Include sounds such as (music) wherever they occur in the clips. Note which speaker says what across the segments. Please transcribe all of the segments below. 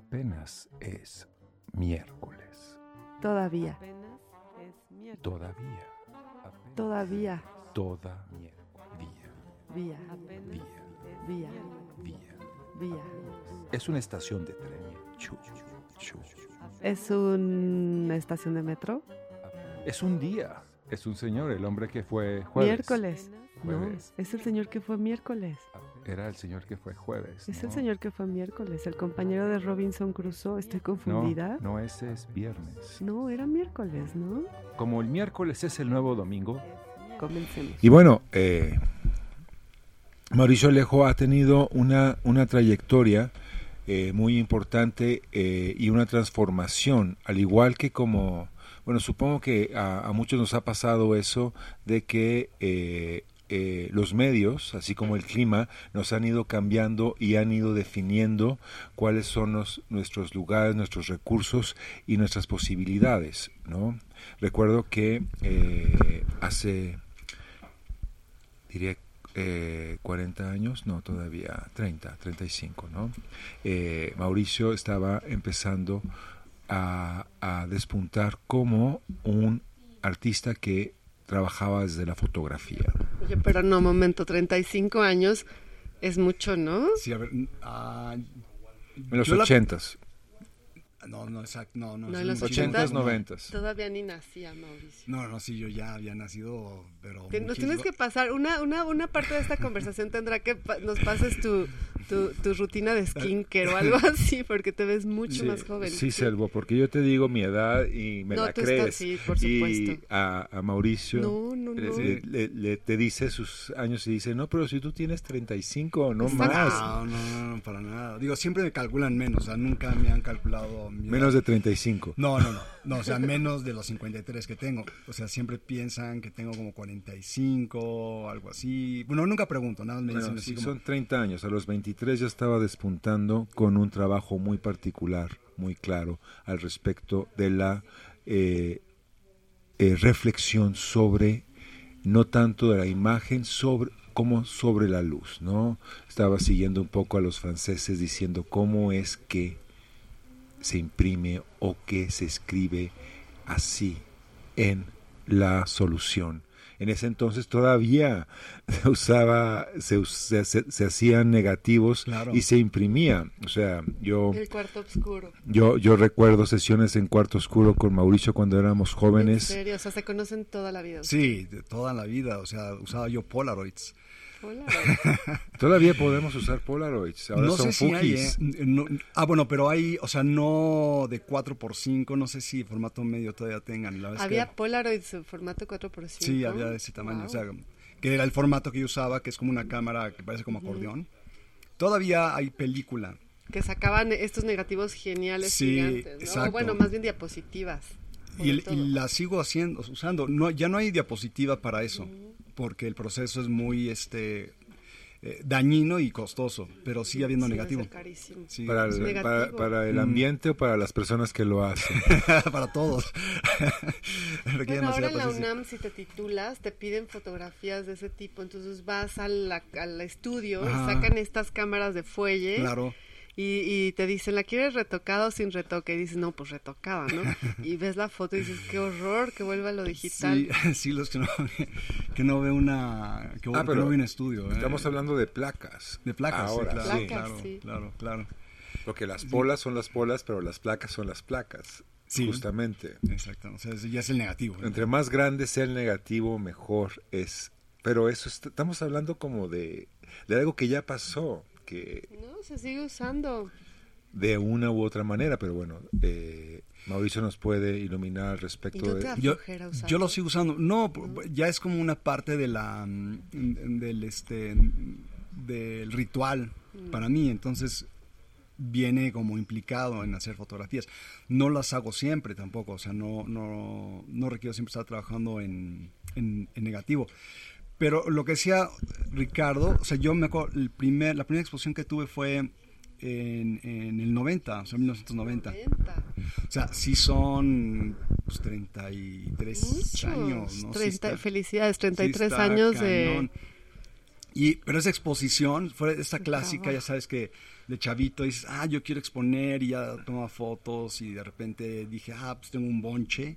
Speaker 1: Apenas es miércoles.
Speaker 2: Todavía.
Speaker 3: Apenas es miércoles.
Speaker 1: Todavía. Apenas-
Speaker 2: Todavía.
Speaker 1: Toda día.
Speaker 2: Vía.
Speaker 3: Es
Speaker 2: Vía.
Speaker 3: miércoles.
Speaker 1: Día.
Speaker 2: Vía.
Speaker 1: Es una estación de tren. Chu, chu.
Speaker 2: ¿Es una estación de metro?
Speaker 1: Es un día. Es un señor, el hombre que fue jueves.
Speaker 2: Miércoles. No, es el señor que fue miércoles.
Speaker 1: Era el señor que fue jueves.
Speaker 2: Es el señor que fue miércoles, el compañero de Robinson Crusoe. ¿Estoy confundida?
Speaker 1: No, no, ese es viernes.
Speaker 2: No, era miércoles, ¿no?
Speaker 1: Como el miércoles es el nuevo domingo.
Speaker 2: Comencemos.
Speaker 4: Y bueno, eh, Mauricio Alejo ha tenido una, una trayectoria eh, muy importante eh, y una transformación, al igual que como, bueno, supongo que a, a muchos nos ha pasado eso de que eh, los medios, así como el clima, nos han ido cambiando y han ido definiendo cuáles son los- nuestros lugares, nuestros recursos y nuestras posibilidades, ¿no? Recuerdo que eh, hace diría eh, 40 años, no, todavía 30, 35, ¿no? Eh, Mauricio estaba empezando a despuntar como un artista que trabajaba desde la fotografía.
Speaker 2: Oye, pero no, momento, 35 años es mucho, ¿no?
Speaker 5: Sí, a ver.
Speaker 4: En los ochentas,
Speaker 5: No, no, exacto. No, no,
Speaker 2: No, en los
Speaker 5: muchísimo.
Speaker 4: ochentas,
Speaker 2: ochentas.
Speaker 4: noventas.
Speaker 2: Todavía ni nacía, Mauricio.
Speaker 5: No, no, sí, yo ya había nacido, pero.
Speaker 2: Te- Nos
Speaker 5: muchísimo-
Speaker 2: tienes que pasar, una, una, una parte de esta conversación tendrá que pa- nos pases tu, tu, tu rutina de skincare o algo (laughs) así, porque te ves mucho
Speaker 4: Sí,
Speaker 2: más joven.
Speaker 4: Sí, Selvo, porque yo te digo mi edad y me
Speaker 2: No,
Speaker 4: la
Speaker 2: tú estás-
Speaker 4: crees.
Speaker 2: sí, por
Speaker 4: y
Speaker 2: supuesto.
Speaker 4: a, a Mauricio
Speaker 2: No, no,
Speaker 4: le-
Speaker 2: no.
Speaker 4: le- le- le- te dice sus años y dice, no, pero si tú tienes 35, no
Speaker 2: Exacto.
Speaker 4: más.
Speaker 5: No, no, no, no, para nada. Digo, siempre me calculan menos, o sea, nunca me han calculado.
Speaker 4: Menos de 35.
Speaker 5: No, no, no, no, o sea, menos de los 53 que tengo. O sea, siempre piensan que tengo como 45, algo así. Bueno, nunca pregunto, nada más me
Speaker 4: Bueno,
Speaker 5: dicen así
Speaker 4: sí,
Speaker 5: como...
Speaker 4: son 30 años. A los 23 ya estaba despuntando con un trabajo muy particular, muy claro, al respecto de la eh, eh, reflexión sobre, no tanto de la imagen, sobre como sobre la luz, ¿no? Estaba siguiendo un poco a los franceses diciendo cómo es que se imprime o que se escribe así en la solución. En ese entonces todavía (laughs) se usaba, se, se, se- se hacían negativos
Speaker 5: Claro.
Speaker 4: y se imprimía. O sea, yo,
Speaker 2: El cuarto oscuro.
Speaker 4: yo, yo recuerdo sesiones en cuarto oscuro con Mauricio cuando éramos
Speaker 2: En
Speaker 4: jóvenes.
Speaker 2: serio, o sea, se conocen toda la vida.
Speaker 5: Sí, de toda la vida, o sea, usaba yo Polaroids. (laughs)
Speaker 4: Todavía podemos usar Polaroids. Ahora
Speaker 5: no
Speaker 4: son
Speaker 5: sé si hay. ¿eh? No- ah, bueno, pero hay, o sea, no de 4x5, no sé si formato medio todavía tengan. La
Speaker 2: Había
Speaker 5: que-
Speaker 2: Polaroids en formato 4x5.
Speaker 5: Sí, había de ese tamaño,
Speaker 2: Wow.
Speaker 5: o sea, que era el formato que yo usaba, que es como una cámara que parece como acordeón. Todavía hay película.
Speaker 2: Que sacaban estos negativos geniales
Speaker 5: Sí,
Speaker 2: gigantes, ¿no?
Speaker 5: exacto.
Speaker 2: O bueno, más bien diapositivas.
Speaker 5: Y, el- y la sigo haciendo, usando. No, ya no hay diapositiva para eso, porque el proceso es muy este eh, dañino y costoso, pero sigue habiendo
Speaker 2: Sí,
Speaker 5: negativo.
Speaker 2: debe ser carísimo.
Speaker 5: Sí,
Speaker 4: Para el.
Speaker 2: Negativo.
Speaker 4: para, para el ambiente o para las personas que lo hacen. (laughs)
Speaker 5: para todos. (laughs)
Speaker 2: Bueno, ahora en la. UNAM, si te titulas, te piden fotografías de ese tipo. Entonces vas al, al estudio,
Speaker 5: Ajá.
Speaker 2: sacan estas cámaras de fuelle
Speaker 5: Claro.
Speaker 2: Y, y te dicen, ¿la quieres retocada o sin retoque? Y dices, no, pues retocada, ¿no? (laughs) y ves la foto y dices, qué horror que vuelva a lo digital.
Speaker 5: Sí, (laughs) sí, los que no, (laughs) que no ve una, que,
Speaker 4: Ah,
Speaker 5: que
Speaker 4: pero
Speaker 5: no ve un estudio. ¿eh?
Speaker 4: Estamos hablando de placas.
Speaker 5: de placas,
Speaker 4: Ahora,
Speaker 5: sí, claro,
Speaker 2: sí.
Speaker 5: claro,
Speaker 2: Placas, sí.
Speaker 5: claro, claro.
Speaker 4: Porque las polas son las polas, pero las placas son las placas.
Speaker 5: Sí.
Speaker 4: Justamente.
Speaker 5: Exacto, o sea, ya es el negativo.
Speaker 4: Entre más grande sea el negativo, mejor es. Pero eso est- estamos hablando como de, de algo que ya pasó, que
Speaker 2: No, se sigue usando.
Speaker 4: de una u otra manera, pero bueno, eh, Mauricio nos puede iluminar al
Speaker 2: Y
Speaker 4: respecto
Speaker 2: no
Speaker 4: de...
Speaker 2: te
Speaker 5: yo, yo lo sigo usando. No, ya es como una parte de la mm, del este del ritual
Speaker 2: Mm.
Speaker 5: para mí, entonces viene como implicado en hacer fotografías. No las hago siempre tampoco, o sea, no no no requiero siempre estar trabajando en, en, en negativo. Pero lo que decía Ricardo, o sea, yo me acuerdo, el primer, la primera exposición que tuve fue en, en el 90, o sea, 1990.
Speaker 2: 90.
Speaker 5: O sea, sí son pues, 33
Speaker 2: Muchos.
Speaker 5: años, ¿no? Sí
Speaker 2: 30
Speaker 5: está-
Speaker 2: felicidades,
Speaker 5: sí
Speaker 2: 33
Speaker 5: está
Speaker 2: años de...
Speaker 5: cañón. Y, pero esa exposición fue esta clásica, ya sabes que de chavito dices, ah, yo quiero exponer y ya toma fotos y de repente dije, ah, pues tengo un bonche.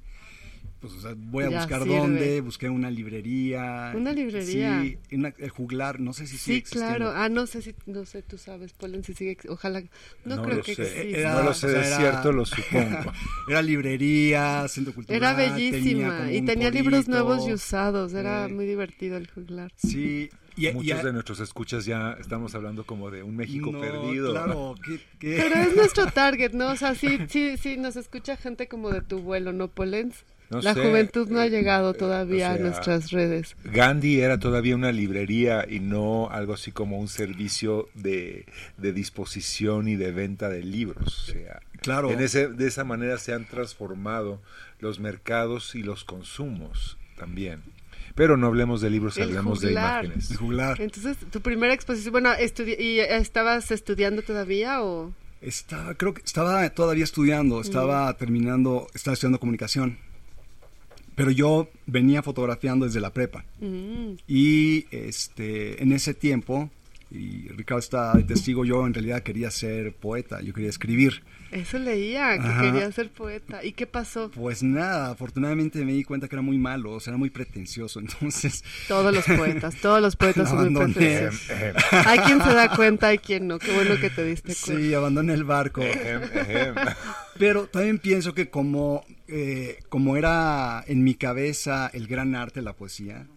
Speaker 5: Pues o sea, voy a
Speaker 2: Ya
Speaker 5: buscar
Speaker 2: sirve.
Speaker 5: dónde, busqué una librería.
Speaker 2: Una librería.
Speaker 5: Sí, una- el juglar, no sé si
Speaker 2: Sí,
Speaker 5: sigue existiendo.
Speaker 2: claro. Ah, no sé si, no sé, tú sabes, Polen, si sigue, ojalá, no,
Speaker 4: No
Speaker 2: creo
Speaker 4: lo
Speaker 2: que
Speaker 4: sé.
Speaker 2: exista.
Speaker 5: Era-
Speaker 4: no lo sé
Speaker 5: o sea,
Speaker 4: de
Speaker 5: era-
Speaker 4: cierto, lo supongo. (laughs)
Speaker 5: Era librería, centro cultural.
Speaker 2: Era bellísima y tenía libros nuevos y usados, era
Speaker 5: Sí.
Speaker 2: muy divertido el juglar.
Speaker 5: Sí. Y, y-
Speaker 4: Muchos de nuestros escuchas ya estamos hablando como de un México
Speaker 5: no,
Speaker 4: perdido.
Speaker 5: Claro, (laughs) que-
Speaker 2: Pero es nuestro target, ¿no? O sea, sí, sí, sí, nos escucha gente como de tu vuelo, ¿no, Polens?
Speaker 4: No
Speaker 2: La
Speaker 4: sé,
Speaker 2: juventud no ha
Speaker 4: eh,
Speaker 2: llegado todavía
Speaker 4: o
Speaker 2: a nuestras redes.
Speaker 4: Gandhi era todavía una librería y no algo así como un servicio de, de disposición y de venta de libros. O sea,
Speaker 5: Claro.
Speaker 4: en ese, de esa manera se han transformado los mercados y los consumos también. Pero no hablemos de libros,
Speaker 2: El
Speaker 4: hablemos de imágenes.
Speaker 5: el juglar.
Speaker 2: Entonces, tu primera exposición, bueno, estudi- ¿y estabas estudiando todavía o...?
Speaker 5: Estaba, creo que estaba todavía estudiando, estaba terminando, estaba estudiando comunicación. Pero yo venía fotografiando desde la prepa.
Speaker 2: Mm,
Speaker 5: Y este, en ese tiempo, y Ricardo está de testigo, yo en realidad quería ser poeta, yo quería escribir.
Speaker 2: eso leía, que
Speaker 5: Ajá.
Speaker 2: quería ser poeta. ¿Y qué pasó?
Speaker 5: Pues nada, afortunadamente me di cuenta que era muy malo, o sea, era muy pretencioso. (laughs) Entonces,
Speaker 2: Todos los poetas, todos los poetas son muy pretenciosos. Hay quien se da cuenta, hay quien no. Qué bueno que te diste cuenta.
Speaker 5: sí, abandoné el barco. Pero también pienso que como, eh, como era en mi cabeza el gran arte, la poesía,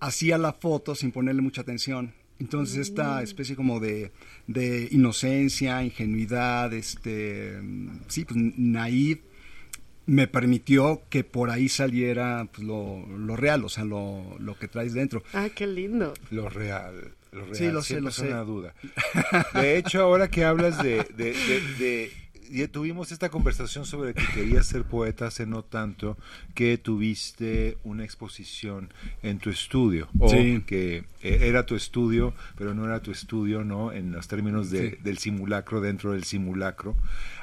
Speaker 5: hacía la foto sin ponerle mucha atención. Entonces esta especie como de, de inocencia, ingenuidad, este, mm, sí, pues naive, me permitió que por ahí saliera pues, lo, lo real, o sea, lo, lo que traes dentro.
Speaker 2: Ah, qué lindo.
Speaker 4: Lo real, lo real.
Speaker 5: Sí, lo sé, lo
Speaker 4: es
Speaker 5: sé.
Speaker 4: una duda. De hecho, ahora que hablas de, de, de- de- ya tuvimos esta conversación sobre que querías ser poeta hace no tanto, que tuviste una exposición en tu estudio, o
Speaker 5: Sí.
Speaker 4: que eh, era tu estudio, pero no era tu estudio, ¿no? En los términos de-
Speaker 5: Sí.
Speaker 4: del simulacro, dentro del simulacro,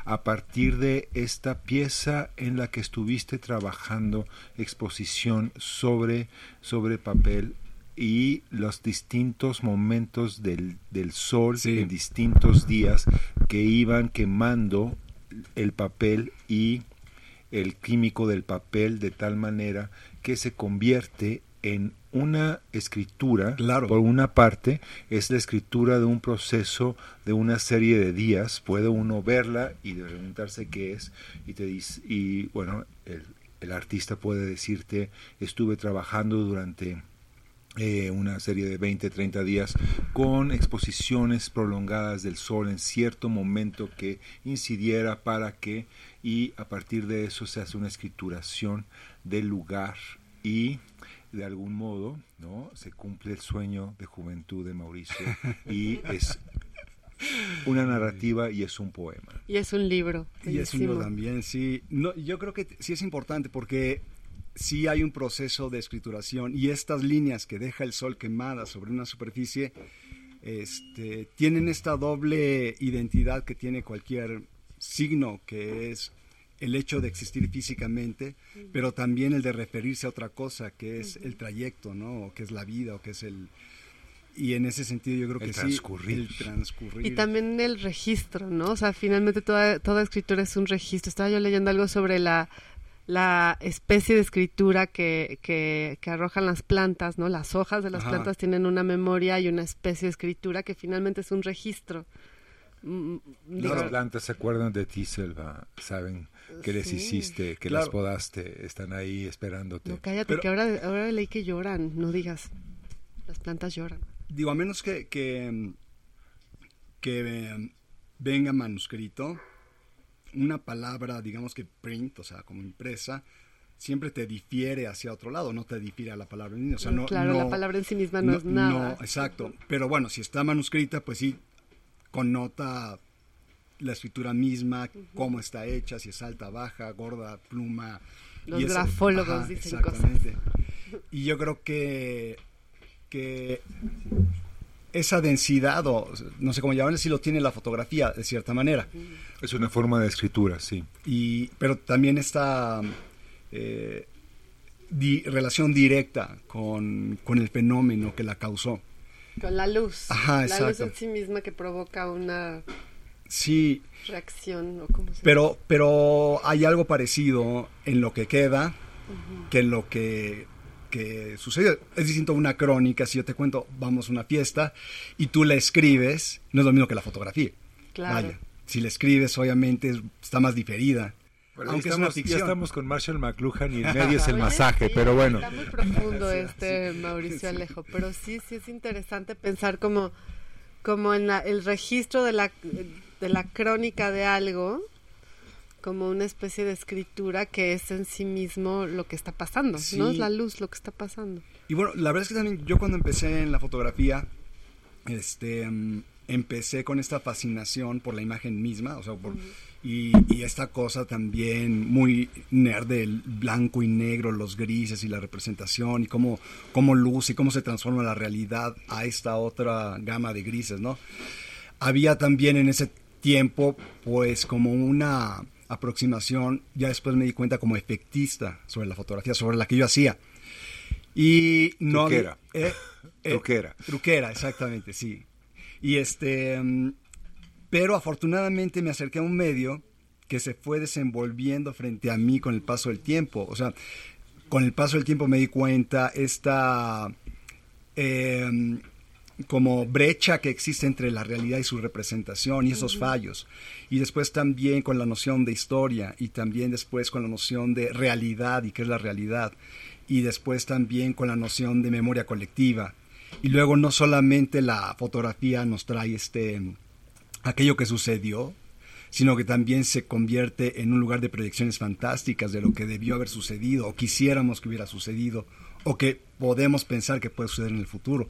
Speaker 4: a partir de esta pieza en la que estuviste trabajando exposición sobre, sobre papel y los distintos momentos del, del sol
Speaker 5: Sí.
Speaker 4: en distintos días que iban quemando el papel y el químico del papel de tal manera que se convierte en una escritura,
Speaker 5: Claro.
Speaker 4: por una parte, es la escritura de un proceso de una serie de días, puede uno verla y preguntarse qué es, y te dice, y bueno, el, el artista puede decirte, estuve trabajando durante eh, una serie de 20, 30 días con exposiciones prolongadas del sol en cierto momento que incidiera para que y a partir de eso se hace una escrituración del lugar y de algún modo no se cumple el sueño de juventud de Mauricio (laughs) y es una narrativa y es un poema
Speaker 2: Y es un libro.
Speaker 5: Y es un
Speaker 2: bellísimo.
Speaker 5: libro también, sí. No, yo creo que sí es importante porque sí hay un proceso de escrituración y estas líneas que deja el sol quemadas sobre una superficie este, tienen esta doble identidad que tiene cualquier signo, que es el hecho de existir físicamente, pero también el de referirse a otra cosa, que es el trayecto, ¿no? O que es la vida, o que es el... Y en ese sentido yo creo
Speaker 4: El
Speaker 5: que
Speaker 4: transcurrir.
Speaker 5: sí, el transcurrir.
Speaker 2: Y también el registro, ¿no? O sea, finalmente toda, toda escritura es un registro. Estaba yo leyendo algo sobre la, la especie de escritura que, que, que arrojan las plantas, ¿no? Las hojas de las
Speaker 5: Ajá.
Speaker 2: plantas tienen una memoria y una especie de escritura que finalmente es un registro. Mm, digo,
Speaker 4: las plantas se acuerdan de ti Selva saben que les
Speaker 2: Sí.
Speaker 4: hiciste que
Speaker 5: Claro.
Speaker 4: las podaste están ahí esperándote
Speaker 2: no, cállate,
Speaker 5: Pero-
Speaker 2: que ahora, ahora leí que lloran, no digas. Las plantas lloran.
Speaker 5: Digo, a menos que, que, que eh, venga manuscrito, una palabra, digamos que print, o sea, como impresa, siempre te difiere hacia otro lado, no te difiere a la palabra en línea. O sea, no,
Speaker 2: claro,
Speaker 5: no-
Speaker 2: la palabra en sí misma no, es nada.
Speaker 5: no, exacto. Pero bueno, si está manuscrita, pues sí connota la escritura misma, cómo está hecha, si es alta, baja, gorda, pluma.
Speaker 2: Los
Speaker 5: y eso-
Speaker 2: grafólogos dicen cosas.
Speaker 5: exactamente. Y yo creo que, que esa densidad, o no sé cómo llamarle, sí lo tiene la fotografía, de cierta manera.
Speaker 4: es una forma de escritura sí
Speaker 5: Y, pero también esta eh, di- relación directa con, con el fenómeno que la causó.
Speaker 2: Con la luz.
Speaker 5: Ajá,
Speaker 2: La luz
Speaker 5: exacto.
Speaker 2: en sí misma que provoca una
Speaker 5: Sí,
Speaker 2: reacción o como se
Speaker 5: pero, pero hay algo parecido en lo que queda que en lo que, que sucede. Es distinto a una crónica, si yo te cuento, vamos a una fiesta y tú la escribes, no es lo mismo que la fotografía.
Speaker 2: Claro.
Speaker 5: Vaya, si la escribes, obviamente es- está más diferida. Aunque
Speaker 6: ya
Speaker 5: es una
Speaker 6: estamos, ya
Speaker 5: ficción.
Speaker 6: estamos con Marshall McLuhan y en (laughs) medio es el masaje,
Speaker 2: sí,
Speaker 6: pero bueno.
Speaker 2: Está muy profundo este Mauricio Alejo, pero sí, sí es interesante pensar como, como en la- el registro de la, de la crónica de algo, como una especie de escritura que es en sí mismo lo que está pasando,
Speaker 5: Sí.
Speaker 2: ¿no? Es la luz lo que está pasando.
Speaker 5: Y bueno, la verdad es que también yo cuando empecé en la fotografía, este, mm, empecé con esta fascinación por la imagen misma, o sea, por, y, y esta cosa también muy nerd del blanco y negro, los grises y la representación y cómo, cómo luce y cómo se transforma la realidad a esta otra gama de grises, ¿no? Había también en ese tiempo, pues, como una aproximación, ya después me di cuenta como efectista sobre la fotografía, sobre la que yo hacía. Y no
Speaker 6: Truquera.
Speaker 5: eh, eh,
Speaker 6: Truquera.
Speaker 5: Truquera, exactamente, sí. Y este, mm, pero afortunadamente me acerqué a un medio que se fue desenvolviendo frente a mí con el paso del tiempo. O sea, con el paso del tiempo me di cuenta esta eh, como brecha que existe entre la realidad y su representación y esos fallos. Y después también con la noción de historia y también después con la noción de realidad y qué es la realidad. Y después también con la noción de memoria colectiva. Y luego no solamente la fotografía nos trae este aquello que sucedió, sino que también se convierte en un lugar de proyecciones fantásticas de lo que debió haber sucedido o quisiéramos que hubiera sucedido o que podemos pensar que puede suceder en el futuro.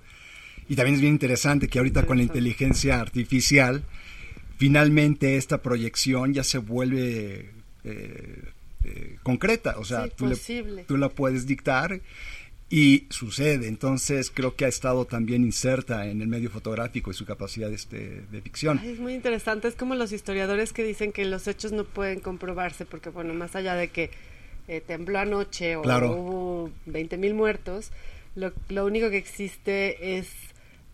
Speaker 5: Y también es bien interesante que ahorita con la inteligencia artificial, finalmente esta proyección ya se vuelve eh, eh, concreta, o sea,
Speaker 2: Sí,
Speaker 5: tú, le- tú la puedes dictar y sucede. Entonces creo que ha estado también inserta en el medio fotográfico y su capacidad este, de ficción.
Speaker 2: Ay, es muy interesante, es como los historiadores que dicen que los hechos no pueden comprobarse, porque bueno, más allá de que eh, tembló anoche o
Speaker 5: Claro.
Speaker 2: hubo 20.000 muertos, lo, lo único que existe es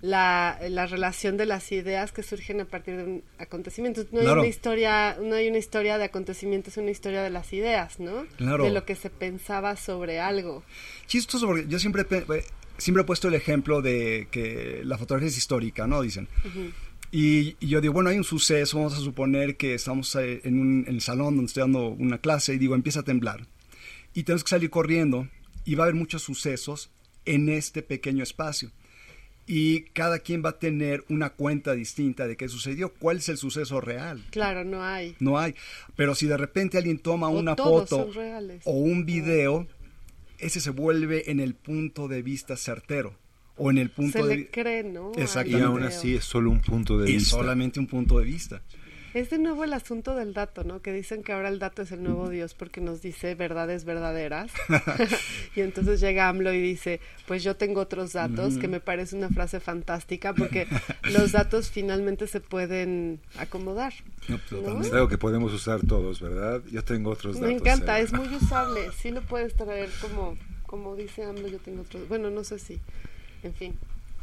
Speaker 2: la, la relación de las ideas que surgen a partir de un acontecimiento. No
Speaker 5: Claro.
Speaker 2: hay una historia, no hay una historia de acontecimientos, es una historia de las ideas, ¿no?
Speaker 5: Claro.
Speaker 2: De lo que se pensaba sobre algo.
Speaker 5: chistoso porque yo siempre, eh, siempre he puesto el ejemplo de que la fotografía es histórica, ¿no? Dicen. y, y yo digo, bueno, hay un suceso, vamos a suponer que estamos eh, en, un, en el salón donde estoy dando una clase y digo, empieza a temblar. Y tenemos que salir corriendo y va a haber muchos sucesos en este pequeño espacio. Y cada quien va a tener una cuenta distinta de qué sucedió, cuál es el suceso real.
Speaker 2: Claro, no hay.
Speaker 5: No hay. Pero si de repente alguien toma
Speaker 2: O
Speaker 5: una foto o un video, ese se vuelve en el punto de vista certero. O en el punto
Speaker 2: Se
Speaker 5: de
Speaker 2: le cree, ¿no?
Speaker 6: Y aún así es solo un punto de
Speaker 5: Es
Speaker 6: vista.
Speaker 5: solamente un punto de vista.
Speaker 2: Es de nuevo el asunto del dato, ¿no? Que dicen que ahora el dato es el nuevo Dios porque nos dice verdades verdaderas. (laughs) y entonces llega AMLO y dice, pues yo tengo otros datos, que me parece una frase fantástica porque los datos finalmente se pueden acomodar.
Speaker 5: No, totalmente.
Speaker 6: Es algo que podemos usar todos, ¿verdad? Yo tengo otros datos.
Speaker 2: Me encanta,
Speaker 6: eh.
Speaker 2: es muy usable. Sí lo puedes traer como, como dice AMLO, yo tengo otros. Bueno, no sé si. En fin.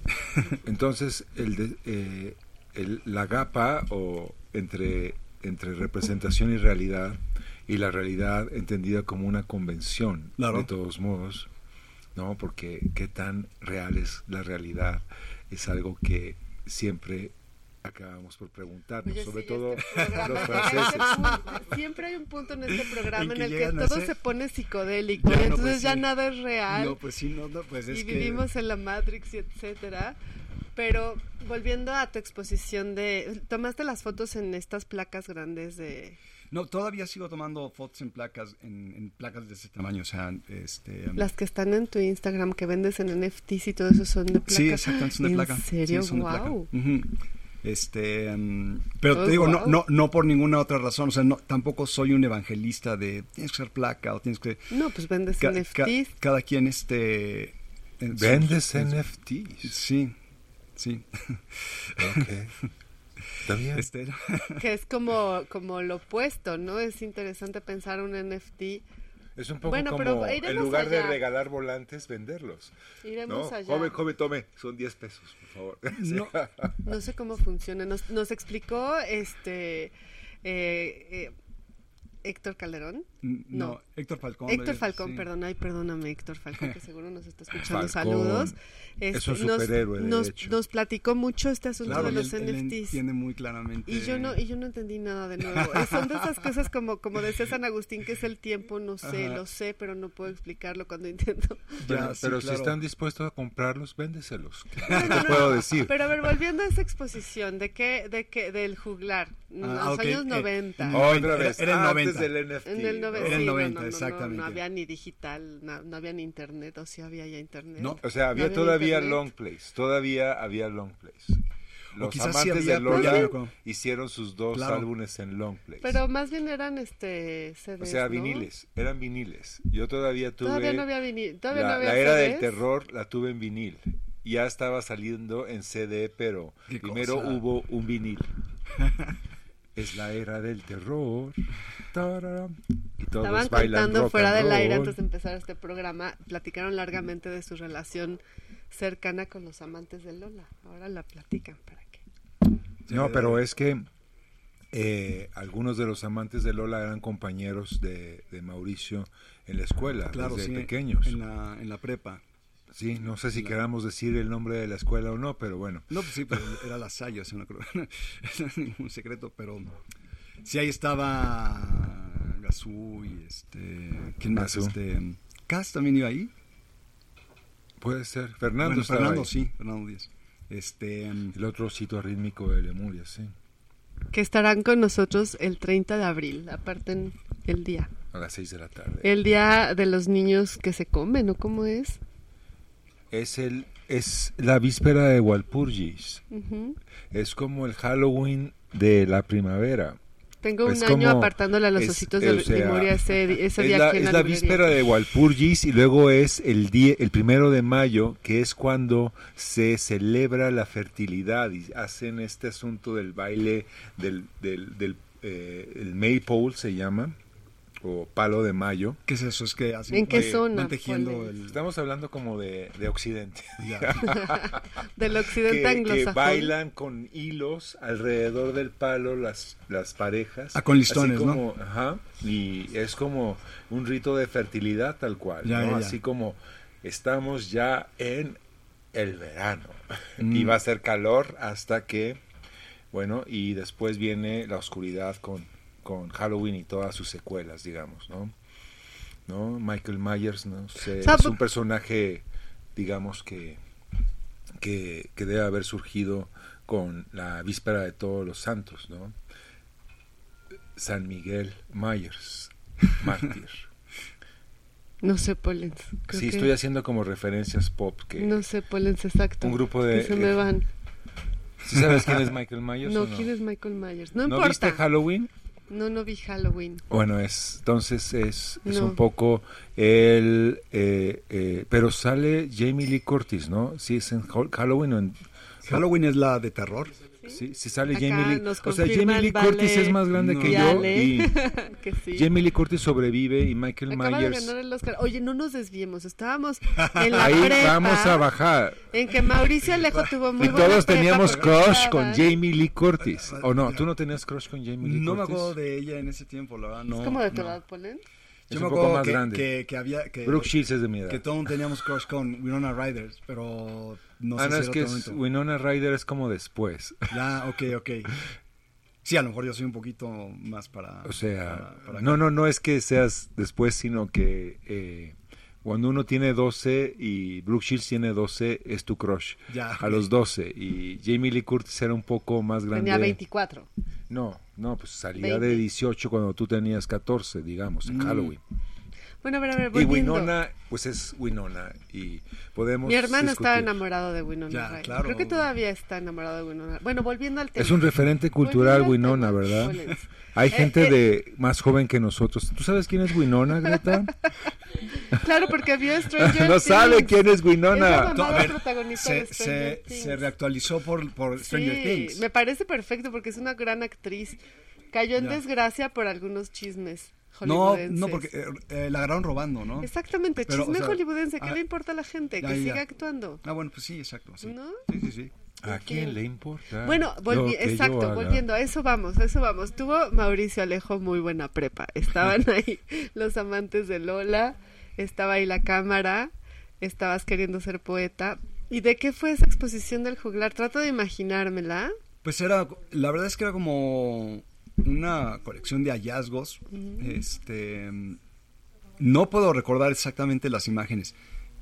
Speaker 2: (laughs)
Speaker 6: Entonces, el de- eh, el- la gapa o entre, entre representación y realidad, y la realidad entendida como una convención,
Speaker 5: Claro.
Speaker 6: de todos modos, ¿no? Porque qué tan real es la realidad es algo que siempre acabamos por preguntarnos,
Speaker 2: Oye,
Speaker 6: sobre
Speaker 2: sí,
Speaker 6: todo
Speaker 2: este
Speaker 6: los franceses.
Speaker 2: siempre hay un punto en este programa
Speaker 5: En
Speaker 2: en, el que todo
Speaker 5: ser-
Speaker 2: se pone psicodélico.
Speaker 5: Ya, no,
Speaker 2: entonces
Speaker 5: pues,
Speaker 2: ya
Speaker 5: sí.
Speaker 2: nada es real.
Speaker 5: No, pues sí, no, no, pues es
Speaker 2: y
Speaker 5: que-
Speaker 2: vivimos en la Matrix y etcétera. Pero volviendo a tu exposición de tomaste las fotos en estas placas grandes de
Speaker 5: No, todavía sigo tomando fotos en placas, en, en placas de ese tamaño, o sea, este... um,
Speaker 2: las que están en tu Instagram que vendes en NFTs y todo eso son de placa.
Speaker 5: Sí, exactamente, son de
Speaker 2: ¿En
Speaker 5: placa.
Speaker 2: serio?
Speaker 5: Sí, son de placa.
Speaker 2: wow.
Speaker 5: Ujú. Este, um, pero
Speaker 2: Oh,
Speaker 5: te digo, no,
Speaker 2: wow.
Speaker 5: no, no por ninguna otra razón, o sea, no, tampoco soy un evangelista de tienes que ser placa o tienes que...
Speaker 2: No, pues vendes
Speaker 5: ca-
Speaker 2: NFTs.
Speaker 5: ca- cada quien, este... en su-
Speaker 6: Vendes
Speaker 5: en su-
Speaker 6: NFTs.
Speaker 5: Sí, sí.
Speaker 6: Ok. Está bien.
Speaker 5: Este, (laughs)
Speaker 2: que es como, como lo opuesto, ¿no? Es interesante pensar un NFT
Speaker 4: Es un poco
Speaker 2: Bueno,
Speaker 4: como en lugar de
Speaker 2: allá.
Speaker 4: regalar volantes, venderlos.
Speaker 2: Iremos
Speaker 4: ¿no?
Speaker 2: allá.
Speaker 4: Joven, joven, tome, son 10 pesos, por favor. (laughs)
Speaker 5: No,
Speaker 2: No sé cómo funciona. Nos, nos explicó este eh, eh, Héctor Calderón.
Speaker 5: no,
Speaker 2: No.
Speaker 5: Héctor Falcón.
Speaker 2: Héctor
Speaker 5: eh,
Speaker 2: Falcón,
Speaker 5: sí.
Speaker 2: perdón, ay, perdóname, Héctor Falcón, que seguro nos está (laughs) escuchando.
Speaker 4: Falcón.
Speaker 2: Saludos. Este,
Speaker 4: Es un
Speaker 2: nos-
Speaker 4: superhéroe, de
Speaker 2: nos,
Speaker 4: hecho.
Speaker 2: nos platicó mucho este asunto
Speaker 5: Claro,
Speaker 2: de los
Speaker 5: él, él
Speaker 2: NFTs.
Speaker 5: entiende muy claramente.
Speaker 2: Y yo no, y yo no entendí nada de nuevo. Eh, Son de esas cosas como, como decía San Agustín, que es el tiempo, no sé,
Speaker 5: Ajá.
Speaker 2: lo sé, pero no puedo explicarlo cuando intento.
Speaker 5: Ya, sí,
Speaker 4: pero si están dispuestos a comprarlos, véndeselos. ¿Qué
Speaker 2: No, no,
Speaker 4: te puedo decir?
Speaker 2: Pero a ver, volviendo a esa exposición, ¿de qué, de qué, del juglar?
Speaker 5: Ah,
Speaker 2: los años
Speaker 5: eh,
Speaker 2: 90.
Speaker 5: mm.
Speaker 4: Otra
Speaker 5: Era-
Speaker 4: vez,
Speaker 5: era el
Speaker 4: antes
Speaker 5: 90.
Speaker 4: del NFT.
Speaker 2: En el
Speaker 4: ¿no?
Speaker 2: 90,
Speaker 5: Era el
Speaker 2: sí, no,
Speaker 5: 90,
Speaker 2: no, no, no,
Speaker 5: exactamente.
Speaker 2: No, había ni digital, no, no había ni internet, o sí había ya internet.
Speaker 5: No.
Speaker 4: O sea, había
Speaker 2: había
Speaker 4: todavía
Speaker 2: internet.
Speaker 4: long plays, todavía había long plays. Los
Speaker 5: quizás sí
Speaker 4: amantes
Speaker 5: había,
Speaker 4: de Lola hicieron sus dos
Speaker 5: Claro.
Speaker 4: álbumes en long plays.
Speaker 2: Pero más bien eran este CDs,
Speaker 4: o sea,
Speaker 2: ¿no?
Speaker 4: viniles, eran viniles. Yo todavía tuve
Speaker 2: Todavía no había vinil, todavía
Speaker 4: la,
Speaker 2: no había
Speaker 4: la era del terror, la tuve en vinil. Ya estaba saliendo en CD, pero primero
Speaker 5: cosa.
Speaker 4: hubo un vinil. (laughs) es la era del terror. Tararán. Y todos
Speaker 2: Estaban
Speaker 4: bailan rock
Speaker 2: fuera
Speaker 4: and
Speaker 2: del aire antes de empezar este programa, platicaron largamente de su relación cercana con los amantes de Lola. Ahora la platican para qué.
Speaker 4: No, pero es que eh, algunos de los amantes de Lola eran compañeros de, de Mauricio en la escuela,
Speaker 5: Claro,
Speaker 4: desde
Speaker 5: sí,
Speaker 4: pequeños.
Speaker 5: En la, en la prepa.
Speaker 4: Sí, no sé si queramos decir el nombre de la escuela o no, pero bueno.
Speaker 5: No, pues sí, pero era la Salle, no creo. (laughs) no ningún secreto, pero sí ahí estaba Gazú y este. ¿Quién más?
Speaker 4: Gazú.
Speaker 5: Este. Cas también iba ahí.
Speaker 4: Puede ser. Fernando
Speaker 5: Bueno, Fernando,
Speaker 4: ahí.
Speaker 5: sí, Fernando Díaz. Este.
Speaker 4: El otro sitio rítmico de Lemuria, sí.
Speaker 2: Que estarán con nosotros el 30 de abril, aparten el día.
Speaker 4: A las 6 de la tarde.
Speaker 2: El día de los niños que se comen, ¿no? ¿Cómo es?
Speaker 4: Es el es la víspera de Walpurgis.
Speaker 2: Ujú.
Speaker 4: Es como el Halloween de la primavera.
Speaker 2: Tengo un
Speaker 4: Es
Speaker 2: año
Speaker 4: como-
Speaker 2: apartándole a los
Speaker 4: es-
Speaker 2: ositos de
Speaker 4: o sea,
Speaker 2: Lemuria ese, ese
Speaker 4: es
Speaker 2: día
Speaker 4: la,
Speaker 2: en
Speaker 4: es
Speaker 2: la
Speaker 4: víspera de Walpurgis y luego es el día el primero de mayo que es cuando se celebra la fertilidad y hacen este asunto del baile del del, del eh, el maypole se llama o palo de mayo
Speaker 5: ¿Qué es eso? Es que hacen-
Speaker 2: ¿En qué zona?
Speaker 5: el.
Speaker 4: estamos hablando como de, de occidente. (laughs) (laughs)
Speaker 2: Del
Speaker 4: que,
Speaker 2: occidente
Speaker 4: que
Speaker 2: anglosajón.
Speaker 4: bailan con hilos alrededor del palo las, las parejas.
Speaker 5: Ah, con listones,
Speaker 4: así
Speaker 5: ¿no?
Speaker 4: Ajá, y es como un rito de fertilidad tal cual,
Speaker 5: Ya,
Speaker 4: ¿no?
Speaker 5: ya, ya.
Speaker 4: Así como estamos ya en el verano (laughs)
Speaker 5: Mm.
Speaker 4: y va a ser calor hasta que, bueno, y después viene la oscuridad con, con Halloween y todas sus secuelas, digamos, ¿no? ¿No? Michael Myers, no sé, es
Speaker 2: po-
Speaker 4: un personaje, digamos que que, que debe haber surgido con la víspera de todos los santos, ¿no? San Miguel Myers, (laughs) mártir.
Speaker 2: No sé, Polens. creo
Speaker 4: sí, estoy haciendo como referencias pop que...
Speaker 2: No sé, Polens, exacto.
Speaker 4: Un grupo de-
Speaker 2: Que se me van.
Speaker 4: ¿Sí sabes quién es (laughs) Michael Myers
Speaker 2: No,
Speaker 4: no?
Speaker 2: ¿quién es Michael Myers? No,
Speaker 4: ¿No
Speaker 2: importa.
Speaker 4: viste Halloween?
Speaker 2: No, no vi Halloween.
Speaker 4: Bueno, es entonces es, es
Speaker 2: No.
Speaker 4: un poco el... eh, eh, pero sale Jamie Lee Curtis, ¿no? Sí, es en Hall- Halloween o en...
Speaker 5: Halloween es la de terror.
Speaker 4: Sí, sale
Speaker 2: Acá
Speaker 4: Jamie Lee. O sea, Jamie Lee Curtis es más grande
Speaker 5: no.
Speaker 4: que yo y (laughs)
Speaker 2: que sí.
Speaker 4: Jamie Lee Curtis sobrevive y Michael
Speaker 2: Acaba
Speaker 4: Myers...
Speaker 2: de ganar el Oscar. Oye, no nos desviemos. Estábamos (laughs) en la
Speaker 4: Ahí
Speaker 2: prepa,
Speaker 4: vamos a bajar.
Speaker 2: En que Mauricio Alejo tuvo muy
Speaker 4: Y
Speaker 2: buena
Speaker 4: todos teníamos crush con Jamie Lee Curtis. ¿O no? ¿Tú no tenías crush con Jamie Lee
Speaker 5: No me
Speaker 4: Curtis?
Speaker 5: acuerdo de ella en ese tiempo, la verdad. No,
Speaker 2: ¿Es como de tu
Speaker 5: no.
Speaker 2: edad, Polen?
Speaker 4: Es
Speaker 5: Yo me
Speaker 4: un poco
Speaker 5: acuerdo
Speaker 4: más
Speaker 5: que,
Speaker 4: grande.
Speaker 5: Que, que había. Que,
Speaker 4: Brooke Shields es de mi edad.
Speaker 5: que todos teníamos crush con Winona Ryder, pero no sé
Speaker 4: ah, no,
Speaker 5: si
Speaker 4: es que es-. Winona Ryder es como después.
Speaker 5: Ya, (laughs) ok, ok. Sí, a lo mejor yo soy un poquito más para.
Speaker 4: O sea,
Speaker 5: para- para
Speaker 4: no, no, no es que seas después, sino que eh, cuando uno tiene 12 y Brooke Shields tiene 12, es tu crush.
Speaker 5: Ya,
Speaker 4: A los 12. Y Jamie Lee Curtis era un poco más grande.
Speaker 2: Tenía 24.
Speaker 4: No, no, pues salía
Speaker 2: 20.
Speaker 4: de 18 cuando tú tenías 14, digamos, en
Speaker 5: Mm.
Speaker 4: Halloween.
Speaker 2: Bueno, a ver, a ver,
Speaker 4: Y. Winona, pues es Winona. Y podemos.
Speaker 2: Mi hermano estaba
Speaker 4: discutir.
Speaker 2: enamorado de Winona
Speaker 5: Ya,
Speaker 2: Ryder.
Speaker 5: claro.
Speaker 2: Creo que todavía está enamorado de Winona. Bueno, volviendo al tema.
Speaker 4: Es un referente cultural, Winona,
Speaker 2: tema,
Speaker 4: ¿verdad? Hay
Speaker 2: Eh,
Speaker 4: gente
Speaker 2: eh.
Speaker 4: de más joven que nosotros. ¿Tú sabes quién es Winona, Greta? (laughs)
Speaker 2: Claro, porque vio Stranger
Speaker 4: no sabe
Speaker 2: Things.
Speaker 4: quién es
Speaker 2: Es la
Speaker 4: Winona.
Speaker 2: mamá
Speaker 5: No, a ver,
Speaker 2: protagonista de
Speaker 5: se,
Speaker 2: Stranger
Speaker 5: se,
Speaker 2: Things.
Speaker 5: se reactualizó por, por Stranger
Speaker 2: sí,
Speaker 5: Things.
Speaker 2: me parece perfecto porque es una gran actriz. Cayó en
Speaker 5: Ya.
Speaker 2: desgracia por algunos chismes
Speaker 5: No, no, porque eh, eh, la agarraron robando, ¿no?
Speaker 2: Exactamente,
Speaker 5: Pero,
Speaker 2: chisme
Speaker 5: o sea,
Speaker 2: hollywoodense, ¿qué
Speaker 5: ah,
Speaker 2: le importa a la gente?
Speaker 5: ya,
Speaker 2: Que
Speaker 5: ya,
Speaker 2: siga actuando.
Speaker 5: Ah, bueno, pues sí, exacto. Sí,
Speaker 2: ¿No?
Speaker 5: sí, sí. sí.
Speaker 4: ¿A quién le importa?
Speaker 2: Bueno, volvi- exacto, volviendo, a eso vamos, a eso vamos. Tuvo Mauricio Alejo muy buena prepa. Estaban (laughs) ahí los amantes de Lola, estaba ahí la cámara, estabas queriendo ser poeta. ¿Y de qué fue esa exposición del juglar? Trato de imaginármela.
Speaker 5: Pues era, la verdad es que era como una colección de hallazgos. Este, no puedo recordar exactamente las imágenes,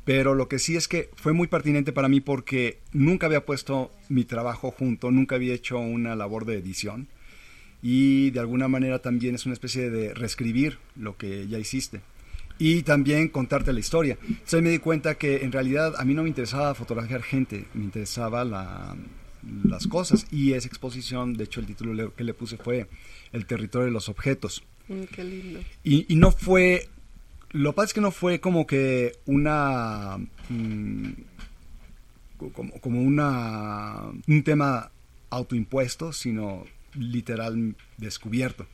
Speaker 5: pero lo que sí es que fue muy pertinente para mí porque nunca había puesto mi trabajo junto, nunca había hecho una labor de edición y de alguna manera también es una especie de reescribir lo que ya hiciste y también contarte la historia. Entonces me di cuenta que en realidad a mí no me interesaba fotografiar gente, me interesaba la, las cosas y esa exposición, de hecho el título le- que le puse fue El territorio de los objetos.
Speaker 2: Mm, qué lindo.
Speaker 5: Y, y no fue, lo que pasa es que no fue como que una, mm, como, como una, un tema autoimpuesto, sino literal descubierto.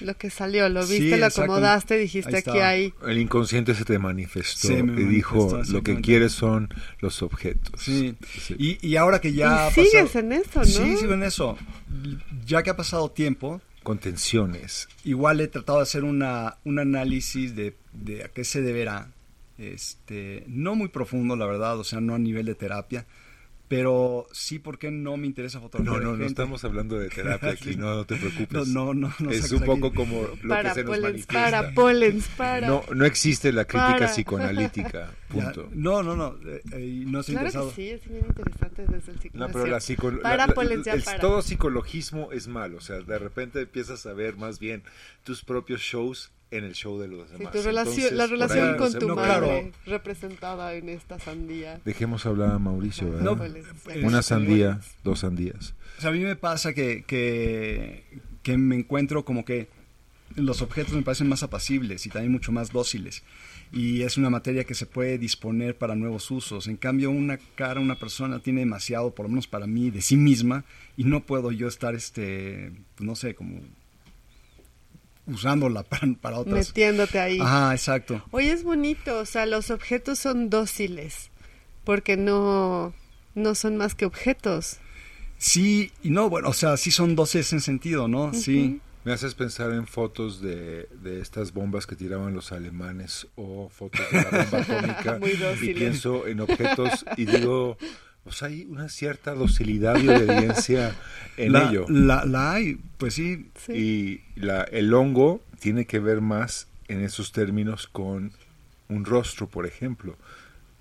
Speaker 2: Lo que salió, lo
Speaker 5: Sí,
Speaker 2: viste, lo acomodaste, dijiste aquí hay...
Speaker 4: El inconsciente se te manifestó
Speaker 5: me
Speaker 4: y dijo,
Speaker 5: manifestó,
Speaker 4: lo que quieres son los objetos.
Speaker 5: Sí.
Speaker 4: Sí.
Speaker 5: Y, y ahora que ya...
Speaker 2: y
Speaker 5: ha
Speaker 2: sigues
Speaker 5: pasado-
Speaker 2: en eso, ¿no?
Speaker 5: Sí, sigo en eso. Ya que ha pasado tiempo,
Speaker 4: Con tensiones.
Speaker 5: igual he tratado de hacer una, un análisis de, de a qué se deberá. Este, no muy profundo, la verdad, o sea, no a nivel de terapia, pero sí porque no me interesa fotografiar.
Speaker 4: No, no, no
Speaker 5: gente.
Speaker 4: estamos hablando de terapia (laughs) aquí, no, no te preocupes.
Speaker 5: No, no, no, no
Speaker 4: es un poco
Speaker 5: aquí.
Speaker 4: como lo
Speaker 2: para
Speaker 4: que se nos
Speaker 2: Pollens,
Speaker 4: manifiesta.
Speaker 2: para Pollens, para...
Speaker 4: No, no existe la crítica
Speaker 2: Para.
Speaker 4: psicoanalítica, (laughs)
Speaker 5: Ya,
Speaker 4: punto.
Speaker 5: no, no, no, eh, eh, no estoy
Speaker 2: Claro
Speaker 5: interesado.
Speaker 2: que sí, es bien interesante desde el
Speaker 4: No,
Speaker 2: psicología.
Speaker 4: pero la psico- la-
Speaker 2: Para
Speaker 4: la-
Speaker 2: Pollens, ya
Speaker 4: el-
Speaker 2: para.
Speaker 4: todo psicologismo es malo, o sea, de repente empiezas a ver más bien tus propios shows en el show de los
Speaker 2: Sí,
Speaker 4: demás.
Speaker 2: tu relación,
Speaker 4: Entonces,
Speaker 2: la relación
Speaker 4: ahí
Speaker 2: con tu
Speaker 5: no,
Speaker 2: madre
Speaker 5: claro.
Speaker 2: representada en esta sandía.
Speaker 4: Dejemos hablar a Mauricio, ¿verdad?
Speaker 5: No, eh,
Speaker 4: Una sandía, dos sandías.
Speaker 5: O sea, a mí me pasa que, que, que me encuentro como que los objetos me parecen más apacibles y también mucho más dóciles. Y es una materia que se puede disponer para nuevos usos. En cambio, una cara, una persona tiene demasiado, por lo menos para mí, de sí misma y no puedo yo estar, este, no sé, como usándola (laughs) para, para otras.
Speaker 2: Metiéndote ahí.
Speaker 5: Ajá, exacto.
Speaker 2: Oye, es bonito, o sea, los objetos son dóciles, porque no, no son más que objetos.
Speaker 5: Sí y no, bueno, o sea, sí son doces en sentido, ¿no? Sí.
Speaker 4: Me haces pensar en fotos de, de estas bombas que tiraban los alemanes o fotos de la bomba (laughs) atómica
Speaker 2: Muy
Speaker 4: y
Speaker 2: dóciles.
Speaker 4: pienso en objetos y digo, pues hay una cierta docilidad y obediencia (laughs) en
Speaker 5: la,
Speaker 4: ello.
Speaker 5: La, la hay, pues sí.
Speaker 2: Sí.
Speaker 4: Y la, el hongo tiene que ver más en esos términos con un rostro, por ejemplo,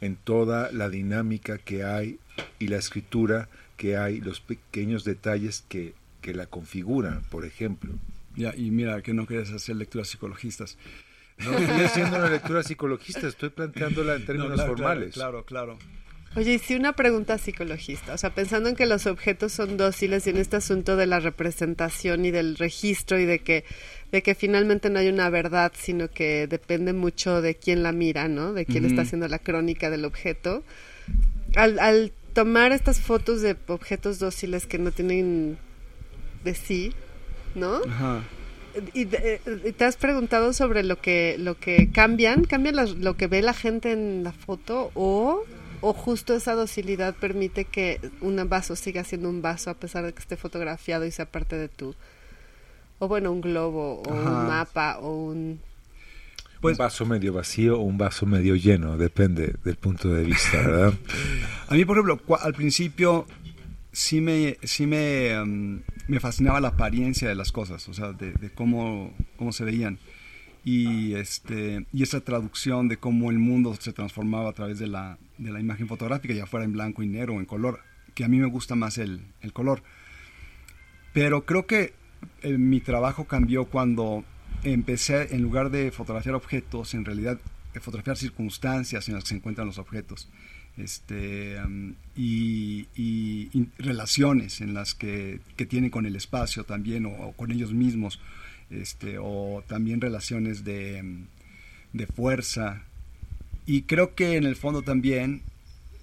Speaker 4: en toda la dinámica que hay y la escritura que hay, los pequeños detalles que, que la configuran, por ejemplo.
Speaker 5: Ya, y mira, que no quieres hacer lecturas psicologistas.
Speaker 4: No estoy haciendo una lectura psicologista, estoy planteándola en (laughs) términos
Speaker 5: No, claro,
Speaker 4: formales.
Speaker 5: Claro, claro. claro.
Speaker 2: Oye, y sí una pregunta psicologista, o sea, pensando en que los objetos son dóciles y en este asunto de la representación y del registro y de que de que finalmente no hay una verdad, sino que depende mucho de quién la mira, ¿no? De quién está haciendo la crónica del objeto. Al, al tomar estas fotos de objetos dóciles que no tienen de sí, ¿no?
Speaker 5: Ajá.
Speaker 2: ¿Y de- eh, te has preguntado sobre lo que lo que cambian? ¿Cambian las- lo que ve la gente en la foto o, o justo esa docilidad permite que un vaso siga siendo un vaso a pesar de que esté fotografiado y sea parte de tu... O bueno, un globo o
Speaker 5: Ajá.
Speaker 2: un mapa o un...
Speaker 5: Pues-
Speaker 4: un vaso medio vacío o un vaso medio lleno, depende del punto de vista, ¿verdad? (laughs)
Speaker 5: A mí, por ejemplo, al principio sí me, sí me, em, me fascinaba la apariencia de las cosas, o sea, de, de cómo, cómo se veían. Y, este, y esa traducción de cómo el mundo se transformaba a través de la, de la imagen fotográfica, ya fuera en blanco y negro o en color, que a mí me gusta más el, el color. Pero creo que eh, mi trabajo cambió cuando empecé, en lugar de fotografiar objetos, en realidad de fotografiar circunstancias en las que se encuentran los objetos este, y, y- relaciones en las que, que tienen con el espacio también o con ellos mismos, este, o también relaciones de, de fuerza. Y creo que en el fondo también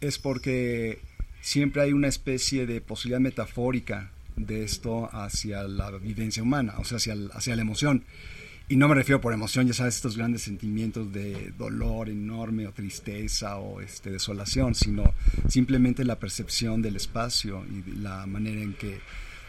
Speaker 5: es porque siempre hay una especie de posibilidad metafórica de esto hacia la vivencia humana, o sea, hacia, hacia la emoción. Y no me refiero por emoción, ya sabes, estos grandes sentimientos de dolor enorme o tristeza o este, desolación, sino simplemente la percepción del espacio y la manera en que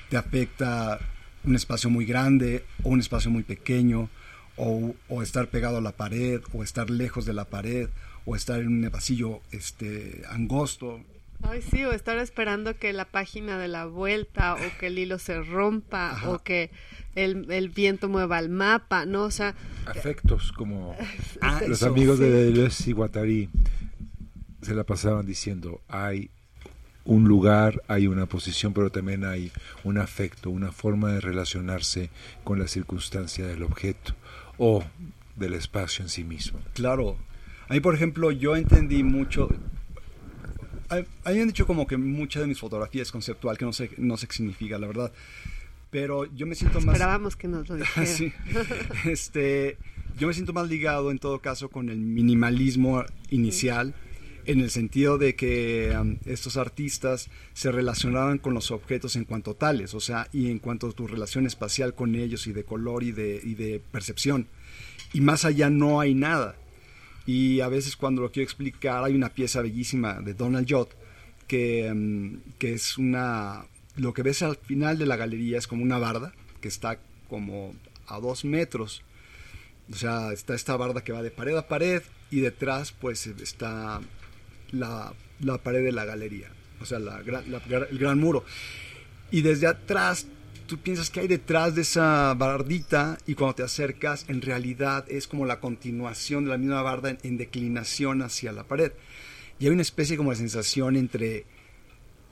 Speaker 5: te afecta un espacio muy grande o un espacio muy pequeño, o, o, estar pegado a la pared, o estar lejos de la pared, o estar en un pasillo este, angosto.
Speaker 2: Ay, sí, o estar esperando que la página de la vuelta, o que el hilo se rompa,
Speaker 5: Ajá.
Speaker 2: o que el, el, viento mueva el mapa, ¿no? O sea...
Speaker 4: Afectos como (laughs)
Speaker 5: Ah,
Speaker 4: los
Speaker 5: eso,
Speaker 4: amigos
Speaker 2: sí.
Speaker 4: de Deleuze y Guattari se la pasaban diciendo, hay un lugar, hay una posición, pero también hay un afecto, una forma de relacionarse con la circunstancia del objeto o del espacio en sí mismo.
Speaker 5: Claro. A mí, por ejemplo, yo entendí mucho... Han dicho como que mucha de mis fotografías es conceptual, que no sé, no sé qué significa, la verdad. Pero yo me siento más...
Speaker 2: Esperábamos que nos lo (laughs) dijera.
Speaker 5: sí. Este, yo me siento más ligado en todo caso con el minimalismo inicial, en el sentido de que estos artistas se relacionaban con los objetos en cuanto tales, o sea, y en cuanto a tu relación espacial con ellos y de color y de, y de percepción. Y más allá no hay nada. Y a veces cuando lo quiero explicar, hay una pieza bellísima de Donald Judd que, que es una... Lo que ves al final de la galería es como una barda que está como a dos metros. O sea, está esta barda que va de pared a pared y detrás pues está la, la pared de la galería. O sea, la, el gran muro. Y desde atrás tú piensas que hay detrás de esa bardita y cuando te acercas en realidad es como la continuación de la misma barda en, en declinación hacia la pared. Y hay una especie como de sensación entre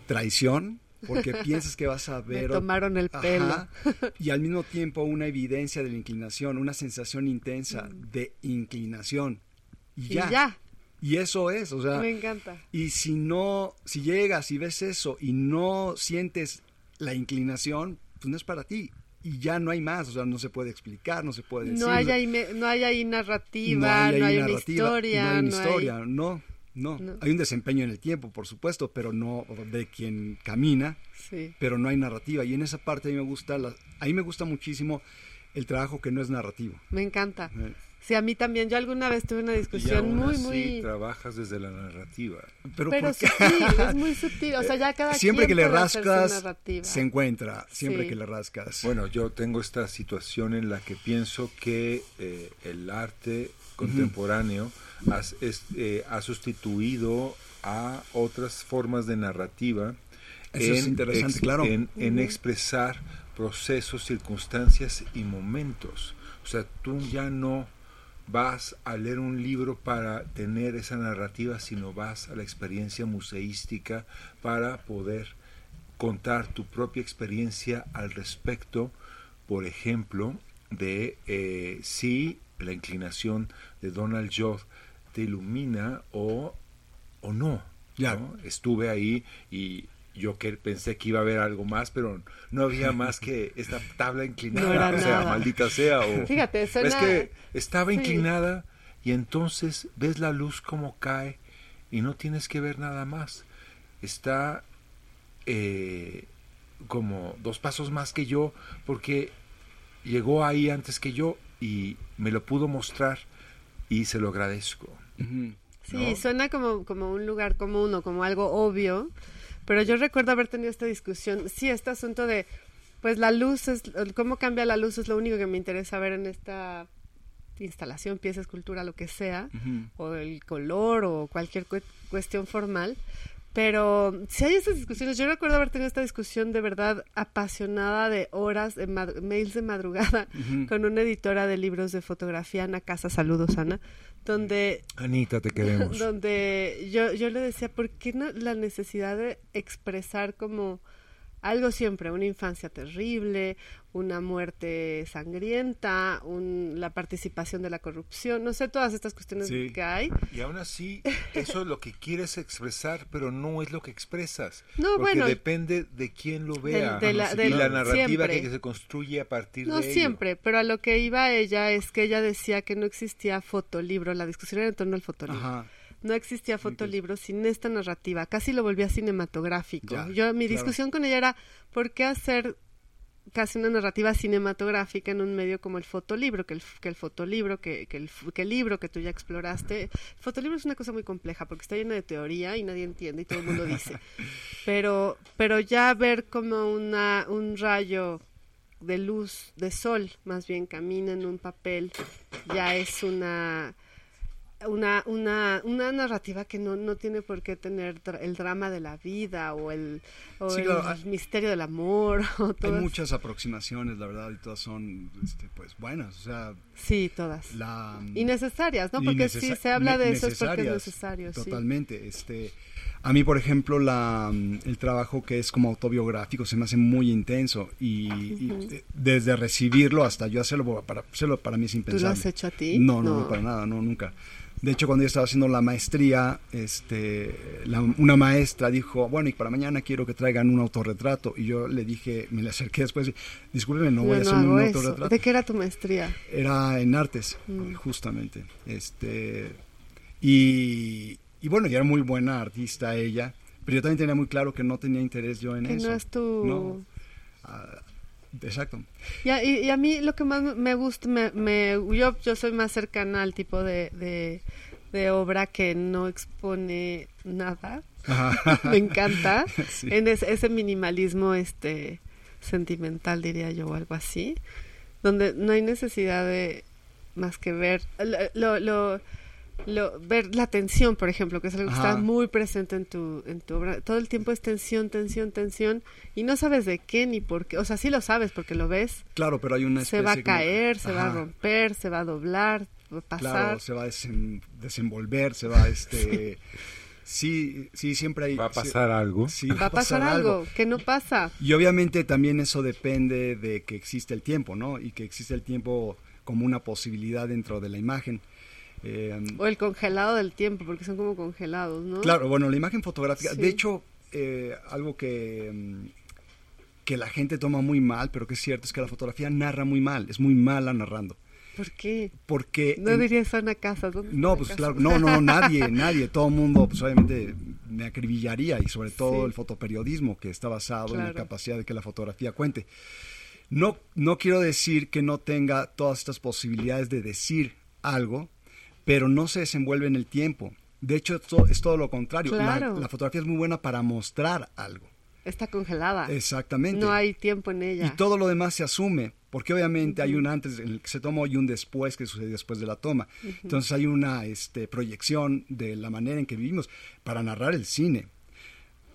Speaker 5: traición, porque (laughs) piensas que vas a ver...
Speaker 2: Me tomaron el pelo.
Speaker 5: Ajá, (laughs) y al mismo tiempo una evidencia de la inclinación, una sensación intensa
Speaker 2: Mm.
Speaker 5: de inclinación. Y
Speaker 2: Y
Speaker 5: ya. Y eso es, o sea...
Speaker 2: Me encanta.
Speaker 5: Y si no, si llegas y ves eso y no sientes la inclinación, pues no es para ti. Y ya no hay más, o sea, no se puede explicar, no se puede decir.
Speaker 2: No hay ahí, no hay ahí narrativa, no
Speaker 5: ahí
Speaker 2: hay, una historia.
Speaker 5: no hay una
Speaker 2: no
Speaker 5: historia, no, no,
Speaker 2: No.
Speaker 5: Hay un desempeño en el tiempo, por supuesto, pero no de quien camina,
Speaker 2: Sí.
Speaker 5: pero no hay narrativa. Y en esa parte a mí me gusta, la, a mí me gusta muchísimo el trabajo que no es narrativo.
Speaker 2: Me encanta.
Speaker 5: Eh,
Speaker 2: Sí, a mí también. Yo alguna vez tuve una
Speaker 4: Y
Speaker 2: discusión
Speaker 4: aún
Speaker 2: muy,
Speaker 4: así
Speaker 2: muy...
Speaker 4: trabajas desde la narrativa.
Speaker 5: Pero,
Speaker 2: Pero sutil, es muy sutil. O sea, ya (laughs) cada
Speaker 5: siempre
Speaker 2: quien
Speaker 5: que le rascas, se encuentra, siempre
Speaker 2: Sí.
Speaker 5: que le rascas.
Speaker 4: Bueno, yo tengo esta situación en la que pienso que eh, el arte contemporáneo has- es- eh, ha sustituido a otras formas de narrativa
Speaker 5: Eso es interesante, claro.
Speaker 4: en, en expresar procesos, circunstancias y momentos. O sea, tú ya no vas a leer un libro para tener esa narrativa, sino vas a la experiencia museística para poder contar tu propia experiencia al respecto, por ejemplo, de eh, si la inclinación de Donald Judd te ilumina o, o no.
Speaker 5: Ya.
Speaker 4: ¿no? Estuve ahí y yo que pensé que iba a haber algo más, pero no había más que esta tabla inclinada,
Speaker 2: No
Speaker 4: o sea,
Speaker 2: nada.
Speaker 4: maldita sea. O,
Speaker 2: Fíjate, suena...
Speaker 4: es que estaba
Speaker 2: sí.
Speaker 4: inclinada y entonces ves la luz como cae y no tienes que ver nada más. Está eh, como dos pasos más que yo porque llegó ahí antes que yo y me lo pudo mostrar y se lo agradezco.
Speaker 2: Sí,
Speaker 4: ¿no?
Speaker 2: suena como, como un lugar común o como algo obvio, pero yo recuerdo haber tenido esta discusión. Sí, este asunto de, pues la luz, es cómo cambia la luz es lo único que me interesa ver en esta instalación, pieza, escultura, lo que sea, o el color o cualquier cu- cuestión formal. Pero si hay estas discusiones, yo recuerdo haber tenido esta discusión de verdad apasionada de horas, de mails de madrugada, con una editora de libros de fotografía, Ana Casa, saludos Ana, donde
Speaker 4: Anita, te queremos. (laughs)
Speaker 2: donde yo, yo le decía, ¿por qué no la necesidad de expresar como algo siempre, una infancia terrible, una muerte sangrienta, un- la participación de la corrupción, no sé, todas estas cuestiones
Speaker 5: Sí.
Speaker 2: que hay.
Speaker 4: Y aún así, eso es lo que quieres expresar, pero no es lo que expresas.
Speaker 2: No,
Speaker 4: porque
Speaker 2: bueno.
Speaker 4: depende de quién lo vea.
Speaker 2: de la-
Speaker 4: y la narrativa que se construye a partir
Speaker 2: No
Speaker 4: de ello.
Speaker 2: siempre, pero a lo que iba ella es que ella decía que no existía fotolibro, la discusión era en torno al fotolibro.
Speaker 5: Ajá.
Speaker 2: No existía fotolibro sin esta narrativa, casi lo volvía cinematográfico.
Speaker 5: Ya,
Speaker 2: Yo mi
Speaker 5: claro.
Speaker 2: discusión con ella era ¿por qué hacer casi una narrativa cinematográfica en un medio como el fotolibro, que el, que el fotolibro, que, que, el, que el libro que tú ya exploraste. El fotolibro es una cosa muy compleja porque está lleno de teoría y nadie entiende y todo el mundo dice. (laughs) pero, pero ya ver como una, un rayo de luz, de sol, más bien camina en un papel, ya es una una, una, una narrativa que no, no tiene por qué tener el drama de la vida o el, o
Speaker 5: Sí,
Speaker 2: el
Speaker 5: claro,
Speaker 2: misterio del amor. (laughs) O
Speaker 5: Hay muchas aproximaciones, la verdad, y todas son este, pues buenas. O sea,
Speaker 2: Sí, todas.
Speaker 5: la...
Speaker 2: Y necesarias, ¿no?
Speaker 5: y
Speaker 2: Porque si se habla de eso es porque es necesario. sí.
Speaker 5: Totalmente. Este, a mí, por ejemplo, la, mm, el trabajo que es como autobiográfico se me hace muy intenso y, y,
Speaker 2: Ujú.
Speaker 5: eh, desde recibirlo hasta yo hacerlo para hacerlo para mí es
Speaker 2: ¿Tú
Speaker 5: impensable.
Speaker 2: lo has hecho a ti?
Speaker 5: No, no, no, para nada, no, nunca. De hecho, cuando yo estaba haciendo la maestría, este, la- una maestra dijo, bueno, y para mañana quiero que traigan un autorretrato. Y yo le dije, me le acerqué después, discúlpeme, no voy a
Speaker 2: Yo
Speaker 5: hacer un
Speaker 2: eso.
Speaker 5: autorretrato.
Speaker 2: ¿De qué era tu maestría?
Speaker 5: Era en artes,
Speaker 2: Mm.
Speaker 5: justamente. Este, y, y bueno, y era muy buena artista ella, pero yo también tenía muy claro que no tenía interés yo en
Speaker 2: Que
Speaker 5: eso.
Speaker 2: no es tu...
Speaker 5: No. Exacto.
Speaker 2: Y a, y- a mí lo que más me gusta, me, me- yo, yo soy más cercana al tipo de, de, de obra que no expone nada. (laughs) Me encanta. (laughs)
Speaker 5: Sí.
Speaker 2: En ese, ese minimalismo este sentimental, diría yo, o algo así. Donde no hay necesidad de más que ver lo, lo, lo- ver la tensión, por ejemplo, que es algo que
Speaker 5: Ajá.
Speaker 2: está muy presente en tu, en tu obra. Todo el tiempo es tensión, tensión, tensión, y no sabes de qué ni por qué. O sea, sí lo sabes porque lo ves.
Speaker 5: Claro, pero hay una
Speaker 2: Se
Speaker 5: especie
Speaker 2: va a
Speaker 5: como-
Speaker 2: caer, se va a romper, se va a doblar, va a pasar.
Speaker 5: Claro, se va a desen- desenvolver, se va a este... Sí, sí, siempre hay...
Speaker 4: ¿Va a
Speaker 5: sí-
Speaker 4: pasar algo?
Speaker 5: sí,
Speaker 2: va a pasar algo, que no pasa.
Speaker 5: Y obviamente también eso depende de que existe el tiempo, ¿no? Y que existe el tiempo como una posibilidad dentro de la imagen. Eh,
Speaker 2: O el congelado del tiempo, porque son como congelados, ¿no?
Speaker 5: Claro, bueno, la imagen fotográfica,
Speaker 2: Sí.
Speaker 5: de hecho, eh, algo que, mm, que la gente toma muy mal, pero que es cierto, es que la fotografía narra muy mal, es muy mala narrando.
Speaker 2: ¿Por qué?
Speaker 5: Porque...
Speaker 2: No
Speaker 5: en-
Speaker 2: diría Ana Casas. ¿dónde está
Speaker 5: no, pues claro, no, no, (laughs) nadie, nadie, todo el mundo, pues obviamente me acribillaría y sobre todo
Speaker 2: Sí.
Speaker 5: el fotoperiodismo que está basado en la
Speaker 2: Claro.
Speaker 5: capacidad de que la fotografía cuente. No, no quiero decir que no tenga todas estas posibilidades de decir algo, pero no se desenvuelve en el tiempo. De hecho, es to- es todo lo contrario. La-
Speaker 2: Claro.
Speaker 5: La, fotografía es muy buena para mostrar algo.
Speaker 2: Está congelada.
Speaker 5: Exactamente.
Speaker 2: No hay tiempo en ella.
Speaker 5: Y todo lo demás se asume, porque obviamente hay un antes en el que se tomó y un después que sucede después de la toma. Entonces hay una este, proyección de la manera en que vivimos para narrar el cine.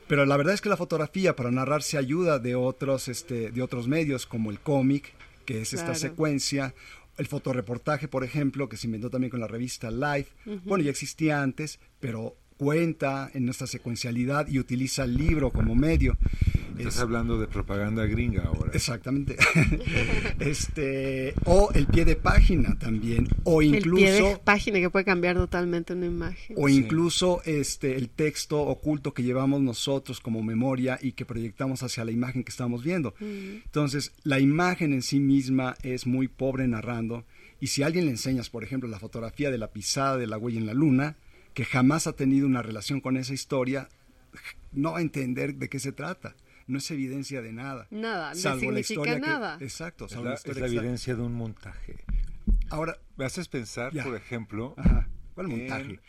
Speaker 5: Pero la verdad es que la fotografía para narrar se ayuda de otros, este, de otros medios como el cómic, que es esta
Speaker 2: Claro.
Speaker 5: secuencia, el fotoreportaje, por ejemplo, que se inventó también con la revista Life. Bueno, ya existía antes, pero cuenta en esta secuencialidad y utiliza el libro como medio.
Speaker 4: Estás
Speaker 5: Es-
Speaker 4: hablando de propaganda gringa ahora.
Speaker 5: Exactamente. (laughs) este, o el pie de página también, o
Speaker 2: el pie de
Speaker 5: incluso
Speaker 2: página que puede cambiar totalmente una imagen.
Speaker 5: o
Speaker 4: Sí.
Speaker 5: incluso este el texto oculto que llevamos nosotros como memoria y que proyectamos hacia la imagen que estamos viendo.
Speaker 2: Mm.
Speaker 5: Entonces, la imagen en sí misma es muy pobre narrando y si a alguien le enseñas, por ejemplo, la fotografía de la pisada de la huella en la luna, que jamás ha tenido una relación con esa historia, no va a entender de qué se trata. No es evidencia de nada.
Speaker 2: Nada, no
Speaker 5: la
Speaker 2: significa
Speaker 5: que-
Speaker 2: nada.
Speaker 5: exacto,
Speaker 4: Es la, es evidencia de un montaje.
Speaker 5: Ahora,
Speaker 4: Me haces pensar,
Speaker 5: Ya.
Speaker 4: por ejemplo,
Speaker 5: ajá, ¿cuál
Speaker 4: En-
Speaker 5: montaje?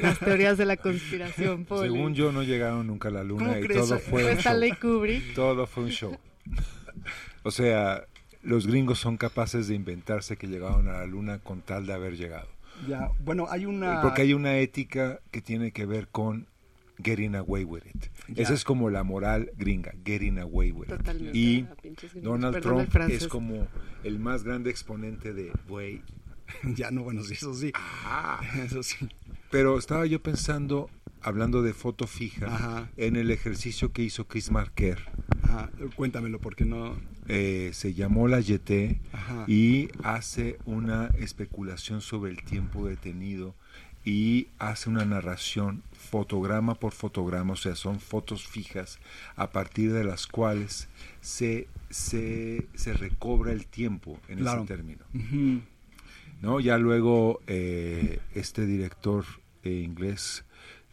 Speaker 2: Las (laughs) teorías de la conspiración, Poli.
Speaker 4: según yo no llegaron nunca a la luna
Speaker 5: ¿Cómo
Speaker 4: y
Speaker 5: crees?
Speaker 4: todo fue un show. Todo fue un show. O sea, los gringos son capaces de inventarse que llegaron a la luna con tal de haber llegado.
Speaker 5: Ya, bueno, hay una
Speaker 4: Porque hay una ética que tiene que ver con getting away with it.
Speaker 5: Ya.
Speaker 4: Esa es como la moral gringa, getting away with it. Y. Donald Trump es como el más grande exponente de, güey, (laughs)
Speaker 5: ya no, bueno, sí, eso sí.
Speaker 4: ah. (laughs)
Speaker 5: Eso sí.
Speaker 4: Pero estaba yo pensando, hablando de foto fija,
Speaker 5: Ajá.
Speaker 4: en el ejercicio que hizo Chris Marker.
Speaker 5: Ajá, cuéntamelo porque no
Speaker 4: Eh, se llamó La Yeté
Speaker 5: Ajá.
Speaker 4: y hace una especulación sobre el tiempo detenido y hace una narración fotograma por fotograma, o sea, son fotos fijas a partir de las cuales se, se, se recobra el tiempo en
Speaker 5: Claro.
Speaker 4: ese término. ¿no? Ya luego eh, este director eh, inglés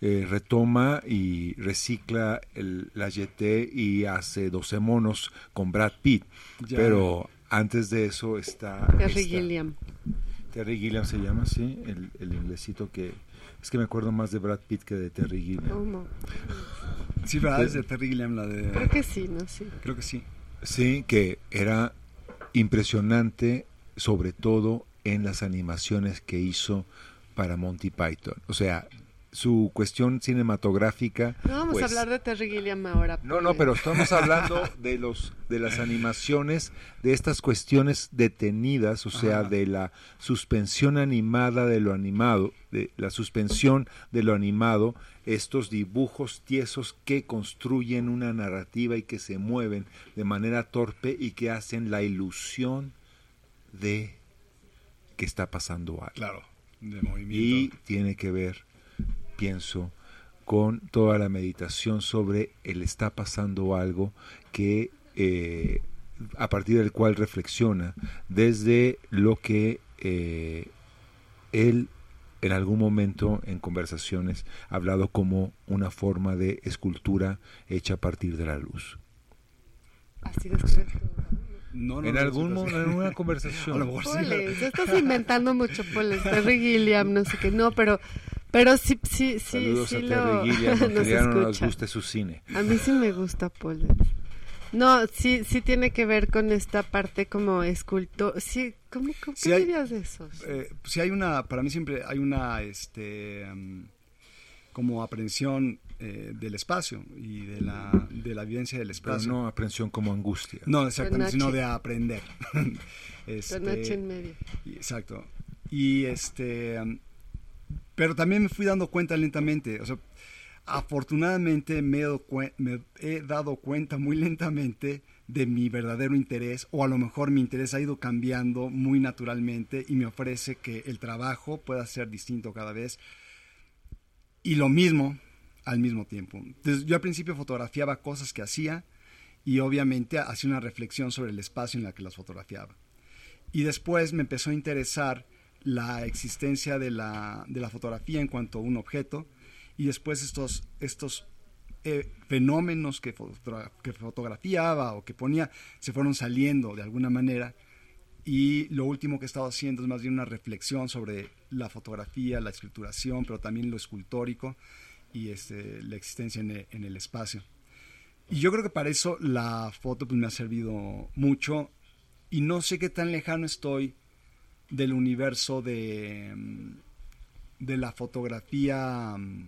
Speaker 4: eh, retoma y recicla el, la YT y hace 12 monos con Brad Pitt.
Speaker 5: Ya.
Speaker 4: Pero antes de eso está...
Speaker 2: Terry
Speaker 4: esta-
Speaker 2: Gilliam.
Speaker 4: Terry Gilliam se llama, sí, el, el inglesito que... Es que me acuerdo más de Brad Pitt que de Terry Gilliam.
Speaker 2: ¿Cómo?
Speaker 5: Sí, ¿verdad? Es de Terry Gilliam, la de...
Speaker 2: Creo que sí, ¿no? Sí.
Speaker 5: Creo que sí.
Speaker 4: Sí, que era impresionante, sobre todo en las animaciones que hizo para Monty Python. O sea, su cuestión cinematográfica.
Speaker 2: No vamos
Speaker 4: pues,
Speaker 2: a hablar de Terry Gilliam ahora.
Speaker 4: No, no, pero estamos hablando (laughs) de los de las animaciones, de estas cuestiones detenidas, o sea,
Speaker 5: Ajá.
Speaker 4: de la suspensión animada de lo animado, de la suspensión de lo animado, estos dibujos tiesos que construyen una narrativa y que se mueven de manera torpe y que hacen la ilusión de que está pasando algo.
Speaker 5: Claro, de
Speaker 4: Y
Speaker 5: movimiento.
Speaker 4: tiene que ver, pienso, con toda la meditación sobre el está pasando algo que eh, a partir del cual reflexiona desde lo que eh, él en algún momento en conversaciones ha hablado como una forma de escultura hecha a partir de la luz.
Speaker 2: Así.
Speaker 5: No, no,
Speaker 4: en
Speaker 5: no,
Speaker 4: algún
Speaker 5: sí.
Speaker 4: en alguna conversación. (laughs)
Speaker 5: A lo mejor sí.
Speaker 2: Poles, estás inventando mucho, Poles. Terry Gilliam, no sé qué. No, pero, pero sí, sí, sí,
Speaker 4: Saludos
Speaker 2: sí
Speaker 4: a
Speaker 2: lo...
Speaker 4: Terry Gilliam, (laughs)
Speaker 2: nos
Speaker 4: ya no nos guste su cine.
Speaker 2: A mí sí me gusta Poles. No, sí, sí tiene que ver con esta parte como escultor. Sí, ¿cómo, cómo
Speaker 5: Sí
Speaker 2: qué
Speaker 5: hay-
Speaker 2: dirías de eso?
Speaker 5: Eh, sí hay una, para mí siempre hay una, este, mm, como aprehensión eh, del espacio y de la, de la vivencia del
Speaker 4: Pero
Speaker 5: espacio.
Speaker 4: no aprensión como angustia.
Speaker 5: No, exactamente, sino de aprender. (laughs) Este,
Speaker 2: Penache en medio.
Speaker 5: y- Exacto. Y este, um, pero también me fui dando cuenta lentamente. O sea, afortunadamente me he, dado cuenta muy lentamente de mi verdadero interés, o a lo mejor mi interés ha ido cambiando muy naturalmente y me ofrece que el trabajo pueda ser distinto cada vez y lo mismo al mismo tiempo. Entonces, yo al principio fotografiaba cosas que hacía y obviamente hacía una reflexión sobre el espacio en la que las fotografiaba. Y después me empezó a interesar la existencia de la, de la fotografía en cuanto a un objeto y después estos, estos eh, fenómenos que, que fotografiaba o que ponía se fueron saliendo de alguna manera y lo último que he estado haciendo es más bien una reflexión sobre la fotografía, la esculturación, pero también lo escultórico y este, la existencia en el, en el espacio. Y yo creo que para eso la foto pues, me ha servido mucho y no sé qué tan lejano estoy del universo de, mm, de la fotografía mm,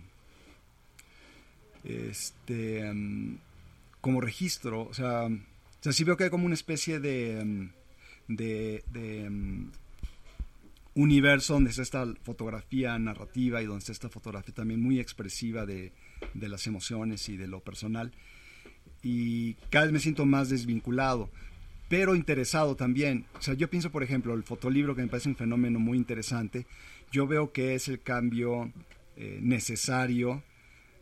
Speaker 5: este, mm, como registro. O sea, sí veo que hay como una especie de, de, de, universo donde está esta fotografía narrativa y donde está esta fotografía también muy expresiva de, de las emociones y de lo personal. Y cada vez me siento más desvinculado, pero interesado también. O sea, yo pienso, por ejemplo, el fotolibro, que me parece un fenómeno muy interesante, yo veo que es el cambio eh, necesario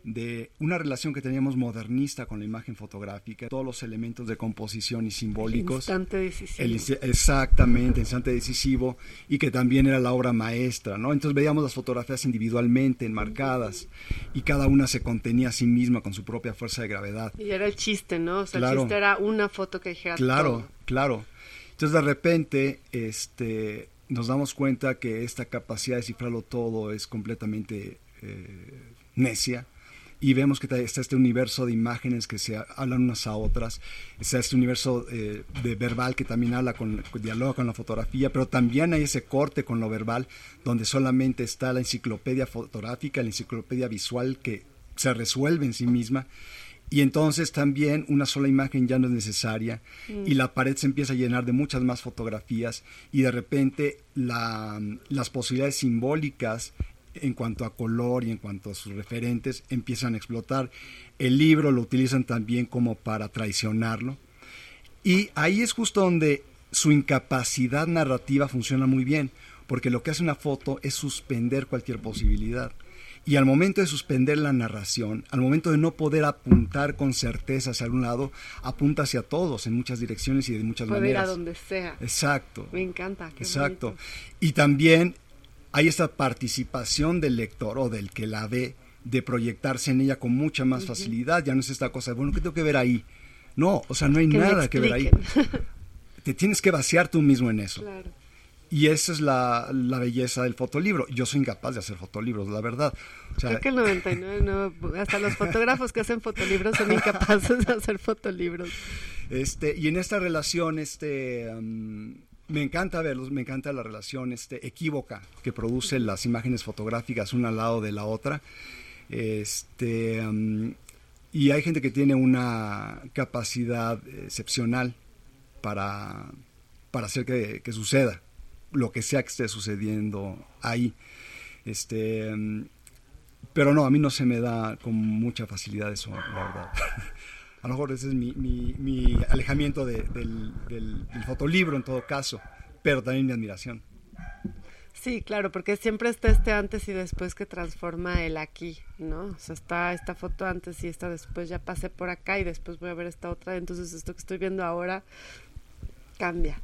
Speaker 5: de una relación que teníamos modernista con la imagen fotográfica, todos los elementos de composición y simbólicos.
Speaker 2: Instante decisivo.
Speaker 5: El exactamente, instante decisivo, y que también era la obra maestra, ¿no? Entonces veíamos las fotografías individualmente, enmarcadas, y cada una se contenía a sí misma con su propia fuerza de gravedad.
Speaker 2: Y era el chiste, ¿no? O sea,
Speaker 5: Claro.
Speaker 2: el chiste era una foto que dijera
Speaker 5: Claro,
Speaker 2: todo.
Speaker 5: claro. Entonces de repente este, nos damos cuenta que esta capacidad de cifrarlo todo es completamente eh, necia y vemos que está este universo de imágenes que se hablan unas a otras, está este universo eh, de verbal que también habla con, dialoga con la fotografía, pero también hay ese corte con lo verbal donde solamente está la enciclopedia fotográfica, la enciclopedia visual que se resuelve en sí misma. Y entonces también una sola imagen ya no es necesaria y la pared se empieza a llenar de muchas más fotografías y de repente la- las posibilidades simbólicas en cuanto a color y en cuanto a sus referentes empiezan a explotar. El libro lo utilizan también como para traicionarlo. Y ahí es justo donde su incapacidad narrativa funciona muy bien, porque lo que hace una foto es suspender cualquier posibilidad. Y al momento de suspender la narración, al momento de no poder apuntar con certeza hacia algún lado, apunta hacia todos en muchas direcciones y de muchas
Speaker 2: Puede ir a
Speaker 5: maneras.
Speaker 2: donde sea.
Speaker 5: Exacto.
Speaker 2: Me encanta. qué
Speaker 5: Exacto.
Speaker 2: bonito.
Speaker 5: Y también hay esta participación del lector o del que la ve de proyectarse en ella con mucha más facilidad. Ya no es esta cosa, bueno, ¿qué tengo que ver ahí? No, o sea, no hay nada que ver ahí. (laughs) Te tienes que vaciar tú mismo en eso. Claro. Y esa es la, la, belleza del fotolibro. Yo soy incapaz de hacer fotolibros, la verdad.
Speaker 2: O sea, Creo que el 99, no, hasta los fotógrafos que hacen fotolibros son incapaces de hacer fotolibros.
Speaker 5: Este, y en esta relación, este, me encanta verlos, me encanta la relación este, equívoca que produce las imágenes fotográficas una al lado de la otra. Este, y hay gente que tiene una capacidad excepcional para, para hacer que, que suceda lo que sea que esté sucediendo ahí. Este, pero no, a mí no se me da con mucha facilidad eso, la verdad. (laughs) a lo mejor ese es mi, mi, alejamiento del, del, fotolibro en todo caso, pero también mi admiración.
Speaker 2: Sí, claro, porque siempre está este antes y después que transforma el aquí, ¿no? O sea, está esta foto antes y esta después, ya pasé por acá y después voy a ver esta otra, entonces esto que estoy viendo ahora cambia.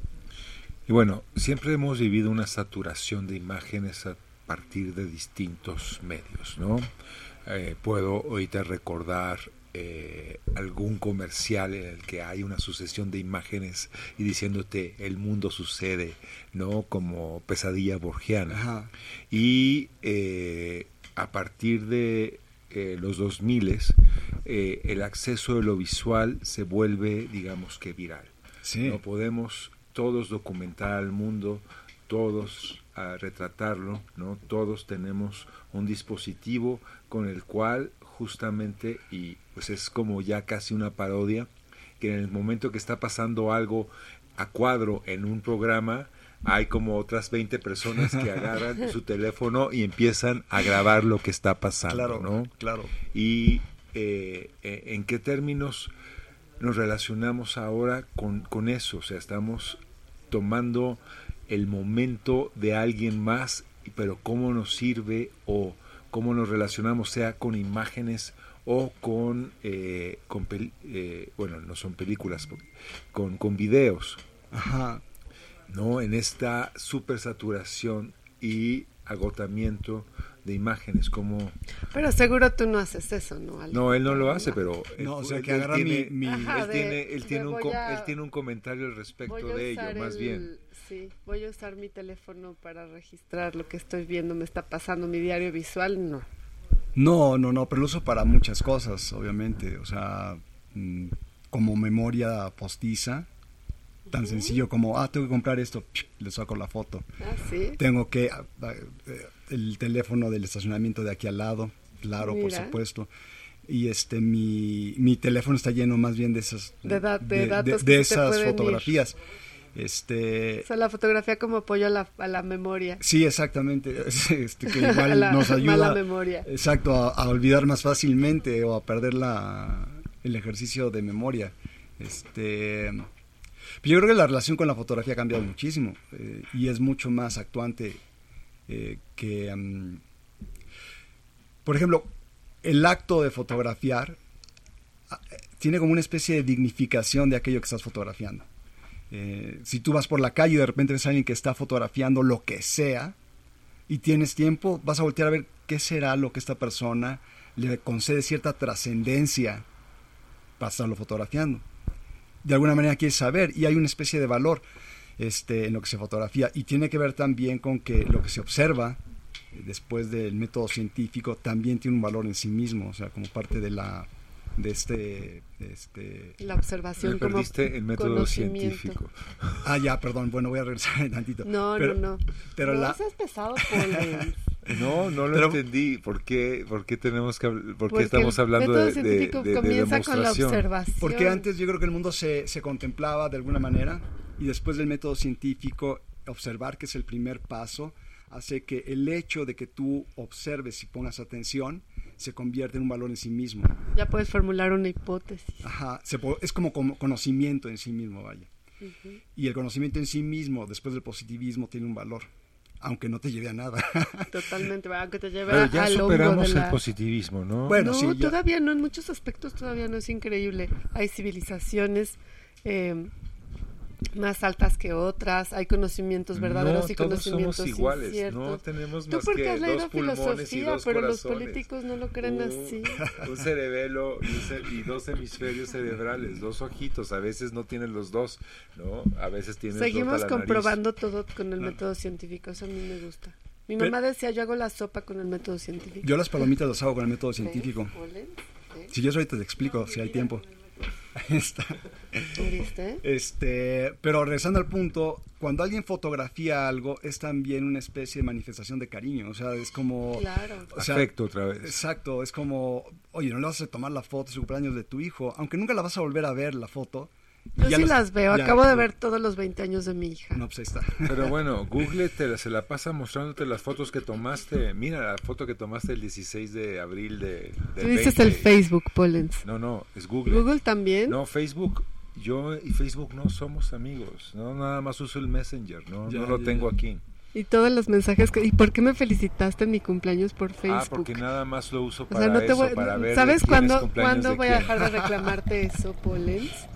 Speaker 4: Y bueno, siempre hemos vivido una saturación de imágenes a partir de distintos medios, ¿no? Eh, puedo ahorita recordar eh, algún comercial en el que hay una sucesión de imágenes y diciéndote el mundo sucede, ¿no? Como pesadilla borgiana. Y eh, a partir de los 2000 el acceso de lo visual se vuelve, digamos que viral. Sí. No podemos todos documentar al mundo, todos a retratarlo, ¿no? Todos tenemos un dispositivo con el cual justamente, y pues es como ya casi una parodia, que en el momento que está pasando algo a cuadro en un programa, hay como otras 20 personas que (laughs) agarran su teléfono y empiezan a grabar lo que está pasando,
Speaker 5: claro,
Speaker 4: ¿no?
Speaker 5: Claro.
Speaker 4: Y eh, eh, en qué términos nos relacionamos ahora con, con eso, o sea, estamos tomando el momento de alguien más, pero cómo nos sirve o cómo nos relacionamos, sea con imágenes o con, eh, con eh, bueno, no son películas, con, con videos.
Speaker 5: Ajá.
Speaker 4: ¿No? En esta supersaturación y agotamiento de imágenes como
Speaker 2: pero seguro tú no haces eso no
Speaker 4: no él no lo hace pero
Speaker 5: no o sea que agarra mi, mi...
Speaker 4: él tiene él tiene un él tiene un comentario al respecto de ello más bien
Speaker 2: sí voy a usar mi teléfono para registrar lo que estoy viendo me está pasando mi diario visual no
Speaker 5: no no no pero lo uso para muchas cosas obviamente o sea mm, como memoria postiza tan sencillo como, ah, tengo que comprar esto, le saco la foto.
Speaker 2: Ah, ¿sí?
Speaker 5: Tengo que, ah, ah, eh, el teléfono del estacionamiento de aquí al lado, claro, por supuesto. Y este, mi, mi teléfono está lleno más bien de esas,
Speaker 2: de, datos
Speaker 5: de, esas fotografías. Este,
Speaker 2: o sea, la fotografía como apoyo a la, a la memoria.
Speaker 5: Sí, exactamente. (laughs) Este, que (laughs) igual nos ayuda.
Speaker 2: memoria.
Speaker 5: Exacto, a, a, olvidar más fácilmente o a perder la, el ejercicio de memoria. Este, yo creo que la relación con la fotografía ha cambiado muchísimo eh, y es mucho más actuante eh, que, mm, por ejemplo, el acto de fotografiar ah, tiene como una especie de dignificación de aquello que estás fotografiando. Eh, si tú vas por la calle y de repente ves a alguien que está fotografiando lo que sea y tienes tiempo, vas a voltear a ver qué será lo que esta persona le concede cierta trascendencia para estarlo fotografiando. De alguna manera quieres saber y hay una especie de valor este, en lo que se fotografía y tiene que ver también con que lo que se observa eh, después del método científico también tiene un valor en sí mismo, o sea, como parte de la de este, este
Speaker 2: la observación
Speaker 4: como perdiste el método científico.
Speaker 5: Ah ya perdón bueno voy a regresar un tantito.
Speaker 2: No no no.
Speaker 5: pero
Speaker 2: no
Speaker 5: la
Speaker 2: pesado (laughs)
Speaker 4: No, no lo entendí. ¿Por qué, por qué tenemos que, por qué estamos hablando de, de, de,
Speaker 2: comienza con la observación.
Speaker 5: Porque antes yo creo que el mundo se, se contemplaba de alguna manera y después del método científico observar que es el primer paso hace que el hecho de que tú observes y pongas atención se convierte en un valor en sí mismo.
Speaker 2: Ya puedes formular una hipótesis.
Speaker 5: Ajá, es como, conocimiento en sí mismo, vaya. Y el conocimiento en sí mismo, después del positivismo, tiene un valor aunque no te lleve a nada. (laughs)
Speaker 2: Totalmente, aunque te lleve Pero
Speaker 4: ya superamos el positivismo, ¿no?
Speaker 2: Bueno, no, todavía no, en muchos aspectos todavía no es increíble. Hay civilizaciones eh, más altas que otras, hay conocimientos verdaderos
Speaker 4: no,
Speaker 2: y
Speaker 4: todos
Speaker 2: conocimientos
Speaker 4: somos iguales,
Speaker 2: inciertos.
Speaker 4: no tenemos
Speaker 2: Tú
Speaker 4: más
Speaker 2: porque
Speaker 4: que
Speaker 2: has leído
Speaker 4: dos y
Speaker 2: filosofía,
Speaker 4: dos
Speaker 2: pero los políticos no lo creen
Speaker 4: Un-
Speaker 2: así. (laughs)
Speaker 4: Un cerebelo y, un ce- y dos hemisferios cerebrales, dos ojitos, a veces no tienen los dos, ¿no? A veces tienes
Speaker 2: Seguimos comprobando todo con el
Speaker 5: Claro.
Speaker 2: método científico, eso a mí me gusta. Mi
Speaker 5: Pero-
Speaker 2: mamá decía, yo hago la sopa con el método científico.
Speaker 5: Yo las palomitas las hago con el método científico.
Speaker 2: ¿Eh?
Speaker 5: Si yo ahorita te explico, si hay tiempo. (laughs) Ahí está.
Speaker 2: ¿Viste?
Speaker 5: Este, pero regresando al punto, cuando alguien fotografía algo es también una especie de manifestación de cariño, o sea, es como
Speaker 2: Claro.
Speaker 5: o sea,
Speaker 4: Afecto otra vez.
Speaker 5: Exacto, es como, oye, no le vas a tomar la foto de su cumpleaños de tu hijo, aunque nunca la vas a volver a ver la foto.
Speaker 2: Yo
Speaker 5: ya
Speaker 2: sí
Speaker 5: los-
Speaker 2: las veo,
Speaker 5: ya-
Speaker 2: acabo de ver todos los 20 años de mi hija.
Speaker 5: No, pues ahí está.
Speaker 4: Pero bueno, (laughs) Google te la- se la pasa mostrándote las fotos que tomaste. Mira la foto que tomaste el 16 de abril de, de
Speaker 2: Tú dices el
Speaker 4: 20.
Speaker 2: Facebook, Pollens.
Speaker 4: No, no, es Google.
Speaker 2: Google también.
Speaker 4: No, Facebook. Yo y Facebook no somos amigos. No, nada más uso el Messenger. No,
Speaker 5: Ya,
Speaker 4: no lo
Speaker 5: ya,
Speaker 4: tengo
Speaker 5: ya.
Speaker 4: aquí.
Speaker 2: Y todos los mensajes que... ¿Y por qué me felicitaste en mi cumpleaños por Facebook?
Speaker 4: Ah, porque nada más lo uso
Speaker 2: O
Speaker 4: para
Speaker 2: sea, no te
Speaker 4: eso,
Speaker 2: voy...
Speaker 4: para ver
Speaker 2: ¿Sabes cuándo, cuándo
Speaker 4: de
Speaker 2: voy a dejar de (laughs) reclamarte eso, Pollens?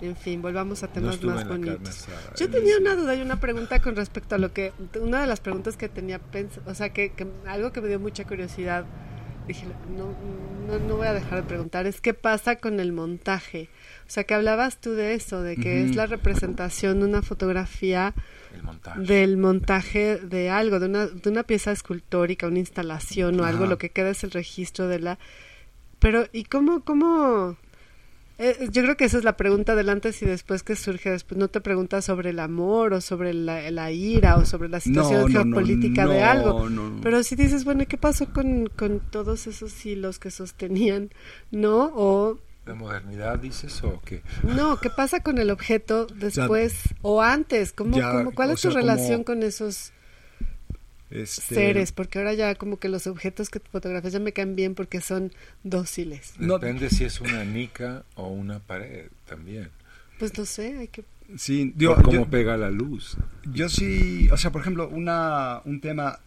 Speaker 2: En fin, volvamos a temas más bonitos. Yo
Speaker 4: en
Speaker 2: tenía una duda y una pregunta con respecto a lo que... Una de las preguntas que tenía o sea, que, que algo que me dio mucha curiosidad, dije, no, no, no voy a dejar de preguntar, es qué pasa con el montaje. O sea, que hablabas tú de eso, de que es la representación de una fotografía
Speaker 4: montaje.
Speaker 2: del montaje de algo, de una, de una pieza escultórica, una instalación o algo, lo que queda es el registro de la... Pero, ¿y cómo, cómo...? Eh, yo creo que esa es la pregunta del antes y después que surge después. No te preguntas sobre el amor o sobre la, la ira o sobre la situación
Speaker 5: No, no, no,
Speaker 2: geopolítica de algo.
Speaker 5: no, no.
Speaker 2: Pero si dices, bueno, ¿y qué pasó con, con todos esos hilos que sostenían? ¿No? O
Speaker 4: ¿De modernidad dices o qué?
Speaker 2: no, ¿qué pasa con el objeto después o antes? ¿Cómo,
Speaker 5: Ya,
Speaker 2: cómo- ¿Cuál es tu relación
Speaker 5: como-
Speaker 2: con esos
Speaker 5: Este,
Speaker 2: seres? Porque ahora ya como que los objetos que fotografías ya me caen bien porque son dóciles.
Speaker 5: No.
Speaker 4: Depende si es una nica o una pared también.
Speaker 2: Pues no sé, hay que...
Speaker 5: Sí, digo,
Speaker 4: cómo
Speaker 5: yo,
Speaker 4: pega la luz.
Speaker 5: yo sí, o sea, por ejemplo, una, un tema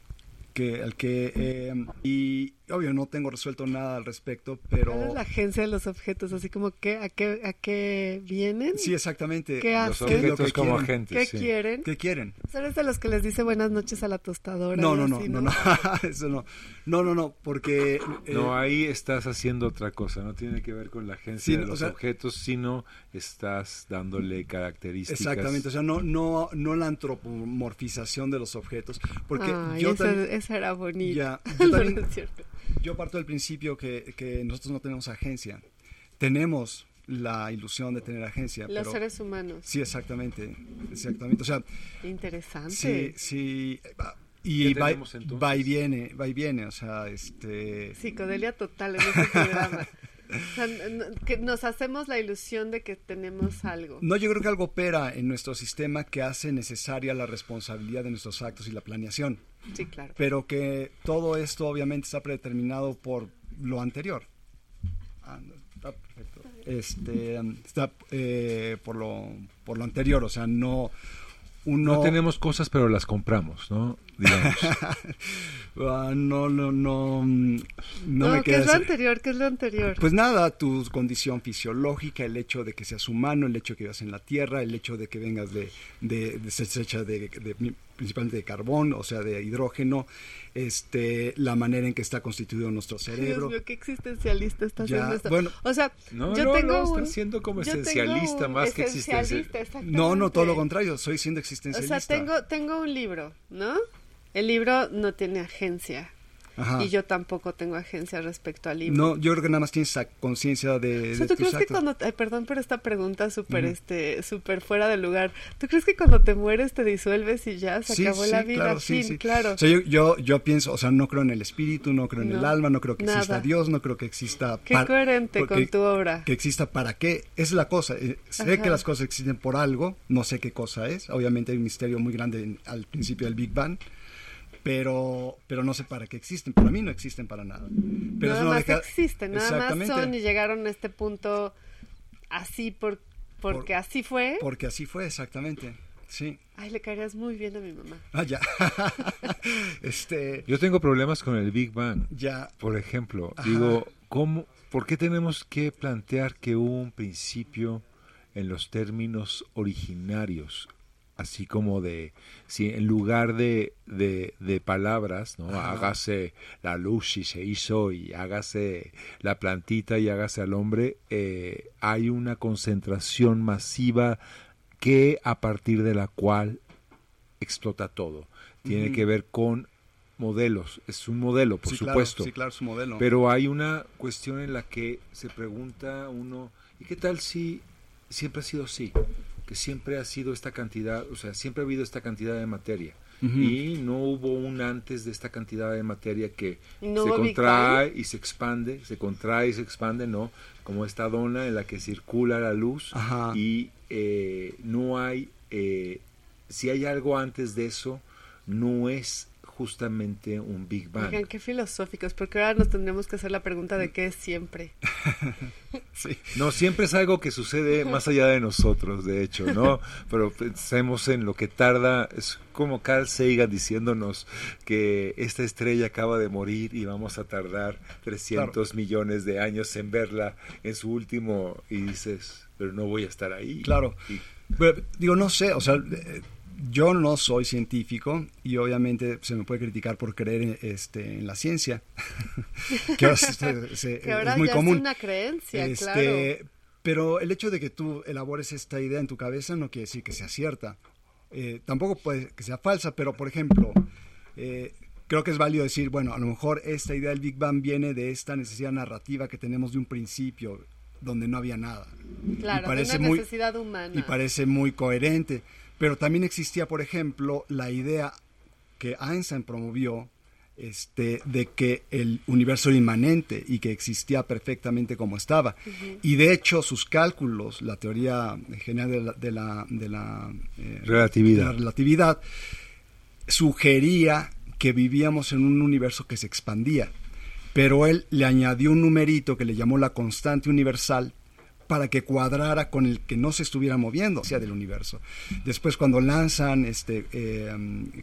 Speaker 5: que al que eh, y obvio no tengo resuelto nada al respecto, pero
Speaker 2: ¿Cuál es la agencia de los objetos? Así como que, ¿a qué, a qué vienen?
Speaker 5: sí exactamente.
Speaker 2: ¿Qué
Speaker 4: Los
Speaker 2: hacen?
Speaker 5: ¿Qué es lo
Speaker 4: objetos
Speaker 5: que
Speaker 4: como
Speaker 5: quieren?
Speaker 4: agentes.
Speaker 2: ¿Qué
Speaker 4: sí.
Speaker 2: quieren?
Speaker 5: ¿Qué quieren?
Speaker 2: ¿Eres de los que les dice buenas noches a la tostadora?
Speaker 5: No, no, no,
Speaker 2: así,
Speaker 5: no, no, (laughs) eso no. No, no, no, porque eh,
Speaker 4: No, ahí estás haciendo otra cosa, no tiene que ver con la agencia
Speaker 5: Sí,
Speaker 4: de
Speaker 5: o
Speaker 4: los
Speaker 5: sea-
Speaker 4: objetos, sino estás dándole características.
Speaker 5: Exactamente, o sea, no, no, no la antropomorfización de los objetos, porque
Speaker 2: Ay,
Speaker 5: yo
Speaker 2: esa,
Speaker 5: también,
Speaker 2: esa era bonita.
Speaker 5: ya, (laughs) yo
Speaker 2: No, no es cierto.
Speaker 5: Yo parto del principio que, que nosotros no tenemos agencia, tenemos la ilusión de tener agencia,
Speaker 2: Los
Speaker 5: pero
Speaker 2: seres humanos.
Speaker 5: sí, exactamente, exactamente, o sea,
Speaker 2: Interesante.
Speaker 5: sí, sí, y va y viene, va y viene, o sea, este,
Speaker 2: Psicodelia total en este programa. (laughs) O sea, n- n- que nos hacemos la ilusión de que tenemos algo.
Speaker 5: No, yo creo que algo opera en nuestro sistema que hace necesaria la responsabilidad de nuestros actos y la planeación,
Speaker 2: Sí, claro.
Speaker 5: pero que todo esto obviamente está predeterminado por lo anterior. Ah, no, está perfecto. Este, está eh, por lo por lo anterior, o sea, no uno
Speaker 4: No tenemos cosas, pero las compramos, ¿no? Digamos. (laughs)
Speaker 5: Ah, no no no mm, no,
Speaker 2: No,
Speaker 5: me
Speaker 2: ¿qué
Speaker 5: queda
Speaker 2: es lo anterior? ¿Qué es lo anterior?
Speaker 5: Pues nada, tu condición fisiológica, el hecho de que seas humano, el hecho de que vivas en la Tierra, el hecho de que vengas de, de, de de, de- principalmente de carbón, o sea, de hidrógeno, este, la manera en que está constituido nuestro
Speaker 2: Dios
Speaker 5: cerebro.
Speaker 2: mío, qué existencialista estás
Speaker 5: Ya,
Speaker 2: haciendo esto.
Speaker 5: bueno.
Speaker 2: o sea,
Speaker 4: No,
Speaker 2: yo
Speaker 4: no,
Speaker 2: tengo
Speaker 4: no,
Speaker 2: un...
Speaker 4: estás siendo como esencialista más que
Speaker 2: esencialista,
Speaker 5: No, no, todo lo contrario, soy siendo
Speaker 2: O
Speaker 5: existencialista.
Speaker 2: sea, tengo, tengo un libro, ¿no? El libro no tiene agencia.
Speaker 5: Ajá.
Speaker 2: Y yo tampoco tengo agencia respecto al libro.
Speaker 5: No, yo creo que nada más tienes esa conciencia de,
Speaker 2: O sea,
Speaker 5: de
Speaker 2: ¿tú
Speaker 5: tus
Speaker 2: crees que
Speaker 5: actos.
Speaker 2: cuando... Ay, perdón por esta pregunta súper, este, súper fuera de lugar. ¿Tú crees que cuando te mueres te disuelves y ya se
Speaker 5: Sí,
Speaker 2: acabó
Speaker 5: sí,
Speaker 2: la vida?
Speaker 5: claro, sí,
Speaker 2: fin,
Speaker 5: sí.
Speaker 2: claro.
Speaker 5: O sea, yo, yo, yo pienso, o sea, no creo en el espíritu, no creo en el
Speaker 2: No,
Speaker 5: alma, no creo que exista
Speaker 2: nada.
Speaker 5: Dios, no creo que exista...
Speaker 2: Qué coherente
Speaker 5: porque-
Speaker 2: con tu obra.
Speaker 5: que exista para qué. Es la cosa. Eh, Sé
Speaker 2: Ajá.
Speaker 5: que las cosas existen por algo, no sé qué cosa es. Obviamente hay un misterio muy grande en- al principio del Big Bang, pero, pero no sé para qué existen. Para mí no existen para nada. Pero
Speaker 2: nada
Speaker 5: no
Speaker 2: más
Speaker 5: deja-
Speaker 2: existen, nada más
Speaker 5: Exactamente.
Speaker 2: son y llegaron a este punto así por, porque
Speaker 5: Por-
Speaker 2: así fue.
Speaker 5: Porque así fue, exactamente. Sí.
Speaker 2: Ay, le caerías muy bien a mi mamá.
Speaker 5: Ah, ya. (laughs) este,
Speaker 4: Yo tengo problemas con el Big Bang.
Speaker 5: ya.
Speaker 4: Por ejemplo,
Speaker 5: Ajá.
Speaker 4: digo, ¿cómo, ¿por qué tenemos que plantear que hubo un principio en los términos originarios, así como de, si en lugar de, de, de palabras, ¿no? Hágase la luz y se hizo y hágase la plantita y hágase al hombre, eh, hay una concentración masiva que a partir de la cual explota todo. Tiene que ver con modelos, es un modelo, por supuesto.
Speaker 5: sí, claro, es un modelo.
Speaker 4: Pero hay una cuestión en la que se pregunta uno, ¿y qué tal si siempre ha sido así? Que siempre ha sido esta cantidad, o sea, siempre ha habido esta cantidad de materia. Y no hubo un antes de esta cantidad de materia que se contrae y se expande, se contrae y se expande, ¿no? Como esta dona en la que circula la luz y eh, no hay, eh, si hay algo antes de eso, no es justamente un Big Bang.
Speaker 2: Oigan, qué filosóficos, porque ahora nos tendremos que hacer la pregunta de qué es siempre. (laughs)
Speaker 4: sí. No, siempre es algo que sucede más allá de nosotros, de hecho, ¿no? (laughs) Pero pensemos en lo que tarda, es como Carl Sagan diciéndonos que esta estrella acaba de morir y vamos a tardar 300 millones de años en verla en su último, y dices, pero no voy a estar ahí.
Speaker 5: Claro. digo, no sé, o sea yo no soy científico y obviamente se me puede criticar por creer en, este, en la ciencia, (laughs) que ahora, es muy común.
Speaker 2: Es una creencia, este, claro.
Speaker 5: Pero el hecho de que tú elabores esta idea en tu cabeza no quiere decir que sea cierta. Eh, tampoco puede que sea falsa, pero por ejemplo, eh, creo que es válido decir, bueno, a lo mejor esta idea del Big Bang viene de esta necesidad narrativa que tenemos de un principio donde no había nada.
Speaker 2: Claro, y parece una necesidad humana.
Speaker 5: Y parece muy coherente. Pero también existía, por ejemplo, la idea que Einstein promovió este, de que el universo era inmanente y que existía perfectamente como estaba. Y de hecho sus cálculos, la teoría general de la, de la,
Speaker 4: eh, relatividad.
Speaker 5: relatividad, sugería que vivíamos en un universo que se expandía. Pero él le añadió un numerito que le llamó la constante universal para que cuadrara con el que no se estuviera moviendo hacia del universo. Después cuando lanzan, este, eh,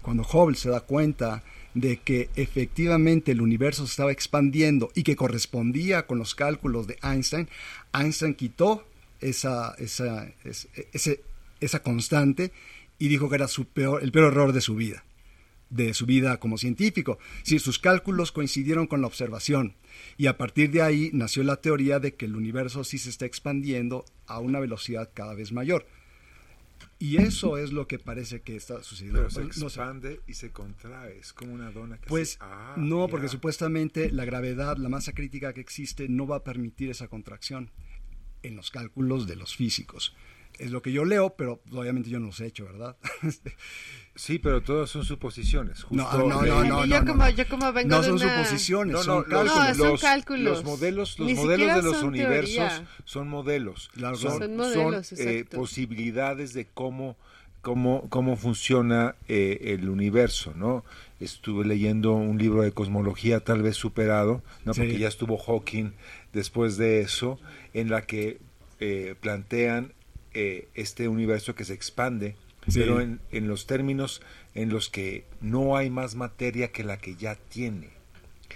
Speaker 5: cuando Hubble se da cuenta de que efectivamente el universo se estaba expandiendo y que correspondía con los cálculos de Einstein, Einstein quitó esa, esa, esa constante y dijo que era su peor, el peor error de su vida de su vida como científico. Si sus cálculos coincidieron con la observación y a partir de ahí nació la teoría de que el universo sí se está expandiendo a una velocidad cada vez mayor. Y eso es lo que parece que está sucediendo.
Speaker 4: Pero se expande y se contrae, es como una dona que
Speaker 5: Pues ah, no, porque supuestamente la gravedad, la masa crítica que existe, no va a permitir esa contracción en los cálculos de los físicos es lo que yo leo, pero obviamente yo no los he hecho, ¿verdad? (laughs)
Speaker 4: sí, pero todas son suposiciones.
Speaker 5: no, no, no, no,
Speaker 2: yo, como, yo como vengo
Speaker 5: no
Speaker 2: de
Speaker 5: son
Speaker 2: una...
Speaker 5: suposiciones,
Speaker 2: son, cálculos.
Speaker 4: Los,
Speaker 2: cálculos.
Speaker 4: Los modelos, los modelos de los universos son modelos. son, son, modelos, son eh, posibilidades de cómo cómo, cómo funciona eh, el universo, ¿no? Estuve leyendo un libro de cosmología tal vez superado, ¿no? Porque ya estuvo Hawking después de eso, en la que eh, plantean eh, este universo que se expande, pero en, en, los términos en los que no hay más materia que la que ya tiene.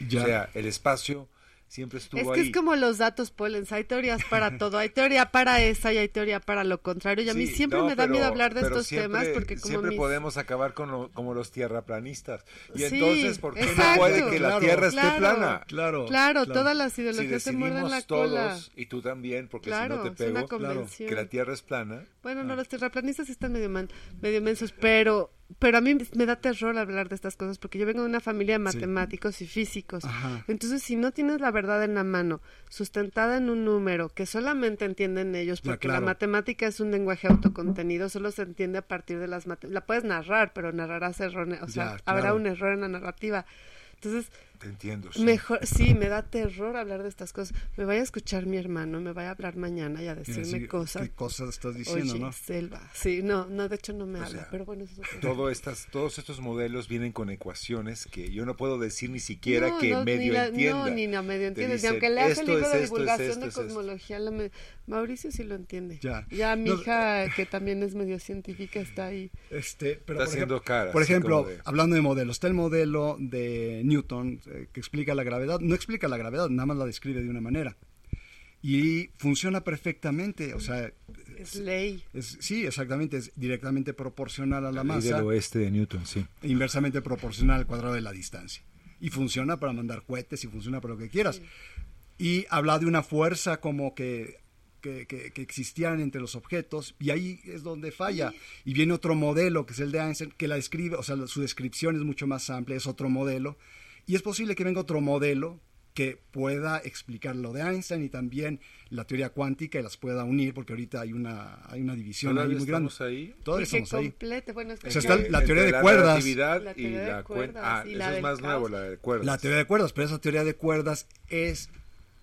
Speaker 4: O sea, el espacio siempre estuvo
Speaker 2: es
Speaker 4: que
Speaker 2: Es como los datos Pollens, hay teorías para (laughs) todo, hay teoría para esa y hay teoría para lo contrario. Y a mí siempre me da miedo hablar de estos temas porque como
Speaker 4: siempre podemos acabar con como los tierraplanistas. Y entonces, ¿por qué no puede que la Tierra esté plana?
Speaker 5: Claro,
Speaker 2: claro, todas las ideologías se muerden la cola.
Speaker 4: y tú también, porque si no te pego, que la Tierra es plana.
Speaker 2: Bueno, no, ah. los tierraplanistas están medio, man, medio mensos, pero pero a mí me da terror hablar de estas cosas porque yo vengo de una familia de matemáticos y físicos. Entonces, si no tienes la verdad en la mano, sustentada en un número que solamente entienden ellos, porque la matemática es un lenguaje autocontenido, solo se entiende a partir de las matemáticas. La puedes narrar, pero narrarás erróneo, o sea, habrá un error en la narrativa. Entonces,
Speaker 4: te entiendo.
Speaker 2: Sí. Mejor, sí, me da terror hablar de estas cosas. Me vaya a escuchar mi hermano, me vaya a hablar mañana y a decirme cosas.
Speaker 5: ¿Qué cosas estás diciendo,
Speaker 2: Oye,
Speaker 5: no?
Speaker 2: Selva. Sí, no, no, de hecho no me habla, pero bueno, eso
Speaker 4: es todo estas, todos estos modelos vienen con ecuaciones que yo no puedo decir ni siquiera que medio
Speaker 2: ni
Speaker 4: entienda.
Speaker 2: No, ni no medio entiende. aunque leas el libro de divulgación de cosmología, me, Mauricio sí lo entiende. Ya, ya mi hija, que también es medio científica, está ahí.
Speaker 5: Este, pero
Speaker 4: está por haciendo
Speaker 5: ejemplo, Por ejemplo, hablando de modelos, está el modelo de Newton eh, que explica la gravedad, no explica la gravedad, nada más la describe de una manera. y funciona perfectamente, o sea,
Speaker 2: es ley.
Speaker 5: Es, sí, exactamente, es directamente proporcional a la,
Speaker 6: La
Speaker 5: masa.
Speaker 6: ley del oeste de Newton, sí.
Speaker 5: inversamente proporcional al cuadrado de la distancia. Y funciona para mandar cohetes y funciona para lo que quieras. Y habla de una fuerza como que, que, que- que existían entre los objetos y ahí es donde falla. Y viene otro modelo, que es el de Einstein, que la describe, o sea, su descripción es mucho más amplia, es otro modelo. Y es posible que venga otro modelo que pueda explicar lo de Einstein y también la teoría cuántica y las pueda unir, porque ahorita hay una, hay una división ahí
Speaker 6: ¿Todavía
Speaker 5: muy grande.
Speaker 6: estamos ahí?
Speaker 5: Todavía
Speaker 2: y que
Speaker 5: estamos ahí.
Speaker 2: bueno, es que
Speaker 5: O sea, está la teoría de cuerdas.
Speaker 2: La
Speaker 6: y
Speaker 2: teoría de
Speaker 6: la
Speaker 2: cuerdas
Speaker 6: Ah,
Speaker 2: y
Speaker 6: eso es más nuevo, la de cuerdas.
Speaker 5: La teoría de cuerdas, pero esa teoría de cuerdas es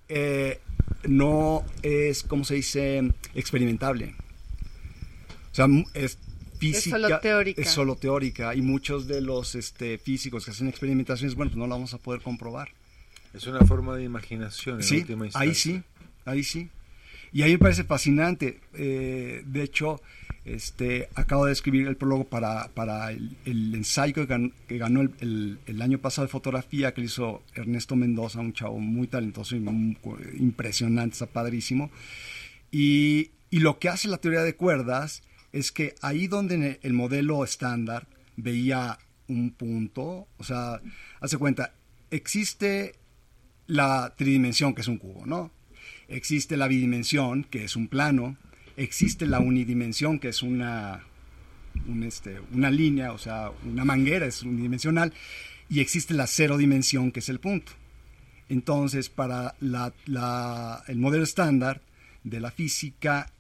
Speaker 5: eh, no es, ¿cómo se dice? Experimentable. O sea, es física.
Speaker 2: solo teórica.
Speaker 5: es solo teórica, y muchos de los este, físicos que hacen experimentaciones, bueno, pues no la vamos a poder comprobar.
Speaker 6: Es una forma de imaginación en
Speaker 5: Sí,
Speaker 6: última instancia.
Speaker 5: ahí sí, ahí sí. Y a mí me parece fascinante. eh, de hecho, este, acabo de escribir el prólogo para, para el, el ensayo que ganó, que ganó el, el- el año pasado de fotografía que le hizo Ernesto Mendoza, un chavo muy talentoso y muy- impresionante, está padrísimo. Y, y lo que hace la teoría de cuerdas es que ahí donde el, el modelo estándar veía un punto, o sea, hace cuenta, existe la tridimensión, que es un cubo, ¿no? Existe la bidimensión, que es un plano. Existe la unidimensión, que es una, un, este, una línea, o sea, una manguera, es unidimensional. Y existe la cero dimensión, que es el punto. Entonces, para el modelo estándar de la física,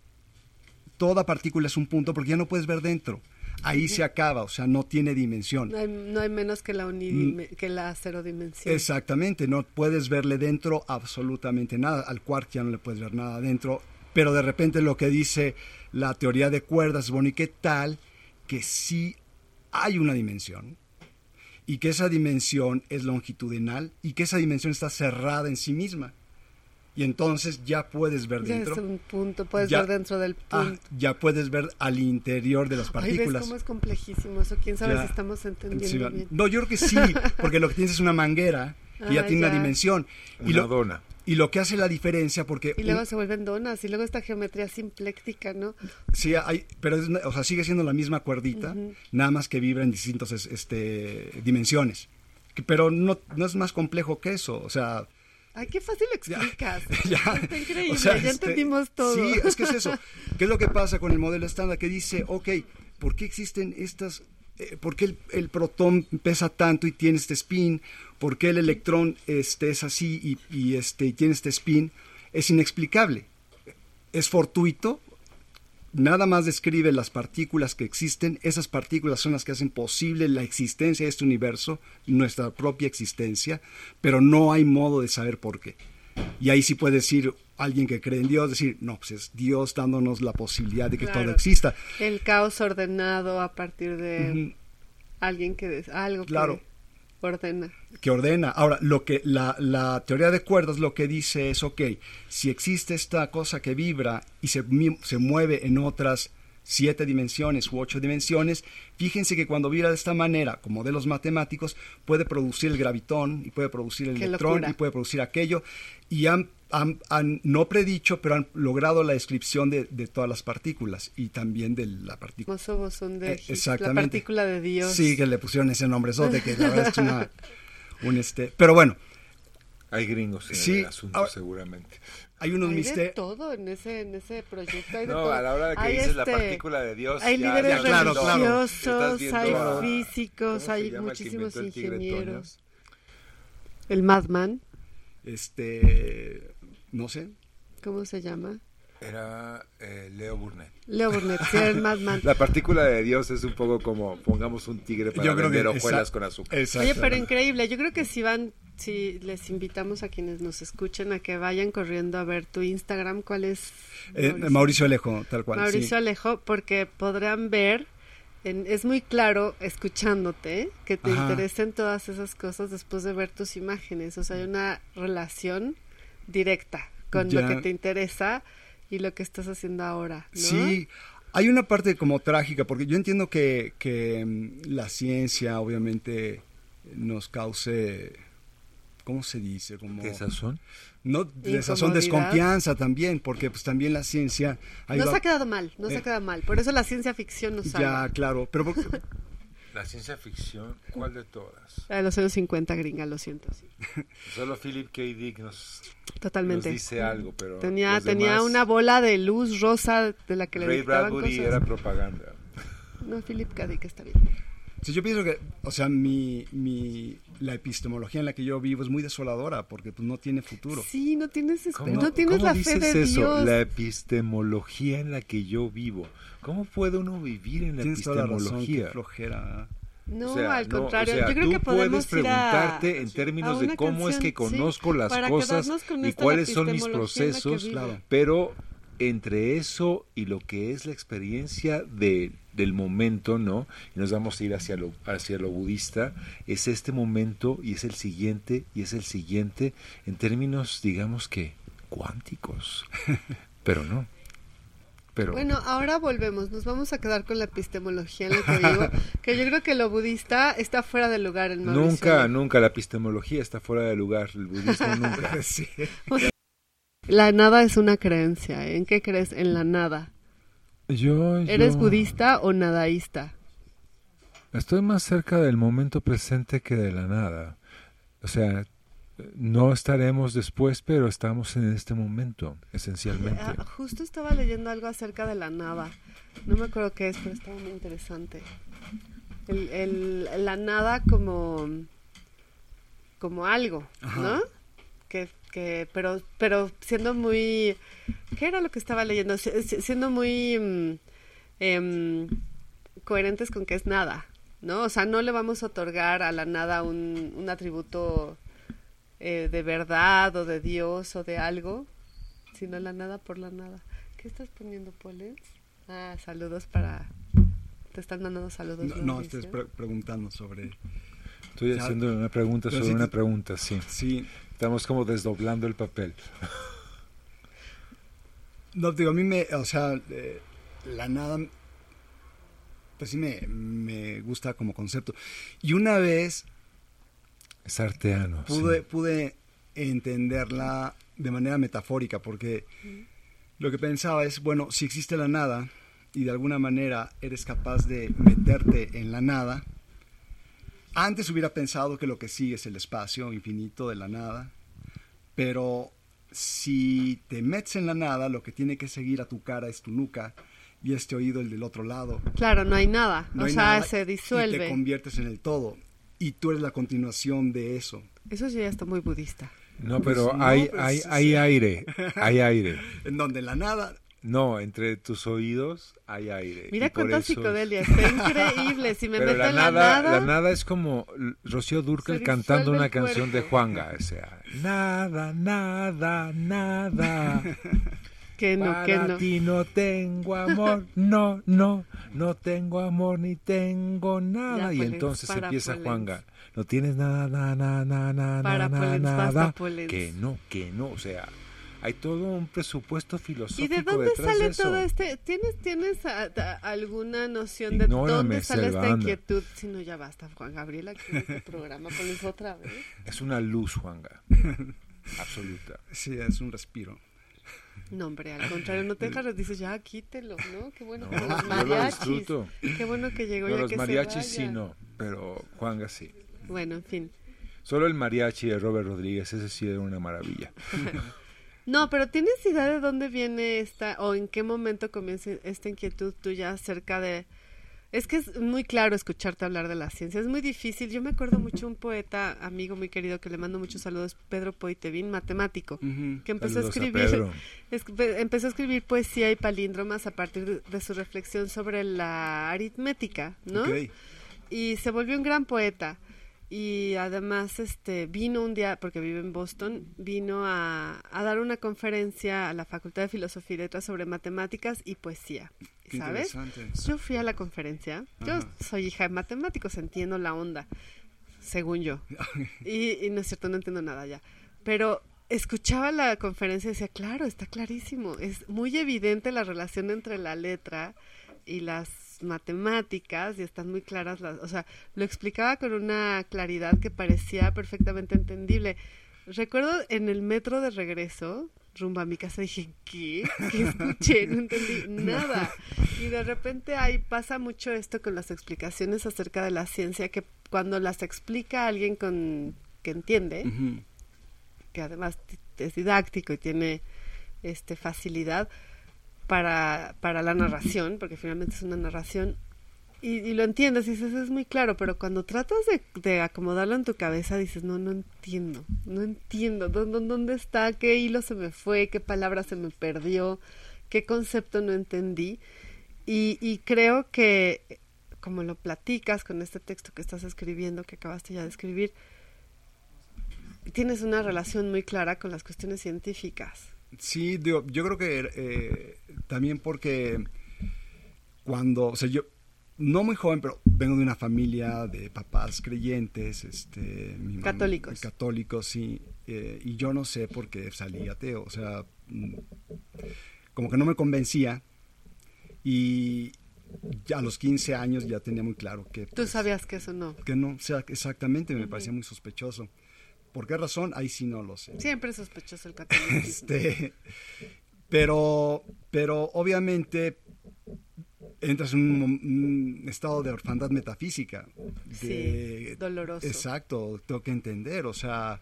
Speaker 5: toda partícula es un punto porque ya no puedes ver dentro. Ahí se acaba, o sea, no tiene dimensión.
Speaker 2: No hay, no hay menos que la, unidime- que la cero dimensión.
Speaker 5: Exactamente, no puedes verle dentro absolutamente nada. Al quark ya no le puedes ver nada dentro. Pero de repente lo que dice la teoría de cuerdas, bueno, ¿y qué tal que sí hay una dimensión? Y que esa dimensión es longitudinal y que esa dimensión está cerrada en sí misma. Y entonces ya puedes ver
Speaker 2: Ya es
Speaker 5: dentro.
Speaker 2: un punto, puedes
Speaker 5: Ya-
Speaker 2: ver dentro del
Speaker 5: Ah,
Speaker 2: punto.
Speaker 5: ya puedes ver al interior de las
Speaker 2: Ay,
Speaker 5: partículas.
Speaker 2: ¿ves cómo es complejísimo eso? ¿Quién sabe
Speaker 5: Ya.
Speaker 2: si estamos entendiendo
Speaker 5: Sí,
Speaker 2: bien?
Speaker 5: No, yo creo que sí, (laughs) porque lo que tienes es una manguera que ya
Speaker 2: Ah,
Speaker 5: tiene
Speaker 2: ya.
Speaker 5: una dimensión. Y
Speaker 6: Una
Speaker 5: lo,
Speaker 6: dona.
Speaker 5: y lo que hace la diferencia, porque
Speaker 2: Y luego
Speaker 5: un-
Speaker 2: se vuelven donas, y luego esta geometría simpléctica, ¿no?
Speaker 5: sí hay, pero es o sea, sigue siendo la misma cuerdita, nada más que vibra en distintas es- este, dimensiones. Pero no, no es más complejo que eso, o sea,
Speaker 2: Ay, qué fácil lo
Speaker 5: Ya,
Speaker 2: explicas. (laughs)
Speaker 5: ya,
Speaker 2: Está increíble,
Speaker 5: o sea,
Speaker 2: ya
Speaker 5: este,
Speaker 2: entendimos todo.
Speaker 5: Sí, es que es eso. (laughs) ¿Qué es lo que pasa con el modelo estándar? Que dice, ok, ¿por qué existen estas... eh, ¿Por qué el, el protón pesa tanto y tiene este spin? ¿Por qué el electrón este, es así y, y, este, y tiene este spin? Es inexplicable. Es fortuito. Nada más describe las partículas que existen. Esas partículas son las que hacen posible la existencia de este universo, nuestra propia existencia, pero no hay modo de saber por qué. Y ahí sí puede decir alguien que cree en Dios, decir, no, pues es Dios dándonos la posibilidad de que
Speaker 2: Claro.
Speaker 5: todo exista.
Speaker 2: El caos ordenado a partir de alguien que algo
Speaker 5: Claro.
Speaker 2: que ordena.
Speaker 5: que ordena. Ahora, lo que la, la teoría de cuerdas lo que dice es, ok, si existe esta cosa que vibra y se, se mueve en otras siete dimensiones u ocho dimensiones, fíjense que cuando vibra de esta manera, con modelos matemáticos, puede producir el gravitón y puede producir el
Speaker 2: Qué
Speaker 5: electrón
Speaker 2: locura.
Speaker 5: y puede producir aquello. Y han, han- han no predicho, pero han logrado la descripción de, de todas las partículas y también de la partícula.
Speaker 2: De
Speaker 5: Eh,
Speaker 2: Higgs, la
Speaker 5: exactamente.
Speaker 2: partícula de Dios.
Speaker 5: Sí, que le pusieron ese nombre, que la verdad es una, un este, pero bueno,
Speaker 6: Hay gringos en
Speaker 5: Sí,
Speaker 6: el asunto,
Speaker 5: ahora-
Speaker 6: seguramente.
Speaker 5: Hay unos misterios.
Speaker 2: todo en ese, en ese proyecto. Hay de
Speaker 6: No,
Speaker 2: todo.
Speaker 6: a la hora de que
Speaker 2: Hay
Speaker 6: dices la
Speaker 2: este,
Speaker 6: partícula de Dios.
Speaker 2: Hay
Speaker 6: ya-
Speaker 2: líderes
Speaker 6: ya
Speaker 5: claro, claro.
Speaker 2: religiosos,
Speaker 6: estás viendo
Speaker 2: hay
Speaker 6: a-
Speaker 2: físicos,
Speaker 6: ¿cómo se
Speaker 2: hay
Speaker 6: el
Speaker 2: muchísimos
Speaker 6: el
Speaker 2: ingenieros.
Speaker 6: Toño?
Speaker 2: El Madman,
Speaker 5: Este, no sé.
Speaker 2: ¿cómo se llama?
Speaker 6: Era eh, Leo Burnett.
Speaker 2: Leo Burnett, sí, era el Madman. (laughs)
Speaker 6: La partícula de Dios es un poco como pongamos un tigre para
Speaker 5: Yo creo que
Speaker 6: vender hojuelas con azúcar.
Speaker 5: exacto.
Speaker 2: Oye, pero increíble. Yo creo que si van, si les invitamos a quienes nos escuchen a que vayan corriendo a ver tu Instagram, ¿cuál es?
Speaker 5: Eh, Mauricio Alejo, tal cual.
Speaker 2: Mauricio
Speaker 5: sí.
Speaker 2: Alejo, porque podrán ver, en- es muy claro escuchándote que te
Speaker 5: Ajá.
Speaker 2: interesen todas esas cosas después de ver tus imágenes. O sea, hay una relación directa con lo que te interesa y lo que estás haciendo ahora. ¿no?
Speaker 5: Sí, hay una parte como trágica, porque yo entiendo que, que mm, la ciencia obviamente nos cause ¿cómo se dice? Como,
Speaker 4: ¿Desazón?
Speaker 5: No, desazón, desconfianza también, porque pues también la ciencia...
Speaker 2: No
Speaker 5: ido
Speaker 2: se ha quedado mal, no se
Speaker 5: Eh,
Speaker 2: ha quedado mal. Por eso la ciencia ficción nos salva.
Speaker 5: Ya, claro, pero por- (laughs)
Speaker 4: La ciencia ficción, ¿cuál de todas?
Speaker 2: La de los años 50, gringa, lo siento. sí.
Speaker 4: Solo Philip K. Dick nos,
Speaker 2: Totalmente.
Speaker 4: nos dice algo, pero
Speaker 2: Tenía, tenía
Speaker 4: demás,
Speaker 2: una bola de luz rosa de la que le
Speaker 4: Ray
Speaker 2: dictaban
Speaker 4: Bradbury
Speaker 2: cosas.
Speaker 4: era propaganda.
Speaker 2: No, Philip K. Dick está bien.
Speaker 5: Sí, yo pienso que, o sea, mi, mi, la epistemología en la que yo vivo es muy desoladora porque pues, no tiene futuro.
Speaker 2: Sí, no tienes,
Speaker 4: ¿Cómo-
Speaker 2: no tienes
Speaker 4: cómo
Speaker 2: la fe
Speaker 4: dices
Speaker 2: de
Speaker 4: eso?
Speaker 2: Dios.
Speaker 4: La epistemología en la que yo vivo. ¿Cómo puede uno vivir en la
Speaker 5: Tienes toda la razón, qué
Speaker 4: epistemología?
Speaker 5: flojera.
Speaker 2: No,
Speaker 4: O sea,
Speaker 2: al
Speaker 4: no,
Speaker 2: contrario.
Speaker 4: o sea,
Speaker 2: yo creo
Speaker 4: tú
Speaker 2: que podemos
Speaker 4: puedes
Speaker 2: ir a-
Speaker 4: preguntarte en términos de cómo es que
Speaker 2: canción, sí,
Speaker 4: conozco las cosas y cuáles son mis
Speaker 2: epistemología
Speaker 4: procesos.
Speaker 5: Claro.
Speaker 4: pero entre eso y lo que es la experiencia de, del momento, ¿no? Y nos vamos a ir hacia lo, hacia lo budista, es este momento y es el siguiente y es el siguiente en términos, digamos que, cuánticos. (laughs) Pero no. Pero
Speaker 2: Bueno, ahora volvemos. Nos vamos a quedar con la epistemología en la que vivo. (laughs) que yo creo que lo budista está fuera de lugar en Mauricio.
Speaker 4: nunca, nunca la epistemología está fuera de lugar, el budismo nunca. (laughs)
Speaker 5: Sí.
Speaker 2: La nada es una creencia. ¿eh? ¿En qué crees? En la nada.
Speaker 4: Yo,
Speaker 2: ¿Eres budista o nadaísta?
Speaker 4: Estoy más cerca del momento presente que de la nada. O sea, no estaremos después, pero estamos en este momento, esencialmente.
Speaker 2: Ah, justo estaba leyendo algo acerca de la nada. No me acuerdo qué es, pero estaba muy interesante. El, el- la nada como, como algo,
Speaker 5: Ajá.
Speaker 2: ¿no? Que, que, pero, pero siendo muy... ¿Qué era lo que estaba leyendo? Si- si- Siendo muy mm, em, coherentes con que es nada, ¿no? O sea, no le vamos a otorgar a la nada un, un atributo eh, de verdad o de Dios o de algo, sino la nada por la nada. ¿Qué estás poniendo, Polens? Ah, saludos para... Te están mandando saludos.
Speaker 5: No, no, pre- preguntando sobre...
Speaker 4: Estoy haciendo una pregunta sobre una pregunta, sí.
Speaker 5: Sí,
Speaker 4: Estamos como desdoblando el papel.
Speaker 5: no, digo, a mí me, o sea, eh, la nada, pues sí me, me gusta como concepto. Y una vez
Speaker 4: Es arteano. sí.
Speaker 5: pude, pude entenderla de manera metafórica, porque lo que pensaba es, bueno, si existe la nada y de alguna manera eres capaz de meterte en la nada, antes hubiera pensado que lo que sigue es el espacio infinito de la nada, pero si te metes en la nada, lo que tiene que seguir a tu cara es tu nuca y este oído el del otro lado.
Speaker 2: Claro, no hay nada.
Speaker 5: No
Speaker 2: o
Speaker 5: hay
Speaker 2: sea,
Speaker 5: nada
Speaker 2: se
Speaker 5: Y te
Speaker 2: disuelve.
Speaker 5: conviertes en el todo. Y tú eres la continuación de eso.
Speaker 2: Eso sí ya está muy budista.
Speaker 4: No,
Speaker 5: Pues
Speaker 4: pero
Speaker 5: no,
Speaker 4: hay,
Speaker 5: pues,
Speaker 4: hay,
Speaker 5: sí.
Speaker 4: hay aire. Hay aire. (laughs)
Speaker 5: En donde la nada
Speaker 4: No, entre tus oídos hay aire.
Speaker 2: Mira cuánta
Speaker 4: eso-
Speaker 2: psicodelia. Está increíble. Si me (laughs)
Speaker 4: Pero
Speaker 2: meto
Speaker 4: la
Speaker 2: en
Speaker 4: nada,
Speaker 2: la nada...
Speaker 4: la nada es como Rocío Durcal cantando una canción de. Juanga, o sea, nada, nada, nada. (laughs)
Speaker 2: que no,
Speaker 4: Para
Speaker 2: que no.
Speaker 4: ti no tengo amor, no, no, no tengo amor ni tengo nada.
Speaker 2: Ya,
Speaker 4: y
Speaker 2: Polens,
Speaker 4: entonces empieza
Speaker 2: Polens.
Speaker 4: Juanga. No tienes nada, nada, nada, nada, nada, nada. Que no, que no, o sea, hay todo un presupuesto
Speaker 2: ¿Y
Speaker 4: filosófico
Speaker 2: de dónde
Speaker 4: detrás
Speaker 2: sale
Speaker 4: de eso.
Speaker 2: todo este? ¿Tienes, tienes a- a- alguna noción de
Speaker 4: Ignórame,
Speaker 2: dónde sale esta inquietud? Si no, ya basta, Juan Gabriel, aquí en este programa, pones otra vez.
Speaker 4: Es una luz, Juanga. Absoluta.
Speaker 5: sí es un respiro.
Speaker 2: No, hombre, al contrario, no te dejas, dices, ya, quítelo, ¿no? Qué bueno,
Speaker 4: No,
Speaker 2: como los
Speaker 4: lo
Speaker 2: mariachis.
Speaker 4: disfruto.
Speaker 2: Qué bueno que llegó
Speaker 4: No,
Speaker 2: ya
Speaker 4: los
Speaker 2: que
Speaker 4: mariachis
Speaker 2: se
Speaker 4: sí
Speaker 2: vaya.
Speaker 4: no, pero Juanga sí.
Speaker 2: Bueno, en fin.
Speaker 4: Solo el mariachi de Robert Rodríguez, ese sí era una maravilla. (laughs)
Speaker 2: No, pero ¿tienes idea de dónde viene esta, o en qué momento comienza esta inquietud tuya acerca de... Es que es muy claro escucharte hablar de la ciencia, es muy difícil. Yo me acuerdo mucho un poeta, amigo muy querido, que le mando muchos saludos, Pedro Poitevin, matemático, que empezó
Speaker 4: Saludos
Speaker 2: a escribir... Es- empezó a escribir poesía y palíndromas a partir de, de su reflexión sobre la aritmética, ¿no? Y se volvió un gran poeta y además este vino un día porque vive en Boston vino a, a dar una conferencia a la Facultad de Filosofía y Letras sobre matemáticas y poesía
Speaker 5: Qué
Speaker 2: sabes yo fui a la conferencia. Yo soy hija de matemáticos entiendo la onda según yo. (laughs) Y, y no es cierto no entiendo nada ya. Pero escuchaba la conferencia y decía claro está clarísimo. Es muy evidente la relación entre la letra y las matemáticas y están muy claras las, o sea, lo explicaba con una claridad que parecía perfectamente entendible. Recuerdo en el metro de regreso, rumbo a mi casa, dije, ¿qué? ¿Qué escuché? No entendí (laughs) nada. Y de repente ahí pasa mucho esto con las explicaciones acerca de la ciencia, que cuando las explica alguien con que entiende, que además es didáctico y tiene este facilidad para, para la narración, porque finalmente es una narración, y, lo entiendes y dices, es muy claro, pero cuando tratas de, de acomodarlo en tu cabeza, dices, no, no entiendo, no entiendo, ¿dó- dó- ¿dónde está? ¿Qué hilo se me fue? ¿Qué palabra se me perdió? ¿Qué concepto no entendí? Y creo que, como lo platicas con este texto que estás escribiendo, que acabaste ya de escribir, tienes una relación muy clara con las cuestiones científicas.
Speaker 5: Sí, digo, yo creo que eh, también porque cuando, o sea, yo no muy joven, pero vengo de una familia de papás creyentes, este, mi mamá-
Speaker 2: Católicos.
Speaker 5: católicos, sí, eh, y yo no sé por qué salí ateo, o sea, mm, como que no me convencía y ya a los 15 años ya tenía muy claro que
Speaker 2: Tú
Speaker 5: pues,
Speaker 2: sabías que eso no.
Speaker 5: que no, o sea, exactamente me parecía muy sospechoso. ¿Por qué razón? Ahí sí no lo sé.
Speaker 2: Siempre es sospechoso el catolicismo. (laughs)
Speaker 5: Este, pero, pero obviamente entras en un, estado de orfandad metafísica. de-
Speaker 2: Sí, doloroso.
Speaker 5: Exacto, tengo que entender, o sea,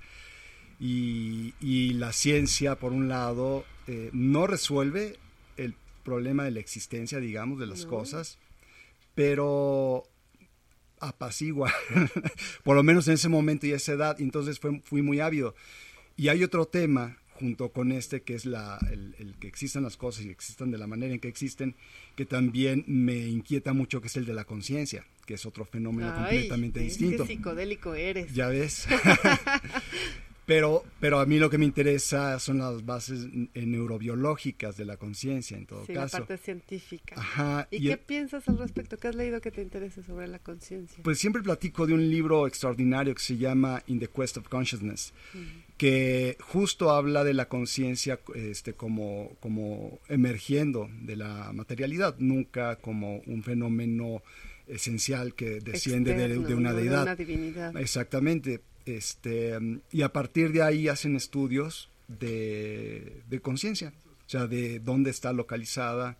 Speaker 5: y, y la ciencia, por un lado, eh, no resuelve el problema de la existencia, digamos, de las
Speaker 2: No.
Speaker 5: cosas, pero apacigua, (laughs) por lo menos en ese momento y esa edad, entonces fue, fui muy ávido. Y hay otro tema junto con este que es la, el, el que existan las cosas y existan de la manera en que existen, que también me inquieta mucho, que es el de la conciencia, que es otro fenómeno
Speaker 2: Ay,
Speaker 5: completamente
Speaker 2: qué
Speaker 5: distinto.
Speaker 2: psicodélico eres.
Speaker 5: Ya ves. (laughs) (laughs) pero, pero a mí lo que me interesa son las bases neurobiológicas de la conciencia, en todo
Speaker 2: sí, la
Speaker 5: caso.
Speaker 2: parte científica.
Speaker 5: Ajá.
Speaker 2: ¿Y,
Speaker 5: y
Speaker 2: qué
Speaker 5: el-
Speaker 2: piensas al respecto? ¿Qué has leído que te interese sobre la conciencia?
Speaker 5: Pues siempre platico de un libro extraordinario que se llama In the Quest of Consciousness, que justo habla de la conciencia este, como, como emergiendo de la materialidad, nunca como un fenómeno esencial que desciende de,
Speaker 2: Externo,
Speaker 5: de una deidad.
Speaker 2: una divinidad.
Speaker 5: Exactamente. Este, y a partir de ahí hacen estudios de, de conciencia, o sea, de dónde está localizada.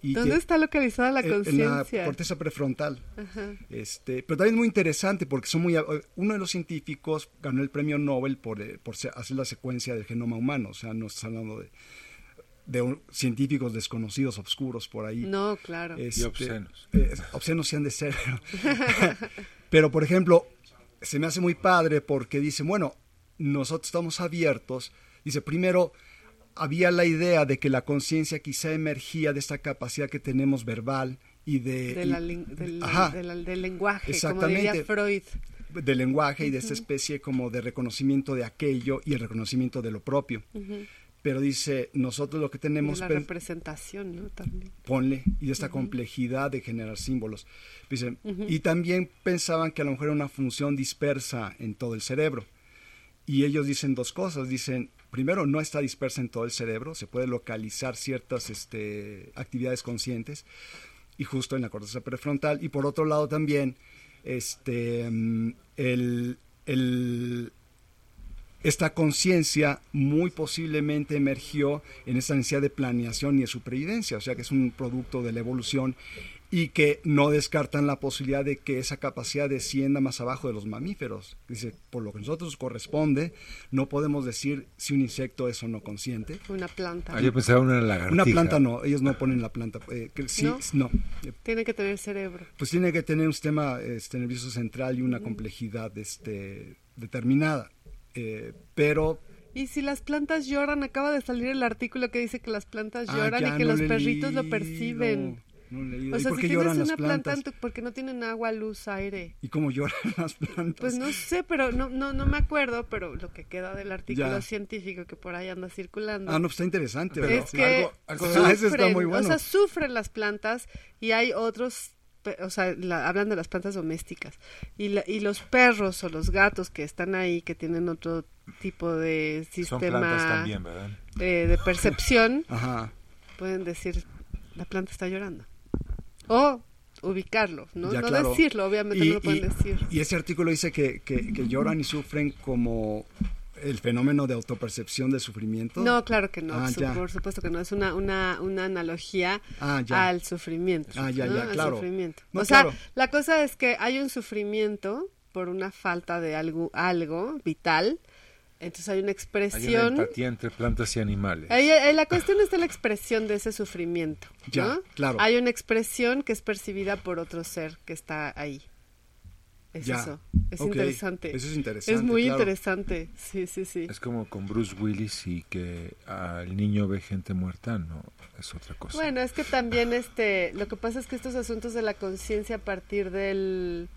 Speaker 5: Y
Speaker 2: ¿Dónde
Speaker 5: que-
Speaker 2: está localizada la
Speaker 5: en- En la
Speaker 2: conciencia?
Speaker 5: corteza prefrontal.
Speaker 2: Ajá.
Speaker 5: Este, pero también es muy interesante porque son muy uno de los científicos ganó el premio Nobel por, eh, por hacer la secuencia del genoma humano, o sea, no estás hablando de, de un- científicos desconocidos, obscuros por ahí.
Speaker 2: No, claro.
Speaker 5: Este,
Speaker 4: Y obscenos.
Speaker 5: eh, obscenos sí han de ser. (laughs) Pero, por ejemplo, se me hace muy padre porque dice, bueno, nosotros estamos abiertos. Dice, primero, había la idea de que la conciencia quizá emergía de esta capacidad que tenemos verbal y de...
Speaker 2: La del,
Speaker 5: Ajá.
Speaker 2: de la- del lenguaje, como diría
Speaker 5: Exactamente.
Speaker 2: Freud.
Speaker 5: del lenguaje y de esta especie como de reconocimiento de aquello y el reconocimiento de lo propio. Pero dice, nosotros lo que
Speaker 2: Y
Speaker 5: tenemos...
Speaker 2: la
Speaker 5: pen-
Speaker 2: representación, ¿no? También.
Speaker 5: ponle, y de esta complejidad de generar símbolos. Dice, Y también pensaban que a lo mejor era una función dispersa en todo el cerebro. Y ellos dicen dos cosas. Dicen, primero, no está dispersa en todo el cerebro, se puede localizar ciertas este, actividades conscientes, y justo en la corteza prefrontal. Y por otro lado también, este, mm, el, el- esta conciencia muy posiblemente emergió en esta necesidad de planeación y de supervivencia, o sea que es un producto de la evolución y que no descartan la posibilidad de que esa capacidad descienda más abajo de los mamíferos. Dice, por lo que a nosotros corresponde, no podemos decir si un insecto es o no consciente.
Speaker 2: Una planta.
Speaker 4: Ah, yo pensaba una lagartija.
Speaker 5: Una planta no, ellos no ponen la planta. eh, sí,
Speaker 2: ¿No?
Speaker 5: no.
Speaker 2: Tiene que tener cerebro.
Speaker 5: Pues tiene que tener un sistema este, nervioso central y una complejidad este, determinada. Eh, pero
Speaker 2: Y si las plantas lloran, acaba de salir el artículo que dice que las plantas
Speaker 5: Ah,
Speaker 2: lloran
Speaker 5: ya
Speaker 2: y que
Speaker 5: no
Speaker 2: los
Speaker 5: lo
Speaker 2: perritos lo
Speaker 5: leído,
Speaker 2: perciben.
Speaker 5: no lo leído.
Speaker 2: O
Speaker 5: ¿Y
Speaker 2: sea, si tienes una planta, porque no tienen agua, luz, aire.
Speaker 5: ¿Y cómo lloran las plantas?
Speaker 2: Pues no sé, pero no, no, no me acuerdo, pero lo que queda del artículo
Speaker 5: Ya.
Speaker 2: científico que por ahí anda circulando.
Speaker 5: Ah, no, pues está interesante.
Speaker 4: Pero
Speaker 2: es que
Speaker 4: algo- algo-
Speaker 5: Ah, ese está
Speaker 2: sufren,
Speaker 5: muy bueno.
Speaker 2: o sea, sufren las plantas y hay otros, o sea, la- hablan de las plantas domésticas y, la- y los perros o los gatos que están ahí, que tienen otro tipo de sistema
Speaker 4: también, ¿verdad?
Speaker 2: eh, de percepción, (laughs)
Speaker 5: Ajá.
Speaker 2: pueden decir, la planta está llorando. O ubicarlo, ¿no?
Speaker 5: Ya,
Speaker 2: no
Speaker 5: claro.
Speaker 2: decirlo, obviamente no lo pueden decir.
Speaker 5: y ese artículo dice que, que, que lloran y sufren como el fenómeno de autopercepción del sufrimiento.
Speaker 2: No, claro que no,
Speaker 5: Ah,
Speaker 2: su-
Speaker 5: ya.
Speaker 2: por supuesto que no, es una, una, una analogía
Speaker 5: Ah, ya.
Speaker 2: al sufrimiento.
Speaker 5: Ah, ya,
Speaker 2: ¿no?
Speaker 5: ya,
Speaker 2: Al
Speaker 5: claro.
Speaker 2: sufrimiento.
Speaker 5: No,
Speaker 2: o sea,
Speaker 5: claro.
Speaker 2: la cosa es que hay un sufrimiento por una falta de algo, algo vital, entonces hay una
Speaker 4: Hay una
Speaker 2: expresión.
Speaker 4: empatía entre plantas y animales.
Speaker 2: La cuestión está en la expresión de ese sufrimiento.
Speaker 5: Ya,
Speaker 2: ¿no?
Speaker 5: claro.
Speaker 2: Hay una expresión que es percibida por otro ser que está ahí. Es
Speaker 5: Ya.
Speaker 2: eso. Es interesante.
Speaker 5: eso es interesante,
Speaker 2: Es muy
Speaker 5: claro.
Speaker 2: interesante. Sí, sí, sí.
Speaker 4: Es como con Bruce Willis y que al niño ve gente muerta, no, es otra cosa.
Speaker 2: Bueno, es que también este, lo que pasa es que estos asuntos de la conciencia a partir del,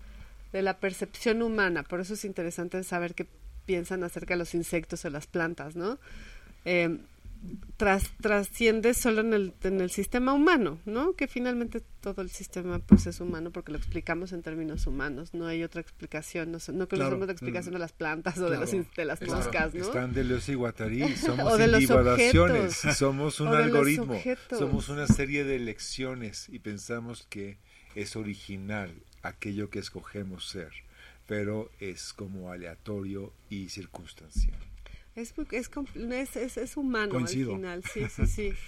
Speaker 2: de la percepción humana, por eso es interesante saber qué piensan acerca de los insectos o las plantas, ¿no? Eh, tras, trasciende solo en el, en el sistema humano, ¿no? Que finalmente todo el sistema pues es humano porque lo explicamos en términos humanos, no hay otra explicación, no, no conocemos
Speaker 5: Claro.
Speaker 2: la explicación de las plantas o de, los, de las moscas, ¿no?
Speaker 4: Están Deleuze y Guattari, (laughs) somos
Speaker 2: de los
Speaker 4: individuaciones, somos un
Speaker 2: de los
Speaker 4: algoritmo, somos una serie de elecciones y pensamos que es original aquello que escogemos ser, pero es como aleatorio y circunstancial.
Speaker 2: Es, es, es, es, humano
Speaker 5: Coincido.
Speaker 2: al final, sí, sí, sí. (laughs)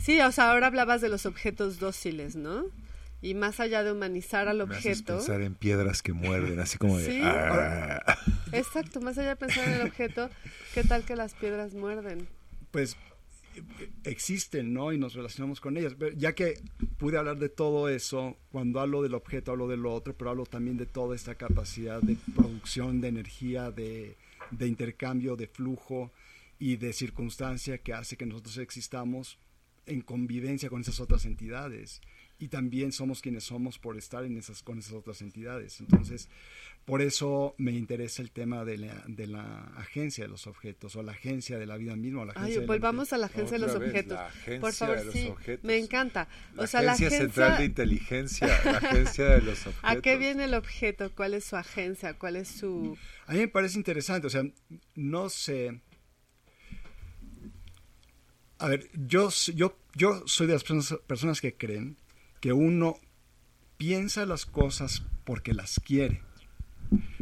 Speaker 2: Sí, o sea, ahora hablabas de los objetos dóciles, ¿no? Y más allá de humanizar al
Speaker 4: Me haces
Speaker 2: objeto,
Speaker 4: pensar en piedras que muerden, así como de...
Speaker 2: Sí.
Speaker 4: "Ah". (laughs)
Speaker 2: exacto, más allá de pensar en el objeto, ¿qué tal que las piedras muerden?
Speaker 5: pues existen, ¿no? Y nos relacionamos con ellas. Pero ya que pude hablar de todo eso, cuando hablo del objeto hablo de lo otro, pero hablo también de toda esta capacidad de producción de energía, de, de intercambio, de flujo y de circunstancia que hace que nosotros existamos en convivencia con esas otras entidades. Y también somos quienes somos por estar en esas, con esas otras entidades. Entonces, por eso me interesa el tema de la, de la agencia de los objetos o la agencia de la vida misma. o la
Speaker 2: Ay,
Speaker 5: agencia de la
Speaker 2: volvamos a la agencia de los
Speaker 4: Otra vez,
Speaker 2: objetos.
Speaker 4: la agencia
Speaker 2: Por favor,
Speaker 4: de los
Speaker 2: sí,
Speaker 4: objetos.
Speaker 2: me encanta.
Speaker 4: La
Speaker 2: o sea,
Speaker 4: Agencia
Speaker 2: la
Speaker 4: Central de
Speaker 2: agencia,
Speaker 4: Inteligencia, la (laughs) Agencia de los Objetos.
Speaker 2: ¿a qué viene el objeto? ¿Cuál es su agencia? ¿Cuál es su...?
Speaker 5: A mí me parece interesante, o sea, no sé. A ver, yo, yo, yo soy de las personas, personas que creen que uno piensa las cosas porque las quiere.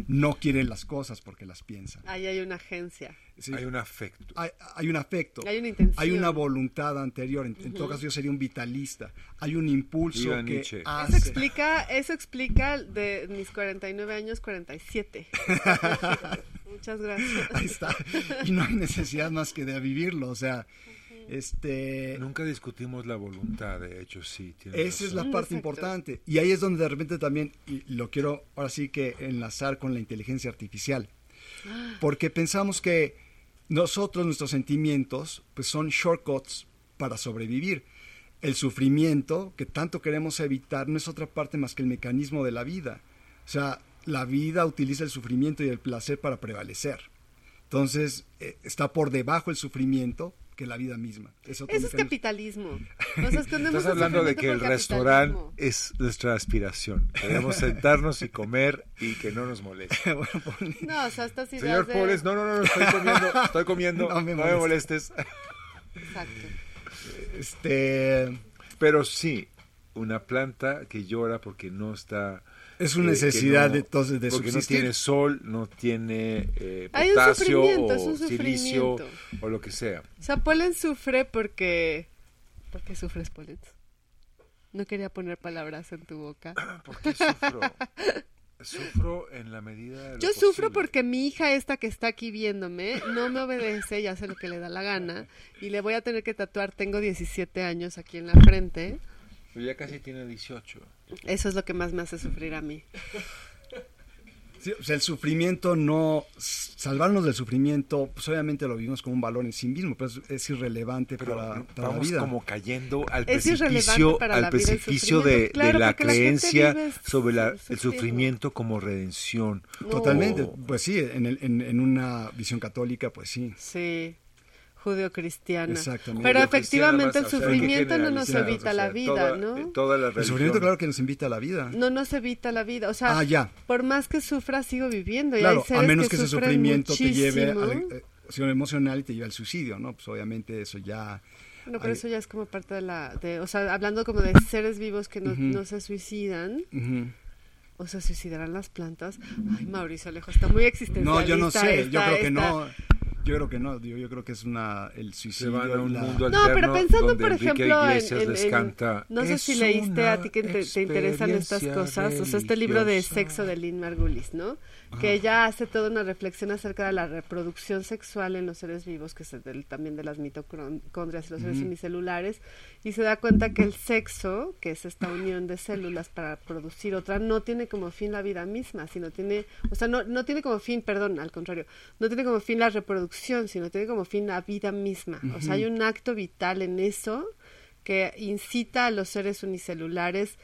Speaker 5: No quiere las cosas porque las piensa.
Speaker 2: Ahí hay una agencia.
Speaker 5: Sí,
Speaker 4: Hay un afecto.
Speaker 5: hay, hay un afecto.
Speaker 2: Hay una intención.
Speaker 5: Hay una voluntad anterior. En, en todo caso, yo sería un vitalista. Hay un impulso
Speaker 4: Viva
Speaker 5: que
Speaker 4: Nietzsche.
Speaker 2: Eso explica, eso explica de mis 49 años, 47. (laughs) Muchas gracias.
Speaker 5: Ahí está. Y no hay necesidad más que de vivirlo. O sea, este.
Speaker 4: Nunca discutimos la voluntad, de hecho, sí.
Speaker 5: Esa es la parte
Speaker 2: Exacto.
Speaker 5: importante. Y ahí es donde de repente también, y lo quiero ahora sí que enlazar con la inteligencia artificial. Porque pensamos que nosotros, nuestros sentimientos, pues son shortcuts para sobrevivir. El sufrimiento que tanto queremos evitar no es otra parte más que el mecanismo de la vida. O sea, la vida utiliza el sufrimiento y el placer para prevalecer. Entonces, eh, está por debajo el sufrimiento que la vida misma.
Speaker 2: Eso es capitalismo. Nos
Speaker 4: Estás hablando de que el restaurante es nuestra aspiración. Queremos sentarnos y comer y que no nos moleste. (laughs)
Speaker 5: Bueno,
Speaker 2: No, o sea, estas ideas
Speaker 4: Señor
Speaker 2: de...
Speaker 4: Poles, no, no, no, no, estoy comiendo, (laughs) estoy comiendo,
Speaker 5: No
Speaker 4: no
Speaker 5: me
Speaker 4: me, molestes.
Speaker 2: Exacto.
Speaker 5: Este,
Speaker 4: Pero sí, una planta que llora porque no está...
Speaker 5: Es una
Speaker 4: eh,
Speaker 5: necesidad
Speaker 4: no-
Speaker 5: de- entonces, de
Speaker 4: Porque no tiene sol, no tiene eh, potasio o silicio o lo que sea.
Speaker 2: O sea, Polen sufre porque... ¿Por qué sufres, Polen? No quería poner palabras en tu boca.
Speaker 4: ¿Por qué sufro? (laughs) Sufro en la medida de lo
Speaker 2: Yo sufro
Speaker 4: posible.
Speaker 2: porque mi hija esta que está aquí viéndome no me obedece y hace lo que le da la gana y le voy a tener que tatuar, tengo 17 años aquí en la frente.
Speaker 4: Pero ya casi tiene 18.
Speaker 2: Eso es lo que más me hace sufrir a mí.
Speaker 5: sí, o sea, el sufrimiento no. Salvarnos del sufrimiento, pues obviamente lo vivimos como un valor en sí mismo, pero es, es irrelevante
Speaker 4: Pero
Speaker 5: para, para la
Speaker 4: vamos
Speaker 5: vida.
Speaker 4: como cayendo al
Speaker 2: Es
Speaker 4: precipicio,
Speaker 2: para
Speaker 4: al
Speaker 2: la vida el
Speaker 4: precipicio de,
Speaker 2: sufrimiento. Claro,
Speaker 4: de la creencia sobre la- el sufrimiento como redención.
Speaker 5: Totalmente,
Speaker 4: O-
Speaker 5: pues sí, en, el- en, en una visión católica, pues sí.
Speaker 2: Sí, judio-cristiana.
Speaker 5: Exactamente.
Speaker 2: Pero
Speaker 4: Judeo-cristiana
Speaker 2: efectivamente el sufrimiento no nos evita
Speaker 4: o sea,
Speaker 2: la vida,
Speaker 4: toda-
Speaker 2: ¿no?
Speaker 4: eh, Toda la
Speaker 5: El sufrimiento, claro que nos invita a la vida.
Speaker 2: No nos evita la vida. O sea,
Speaker 5: Ah, ya.
Speaker 2: por más que sufra, sigo viviendo. y
Speaker 5: Claro,
Speaker 2: hay seres
Speaker 5: a menos que, ese sufrimiento te lleve a la eh, emocional y te lleve al suicidio, ¿no? Pues obviamente eso ya
Speaker 2: No, pero
Speaker 5: Hay-
Speaker 2: eso ya es como parte de la... De, o sea, hablando como de seres vivos que no, se suicidan, o se suicidarán las plantas. Ay, Mauricio Alejo, está muy existencialista.
Speaker 5: No, yo no sé, yo
Speaker 2: esta-
Speaker 5: creo que
Speaker 2: esta-
Speaker 5: no. Yo creo que no, yo, yo creo que es una el
Speaker 4: Se
Speaker 5: suicidio.
Speaker 4: van a un
Speaker 5: la-
Speaker 4: mundo
Speaker 2: No, pero pensando,
Speaker 4: donde
Speaker 2: por ejemplo, en- en-
Speaker 4: les
Speaker 2: en-
Speaker 4: canta,
Speaker 2: no sé
Speaker 4: "Es
Speaker 2: si leíste a ti que te, te interesan estas cosas, o sea, este libro de
Speaker 4: religiosa".
Speaker 2: sexo de Lynn Margulis, ¿no? Que ella hace toda una reflexión acerca de la reproducción sexual en los seres vivos, que es del- también de las mitocondrias y los seres unicelulares, y se da cuenta que el sexo, que es esta unión de células para producir otra, no tiene como fin la vida misma, sino tiene, o sea, no, no tiene como fin, perdón, al contrario, no tiene como fin la reproducción, sino tiene como fin la vida misma. O sea, hay un acto vital en eso que incita a los seres unicelulares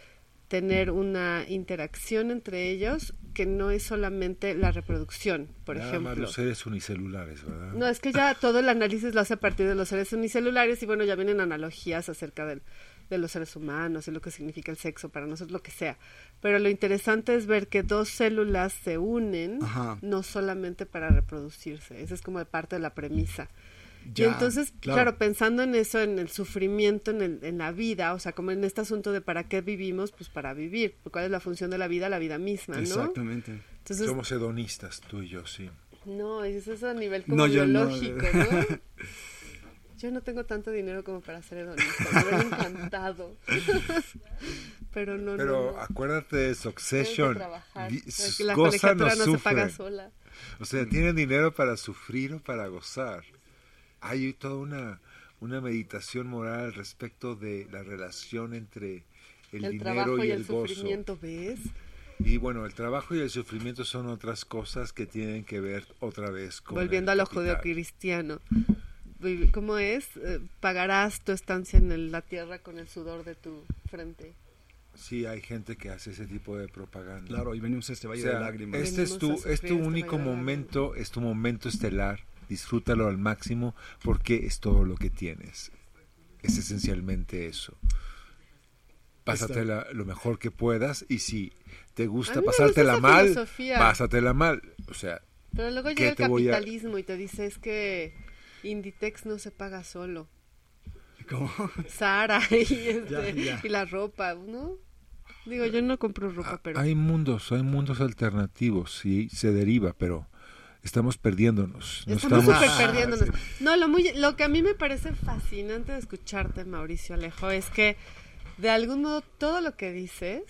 Speaker 2: tener una interacción entre ellos que no es solamente la reproducción, por
Speaker 4: Nada
Speaker 2: ejemplo.
Speaker 4: más los seres unicelulares, ¿verdad?
Speaker 2: No, es que ya todo el análisis lo hace a partir de los seres unicelulares y bueno, ya vienen analogías acerca del, de los seres humanos y lo que significa el sexo para nosotros, lo que sea. Pero lo interesante es ver que dos células se unen,
Speaker 5: Ajá.
Speaker 2: no solamente para reproducirse. Esa es como parte de la premisa. y entonces,
Speaker 5: claro.
Speaker 2: claro. pensando en eso, en el sufrimiento, en, el- en la vida, o sea, como en este asunto de para qué vivimos, pues para vivir. ¿Cuál es la función de la vida? La vida misma, ¿no?
Speaker 5: Exactamente.
Speaker 2: Entonces,
Speaker 4: Somos hedonistas, tú y yo, sí.
Speaker 2: no, eso es a nivel como
Speaker 5: No, yo no.
Speaker 2: biológico, ¿no? (laughs) Yo no tengo tanto dinero como para ser hedonista, me hubiera encantado. (laughs) Pero no,
Speaker 4: Pero
Speaker 2: no, no.
Speaker 4: acuérdate de
Speaker 2: Tienes que
Speaker 4: Succession.
Speaker 2: trabajar.
Speaker 4: Di-
Speaker 2: Es que la no se paga sola.
Speaker 4: O sea, tienen dinero para sufrir o para gozar. Hay toda una, una meditación moral al respecto de la relación entre el,
Speaker 2: El,
Speaker 4: dinero y
Speaker 2: y
Speaker 4: el,
Speaker 2: el
Speaker 4: gozo.
Speaker 2: sufrimiento, ¿ves?
Speaker 4: Y bueno, el trabajo y el sufrimiento son otras cosas que tienen que ver otra vez con
Speaker 2: Volviendo a
Speaker 4: el
Speaker 2: lo
Speaker 4: capital.
Speaker 2: ¿Cómo es? Eh, Pagarás tu estancia en el- la tierra con el sudor de tu frente.
Speaker 4: Sí, hay gente que hace ese tipo de propaganda.
Speaker 5: Claro, y venimos a este
Speaker 4: O
Speaker 5: valle
Speaker 4: sea,
Speaker 5: de lágrimas.
Speaker 4: este es
Speaker 2: Venimos a
Speaker 4: tu,
Speaker 2: sufrir
Speaker 4: es tu
Speaker 2: este
Speaker 4: único momento, es tu momento estelar. Disfrútalo al máximo porque es todo lo que tienes. Es esencialmente eso. Pásatela lo mejor que puedas y si te gusta
Speaker 2: gusta
Speaker 4: pasártela
Speaker 2: esa
Speaker 4: mal,
Speaker 2: filosofía.
Speaker 4: pásatela mal. O sea,
Speaker 2: Pero luego
Speaker 4: ¿Qué
Speaker 2: llega el
Speaker 4: voy a-
Speaker 2: capitalismo y te dice es que Inditex no se paga solo.
Speaker 5: ¿Cómo?
Speaker 2: Sara (laughs) y, este,
Speaker 5: Ya, ya.
Speaker 2: y la ropa, ¿no? Digo, yo no compro ropa,
Speaker 4: Ah,
Speaker 2: pero...
Speaker 4: hay mundos, hay mundos alternativos y se deriva, pero estamos perdiéndonos. No
Speaker 2: Estamos
Speaker 4: estamos,
Speaker 2: súper
Speaker 5: Ah,
Speaker 2: perdiéndonos.
Speaker 5: sí.
Speaker 2: No, lo, muy, lo que a mí me parece fascinante de escucharte, Mauricio Alejo, es que de algún modo todo lo que dices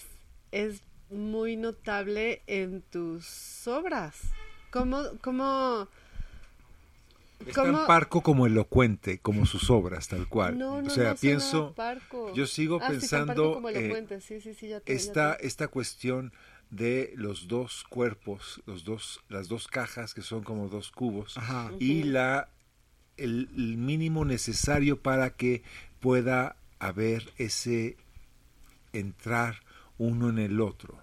Speaker 2: es muy notable en tus obras. ¿Cómo, cómo,
Speaker 4: es
Speaker 2: cómo-
Speaker 4: tan parco como elocuente, como sus obras, tal cual.
Speaker 2: No, no,
Speaker 4: o sea,
Speaker 2: no,
Speaker 4: pienso,
Speaker 2: parco.
Speaker 4: yo sigo
Speaker 2: Ah, sí, tan
Speaker 4: pensando
Speaker 2: parco como
Speaker 4: eh,
Speaker 2: elocuente. Sí, sí, sí, ya te- ya
Speaker 4: esta,
Speaker 2: te-
Speaker 4: esta cuestión de los dos cuerpos, los dos, las dos cajas que son como dos cubos
Speaker 5: Ajá.
Speaker 4: y la el, el mínimo necesario para que pueda haber ese entrar uno en el otro,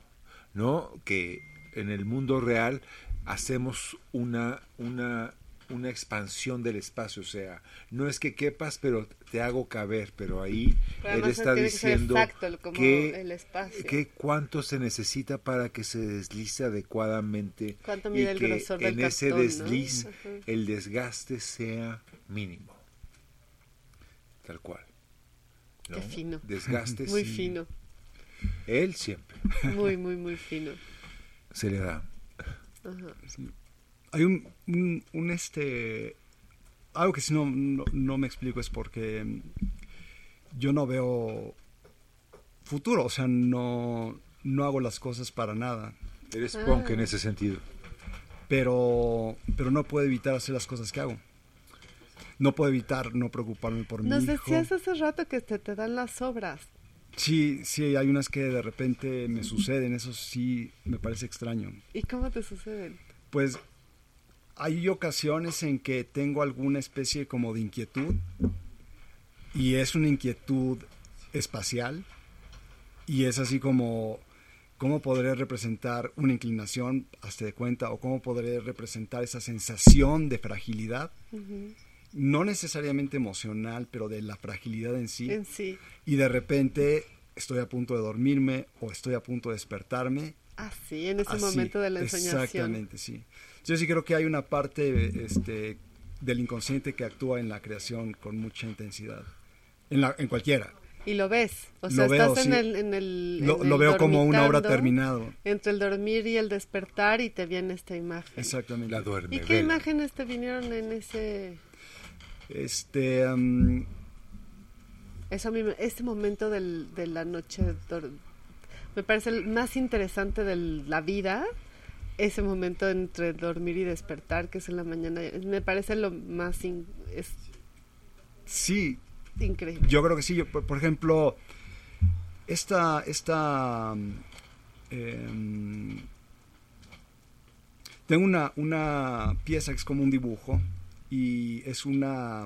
Speaker 4: ¿no? Que en el mundo real hacemos una una una expansión del espacio, o sea, no es que quepas, pero te hago caber, pero ahí
Speaker 2: Pero
Speaker 4: él está
Speaker 2: tiene que
Speaker 4: diciendo
Speaker 2: exacto, el- como
Speaker 4: que
Speaker 2: el espacio.
Speaker 4: que cuánto se necesita para que se deslice adecuadamente
Speaker 2: ¿Cuánto
Speaker 4: y
Speaker 2: mide el
Speaker 4: que
Speaker 2: grosor del
Speaker 4: en ese
Speaker 2: cartón,
Speaker 4: desliz el desgaste sea mínimo tal cual ¿no?
Speaker 2: Qué fino.
Speaker 4: desgaste (laughs)
Speaker 2: Muy fino,
Speaker 4: él siempre
Speaker 2: muy, muy, muy fino.
Speaker 4: se le da
Speaker 2: Ajá.
Speaker 5: Hay un, un, un, este algo que si no, no, no me explico es porque yo no veo futuro, o sea, no, no hago las cosas para nada,
Speaker 4: eres
Speaker 2: Ah.
Speaker 4: punk en ese sentido
Speaker 5: pero, pero no puedo evitar hacer las cosas que hago. No puedo evitar no preocuparme por
Speaker 2: Nos
Speaker 5: mi hijo.
Speaker 2: decías hace rato que te, te dan las obras.
Speaker 5: Sí, sí, hay unas que de repente me suceden, eso sí me parece extraño.
Speaker 2: ¿Y cómo te suceden?
Speaker 5: Pues hay ocasiones en que tengo alguna especie como de inquietud y es una inquietud espacial y es así como cómo podré representar una inclinación, hazte de cuenta, o cómo podré representar esa sensación de fragilidad, no necesariamente emocional, pero de la fragilidad en sí.
Speaker 2: En sí.
Speaker 5: Y de repente estoy a punto de dormirme o estoy a punto de despertarme
Speaker 2: Ah, sí, en ese
Speaker 5: Así,
Speaker 2: momento de la ensoñación.
Speaker 5: Exactamente, sí. Yo sí creo que hay una parte este, del inconsciente que actúa en la creación con mucha intensidad. En, la, en cualquiera.
Speaker 2: Y lo ves, o sea,
Speaker 5: Lo
Speaker 2: estás
Speaker 5: veo,
Speaker 2: en,
Speaker 5: sí.
Speaker 2: el, en el...
Speaker 5: Lo,
Speaker 2: en
Speaker 5: lo
Speaker 2: el
Speaker 5: veo como una obra terminada.
Speaker 2: Entre el dormir y el despertar y te viene esta imagen.
Speaker 5: Exactamente.
Speaker 4: La duerme.
Speaker 2: ¿Y qué
Speaker 4: vela.
Speaker 2: imágenes te vinieron en ese...
Speaker 5: Este, am,
Speaker 2: Eso a mí, me- este momento del, de la noche me parece el más interesante de la vida, ese momento entre dormir y despertar, que es en la mañana, me parece lo más in- es
Speaker 5: sí,
Speaker 2: increíble.
Speaker 5: Yo creo que sí. Yo, por, por ejemplo, esta, esta, mm, em, tengo una, una pieza que es como un dibujo y es una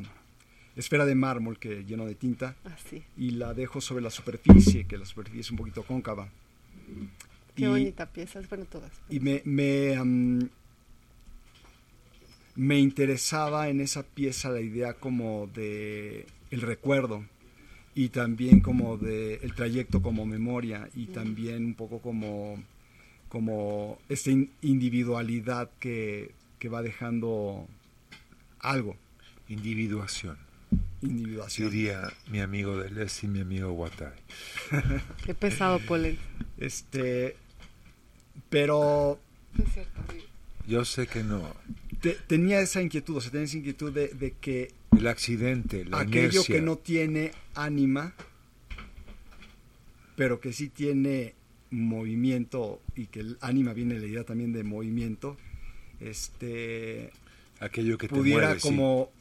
Speaker 5: esfera de mármol que lleno de tinta
Speaker 2: Así,
Speaker 5: y la dejo sobre la superficie, que la superficie es un poquito cóncava.
Speaker 2: Qué
Speaker 5: Y-
Speaker 2: bonita pieza, bueno, todas.
Speaker 5: y me, me, me interesaba en esa pieza la idea como de el recuerdo y también como de el trayecto como memoria y también un poco como como esta in- individualidad que, que va dejando algo
Speaker 4: Individuación.
Speaker 5: individuación
Speaker 4: Diría mi amigo Deleuze y mi amigo Guattari.
Speaker 2: Qué pesado polen.
Speaker 5: este pero
Speaker 2: Es cierto, sí.
Speaker 4: Yo sé que no.
Speaker 5: te- tenía esa inquietud o sea tenía esa inquietud de, de que
Speaker 4: El accidente, la
Speaker 5: aquello
Speaker 4: inercia.
Speaker 5: que no tiene ánima, pero que sí tiene movimiento y que el ánima viene la idea también de movimiento, este
Speaker 4: aquello que te
Speaker 5: pudiera
Speaker 4: mueve, sí.
Speaker 5: como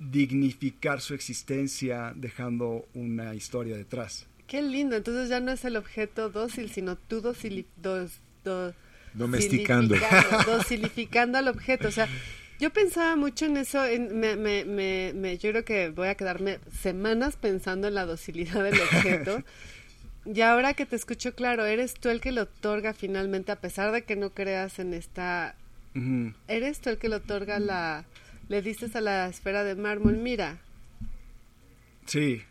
Speaker 5: dignificar su existencia dejando una historia detrás.
Speaker 2: Qué lindo, entonces ya no es el objeto dócil, sino tú docili- dos, do-
Speaker 4: Domesticando.
Speaker 2: Docilificando, (laughs) al objeto. O sea, yo pensaba mucho en eso. En, me, me, me, me- yo creo que voy a quedarme semanas pensando en la docilidad del objeto. (laughs) Y ahora que te escucho claro, eres tú el que lo otorga finalmente, a pesar de que no creas en esta... Eres tú el que le otorga la... Le dices a la esfera de mármol, mira,
Speaker 5: Sí.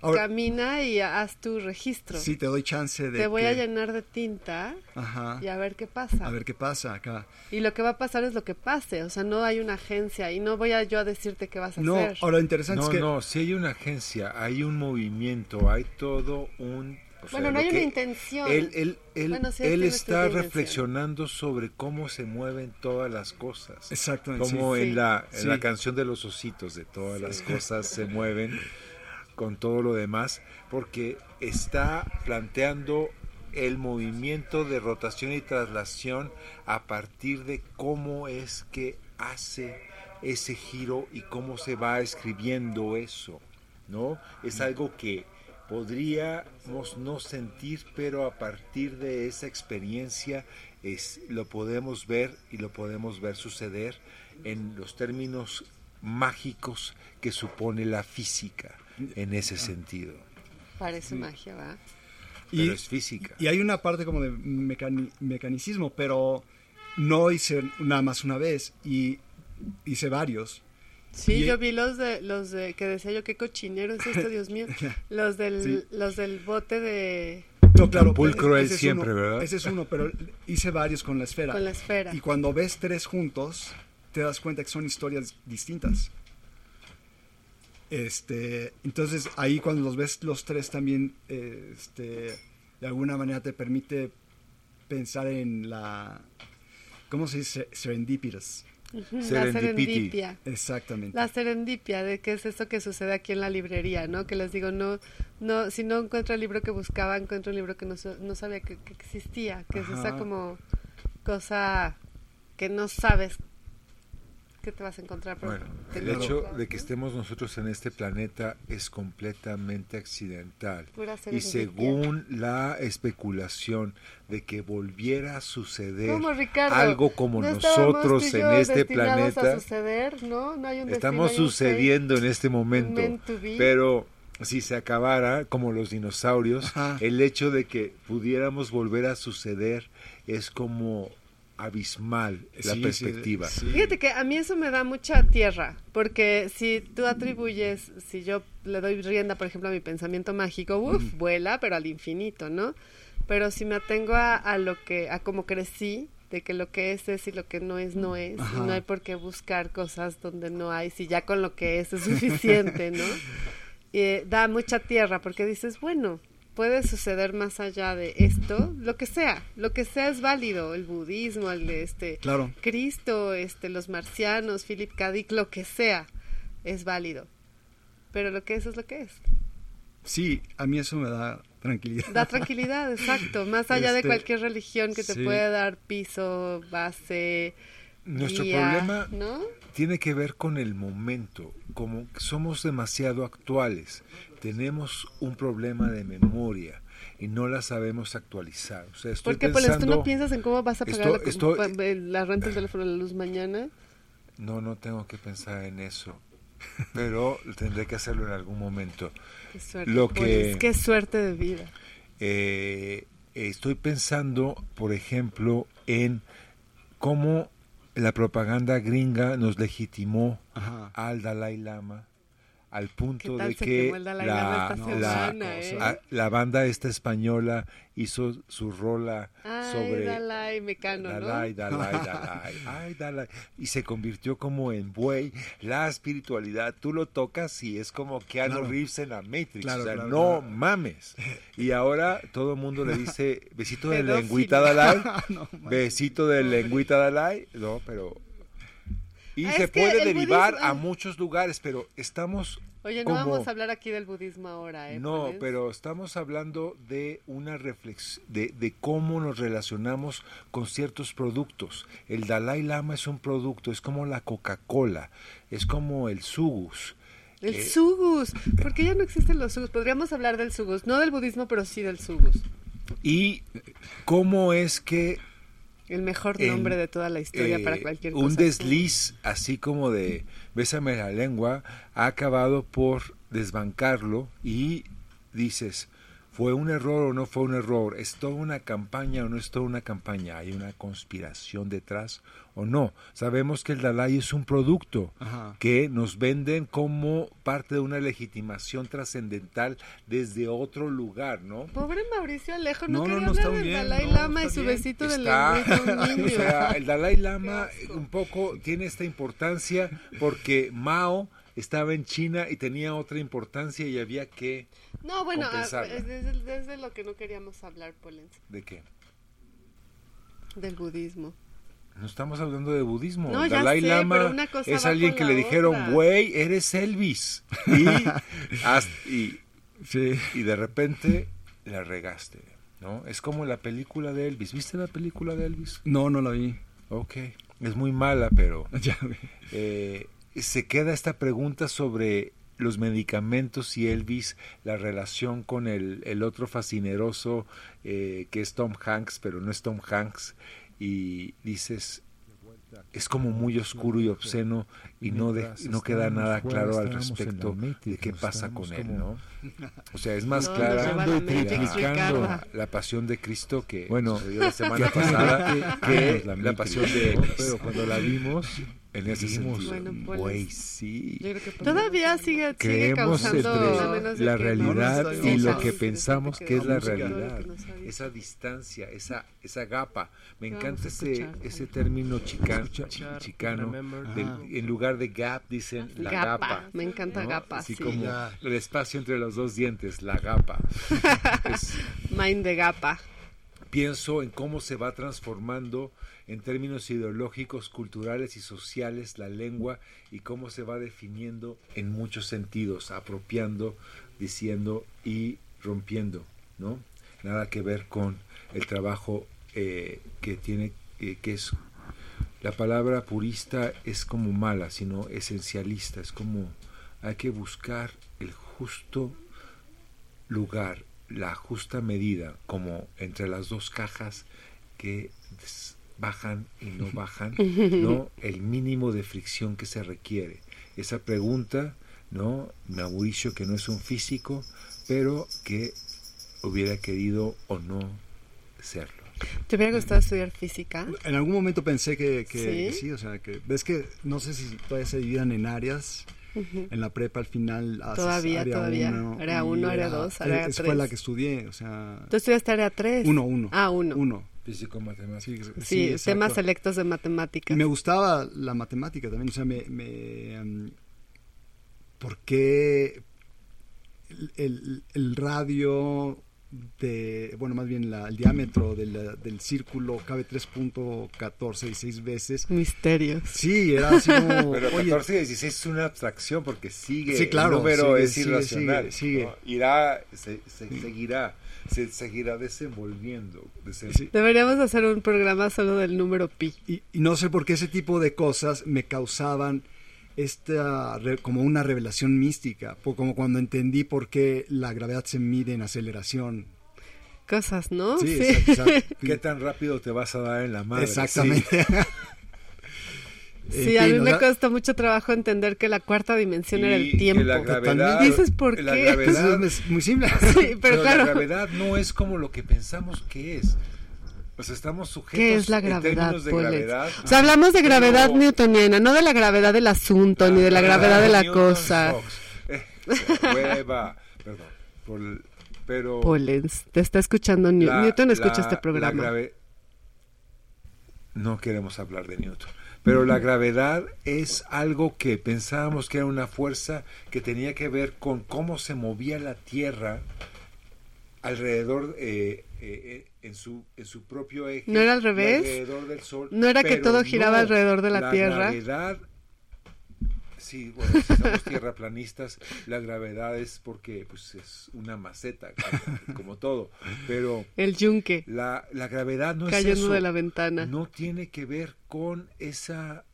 Speaker 5: Ahora,
Speaker 2: camina y haz tu registro.
Speaker 5: sí te doy chance de
Speaker 2: te voy a
Speaker 5: que-
Speaker 2: llenar de tinta
Speaker 5: Ajá.
Speaker 2: y a ver qué pasa.
Speaker 5: A ver qué pasa acá.
Speaker 2: Y lo que va a pasar es lo que pase, o sea, no hay una agencia y no voy a yo a decirte qué vas a
Speaker 5: No,
Speaker 2: hacer.
Speaker 5: ahora lo interesante
Speaker 4: No,
Speaker 5: es que
Speaker 4: no, si hay una agencia, hay un movimiento, hay todo un... o sea,
Speaker 2: bueno, no hay una intención.
Speaker 4: Él, él, él,
Speaker 2: Bueno, sí,
Speaker 4: él está reflexionando sobre cómo se mueven todas las cosas.
Speaker 5: Exactamente,
Speaker 4: Como
Speaker 2: sí.
Speaker 4: en,
Speaker 2: Sí.
Speaker 4: la, en la canción de los ositos, de todas las cosas se mueven (laughs) con todo lo demás, porque está planteando el movimiento de rotación y traslación a partir de cómo es que hace ese giro y cómo se va escribiendo eso, ¿no? Es algo que podríamos no sentir, pero a partir de esa experiencia es, lo podemos ver y lo podemos ver suceder en los términos mágicos que supone la física en ese sentido.
Speaker 2: Parece magia, ¿va?
Speaker 5: y,
Speaker 4: Pero es física.
Speaker 5: y hay una parte como de mecani- mecanicismo, pero no hice nada más una vez y hice varios.
Speaker 2: Sí,
Speaker 5: Y-
Speaker 2: yo vi los de los de que decía yo qué cochinero es esto, Dios mío. (laughs) Los del
Speaker 5: Sí.
Speaker 2: los del bote de
Speaker 5: No, claro,
Speaker 4: pulcro él
Speaker 5: es
Speaker 4: siempre,
Speaker 5: uno,
Speaker 4: ¿verdad?
Speaker 5: Ese es uno, pero hice varios con la esfera.
Speaker 2: con la esfera.
Speaker 5: Y cuando ves tres juntos, te das cuenta que son historias distintas. Este, entonces ahí cuando los ves los tres también, eh, este, de alguna manera te permite pensar en la, ¿cómo se dice? Serendipitous.
Speaker 2: Ujú, La serendipia.
Speaker 5: Exactamente.
Speaker 2: La serendipia, de qué es eso que sucede aquí en la librería, ¿no? Que les digo, no, no, si no encuentro el libro que buscaba, encuentro un libro que no, no sabía que, que existía, que es esa como cosa que no sabes que te vas a encontrar.
Speaker 4: Bueno, el hecho de que estemos nosotros en este planeta es completamente accidental. Y según la especulación de que volviera a suceder
Speaker 2: ¿Cómo, Ricardo?
Speaker 4: algo como
Speaker 2: ¿No estábamos
Speaker 4: nosotros en este planeta,
Speaker 2: a suceder? ¿No? No hay un
Speaker 4: estamos
Speaker 2: destino, hay un fate.
Speaker 4: sucediendo en este momento. Pero si se acabara, como los dinosaurios,
Speaker 5: Ajá.
Speaker 4: el hecho de que pudiéramos volver a suceder es como abismal la
Speaker 5: Sí,
Speaker 4: perspectiva.
Speaker 5: sí.
Speaker 2: Fíjate que a mí eso me da mucha tierra, porque si tú atribuyes, si yo le doy rienda, por ejemplo, a mi pensamiento mágico, uff, vuela, pero al infinito, ¿no? Pero si me atengo a, a lo que, a cómo crecí, de que lo que es es y lo que no es no es, y
Speaker 5: Ajá.
Speaker 2: no hay por qué buscar cosas donde no hay, si ya con lo que es es suficiente, ¿no? (laughs) eh, da mucha tierra porque dices, bueno, puede suceder más allá de esto, lo que sea, lo que sea es válido, el budismo, el de este
Speaker 5: Claro.
Speaker 2: Cristo, este los marcianos, Philip K. Dick, lo que sea es válido. Pero lo que es es lo que es.
Speaker 5: Sí, a mí eso me da tranquilidad.
Speaker 2: Da tranquilidad, exacto, más allá de
Speaker 5: Este,
Speaker 2: cualquier religión que te
Speaker 5: sí.
Speaker 2: puede dar piso, base,
Speaker 4: Nuestro
Speaker 2: guía,
Speaker 4: problema
Speaker 2: ¿no?
Speaker 4: tiene que ver con el momento, como somos demasiado actuales, tenemos un problema de memoria y no la sabemos actualizar. O sea, estoy
Speaker 2: Porque pues, tú
Speaker 4: pensando,
Speaker 2: no piensas en cómo vas a pagar
Speaker 4: Esto-
Speaker 2: la, la renta del teléfono la luz mañana.
Speaker 4: no, no tengo que pensar en eso, pero tendré que hacerlo en algún momento.
Speaker 2: Qué suerte.
Speaker 4: Lo que-
Speaker 2: Polis, qué suerte de vida.
Speaker 4: Eh, estoy pensando, por ejemplo, en cómo la propaganda gringa nos legitimó
Speaker 5: Ajá.
Speaker 4: al Dalai Lama al
Speaker 2: ¿Qué
Speaker 4: punto de que
Speaker 2: quemó el Dalai
Speaker 4: la, la-
Speaker 2: semana, eh?
Speaker 4: a- la banda esta española hizo su rola
Speaker 2: Ay,
Speaker 4: sobre
Speaker 2: Dalai Mecano, ¿no?
Speaker 4: Dalai, Dalai, Dalai, (laughs) ay, Dalai. Y se convirtió como en buey. La espiritualidad, tú lo tocas y es como Keanu
Speaker 5: Claro.
Speaker 4: Reeves en la Matrix.
Speaker 5: Claro,
Speaker 4: o sea,
Speaker 5: claro,
Speaker 4: no
Speaker 5: claro.
Speaker 4: mames. Y ahora todo el mundo le (laughs) dice, besito de lengüita Dalai, (laughs)
Speaker 5: No,
Speaker 4: besito de lengüita Dalai. No, pero... Y
Speaker 2: Ah,
Speaker 4: se puede derivar
Speaker 2: budismo-
Speaker 4: a muchos lugares, pero estamos
Speaker 2: Oye, no
Speaker 4: como-
Speaker 2: vamos a hablar aquí del budismo ahora, ¿eh?
Speaker 4: no, pero estamos hablando de una reflexión, de, de cómo nos relacionamos con ciertos productos. El Dalai Lama es un producto, es como la Coca-Cola, es como el Sugus.
Speaker 2: El
Speaker 4: Eh,
Speaker 2: sugus. ¿Por qué ya no existen los sugus? Podríamos hablar del sugus. No del budismo, pero sí del sugus.
Speaker 4: Y cómo es que
Speaker 2: El mejor nombre de toda la historia
Speaker 4: eh,
Speaker 2: para cualquier
Speaker 4: un
Speaker 2: cosa.
Speaker 4: desliz así como de bésame la lengua ha acabado por desbancarlo y dices fue un error o no fue un error es toda una campaña o no es toda una campaña hay una conspiración detrás o no sabemos que el Dalai es un producto
Speaker 5: Ajá.
Speaker 4: que nos venden como parte de una legitimación trascendental desde otro lugar no
Speaker 2: Pobre Mauricio Alejo, no,
Speaker 5: No, no,
Speaker 2: quería
Speaker 5: no,
Speaker 2: hablar del
Speaker 5: bien,
Speaker 2: Dalai
Speaker 5: no,
Speaker 2: Lama y su
Speaker 5: bien.
Speaker 2: besito de
Speaker 4: Está-
Speaker 2: lengüita a un niño. (laughs)
Speaker 4: o sea, el Dalai Lama
Speaker 2: asco.
Speaker 4: un poco tiene esta importancia porque Mao estaba en China y tenía otra importancia y había que
Speaker 2: no, bueno, ah, es desde, desde lo que no queríamos hablar, Polens,
Speaker 4: de qué
Speaker 2: del budismo.
Speaker 4: no estamos hablando de budismo.
Speaker 2: No,
Speaker 4: Dalai
Speaker 2: sé,
Speaker 4: Lama es alguien que le dijeron güey eres Elvis (laughs) y,
Speaker 5: Sí.
Speaker 4: y de repente la regaste no es como la película de Elvis. Viste la película de Elvis
Speaker 5: No, no la vi.
Speaker 4: Ok, es muy mala pero (laughs)
Speaker 5: Ya vi.
Speaker 4: eh, se queda esta pregunta sobre los medicamentos y Elvis, la relación con el, el otro fascineroso eh, que es Tom Hanks, pero no es Tom Hanks, y dices, es como muy oscuro y obsceno y no, de- no queda nada claro al respecto de qué pasa con él. O sea, es más
Speaker 2: No,
Speaker 4: clara
Speaker 2: la
Speaker 4: la, pasión de Cristo que
Speaker 6: Bueno,
Speaker 4: la semana pasada
Speaker 6: 20
Speaker 4: que la, pasión de.
Speaker 6: Pero cuando la vimos,
Speaker 4: En ese sentido.
Speaker 2: Bueno, pues,
Speaker 4: Güey, sí.
Speaker 2: Todavía sigue, sigue causando
Speaker 4: entre la realidad
Speaker 5: no,
Speaker 4: y lo que pensamos que es la realidad. Esa distancia, esa, esa gapa. Me encanta ese, ese término chican- chicano. del- en lugar de gap dicen la
Speaker 2: Gapa,
Speaker 4: gapa.
Speaker 2: me encanta
Speaker 4: ¿no?
Speaker 2: gapa,
Speaker 4: Así
Speaker 2: sí.
Speaker 4: como el espacio entre los dos dientes, la gapa. (laughs) Es-
Speaker 2: Mind de gapa.
Speaker 4: pienso en cómo se va transformando en términos ideológicos, culturales y sociales la lengua y cómo se va definiendo en muchos sentidos, apropiando, diciendo y rompiendo, ¿no? Nada que ver con el trabajo eh, que tiene, eh, que es la palabra purista es como mala, sino esencialista, es como hay que buscar el justo lugar, la justa medida, como entre las dos cajas que bajan y no (laughs) bajan, ¿no? El mínimo de fricción que se requiere. Esa pregunta, ¿no? Mauricio, que no es un físico, pero que hubiera querido o no serlo.
Speaker 2: ¿Te hubiera gustado estudiar física?
Speaker 5: En algún momento pensé que, que-
Speaker 2: ¿Sí?
Speaker 5: que sí, o sea, que ves que no sé si todavía se dividan en áreas. En la prepa al final haces
Speaker 2: Todavía,
Speaker 5: área
Speaker 2: todavía.
Speaker 5: uno
Speaker 2: Área
Speaker 5: y
Speaker 2: uno, área
Speaker 5: era-
Speaker 2: dos, área
Speaker 5: Esa fue
Speaker 2: tres.
Speaker 5: la que estudié, o sea,
Speaker 2: ¿Tú estudiaste área 3?
Speaker 5: uno, uno.
Speaker 2: Ah, uno.
Speaker 5: Uno.
Speaker 4: Físico matemático.
Speaker 5: Sí,
Speaker 2: temas selectos de matemáticas.
Speaker 5: me gustaba la matemática también, o sea, me... me em, ¿Por qué el, el- el radio de, bueno, más bien la- el diámetro del, del círculo cabe 3.14 veces.
Speaker 2: Misterios.
Speaker 5: Sí, era así como, (laughs)
Speaker 4: Pero
Speaker 5: oye,
Speaker 4: 14 y 16 es una abstracción porque sigue,
Speaker 5: Sí, claro,
Speaker 4: el número
Speaker 5: sigue,
Speaker 4: es
Speaker 5: sigue,
Speaker 4: irracional.
Speaker 5: sigue, sigue.
Speaker 4: ¿no? Irá, se, se- seguirá, se seguirá desenvolviendo.
Speaker 5: Sí.
Speaker 2: Deberíamos hacer un programa solo del número pi.
Speaker 5: y, y no sé por qué ese tipo de cosas me causaban esta como una revelación mística, como cuando entendí por qué la gravedad se mide en aceleración.
Speaker 2: Cosas, ¿no?
Speaker 5: Sí, exacto, exacto.
Speaker 4: ¿Qué tan rápido te vas a dar en la madre?
Speaker 5: Exactamente.
Speaker 2: Sí, (laughs)
Speaker 5: En
Speaker 2: a mí
Speaker 5: o
Speaker 2: me costó mucho trabajo entender que la cuarta dimensión era
Speaker 4: Y
Speaker 2: el tiempo.
Speaker 4: que la gravedad,
Speaker 2: Dices, ¿por
Speaker 4: la
Speaker 2: qué?
Speaker 4: gravedad-
Speaker 5: pues, es muy simple. (laughs)
Speaker 2: Sí, pero, claro.
Speaker 4: la gravedad no es como lo que pensamos que es. O sea, estamos sujetos
Speaker 2: ¿Qué es la
Speaker 4: en
Speaker 2: gravedad,
Speaker 4: términos de gravedad.
Speaker 2: O sea, hablamos de gravedad
Speaker 4: Pero-
Speaker 2: newtoniana, no de la gravedad del asunto, ni de la gravedad de la cosa.
Speaker 4: Eh, (laughs) hueva, perdón. por- pero
Speaker 2: Pollens, te está escuchando Newton.
Speaker 4: la-
Speaker 2: Newton escucha
Speaker 4: la-
Speaker 2: este
Speaker 4: la
Speaker 2: programa.
Speaker 4: grave- No queremos hablar de Newton. Pero la gravedad es algo que pensábamos que era una fuerza que tenía que ver con cómo se movía la Tierra alrededor eh, eh, en su en su propio eje.
Speaker 2: ¿No era al revés?
Speaker 4: Alrededor del Sol.
Speaker 2: ¿No era que todo giraba alrededor de la Tierra?
Speaker 4: gravedad Sí, bueno, si somos tierraplanistas, la gravedad es porque pues es una maceta, como, todo, pero
Speaker 2: El yunque
Speaker 4: la, la gravedad no es
Speaker 2: cayendo de la ventana.
Speaker 4: No tiene que ver con esa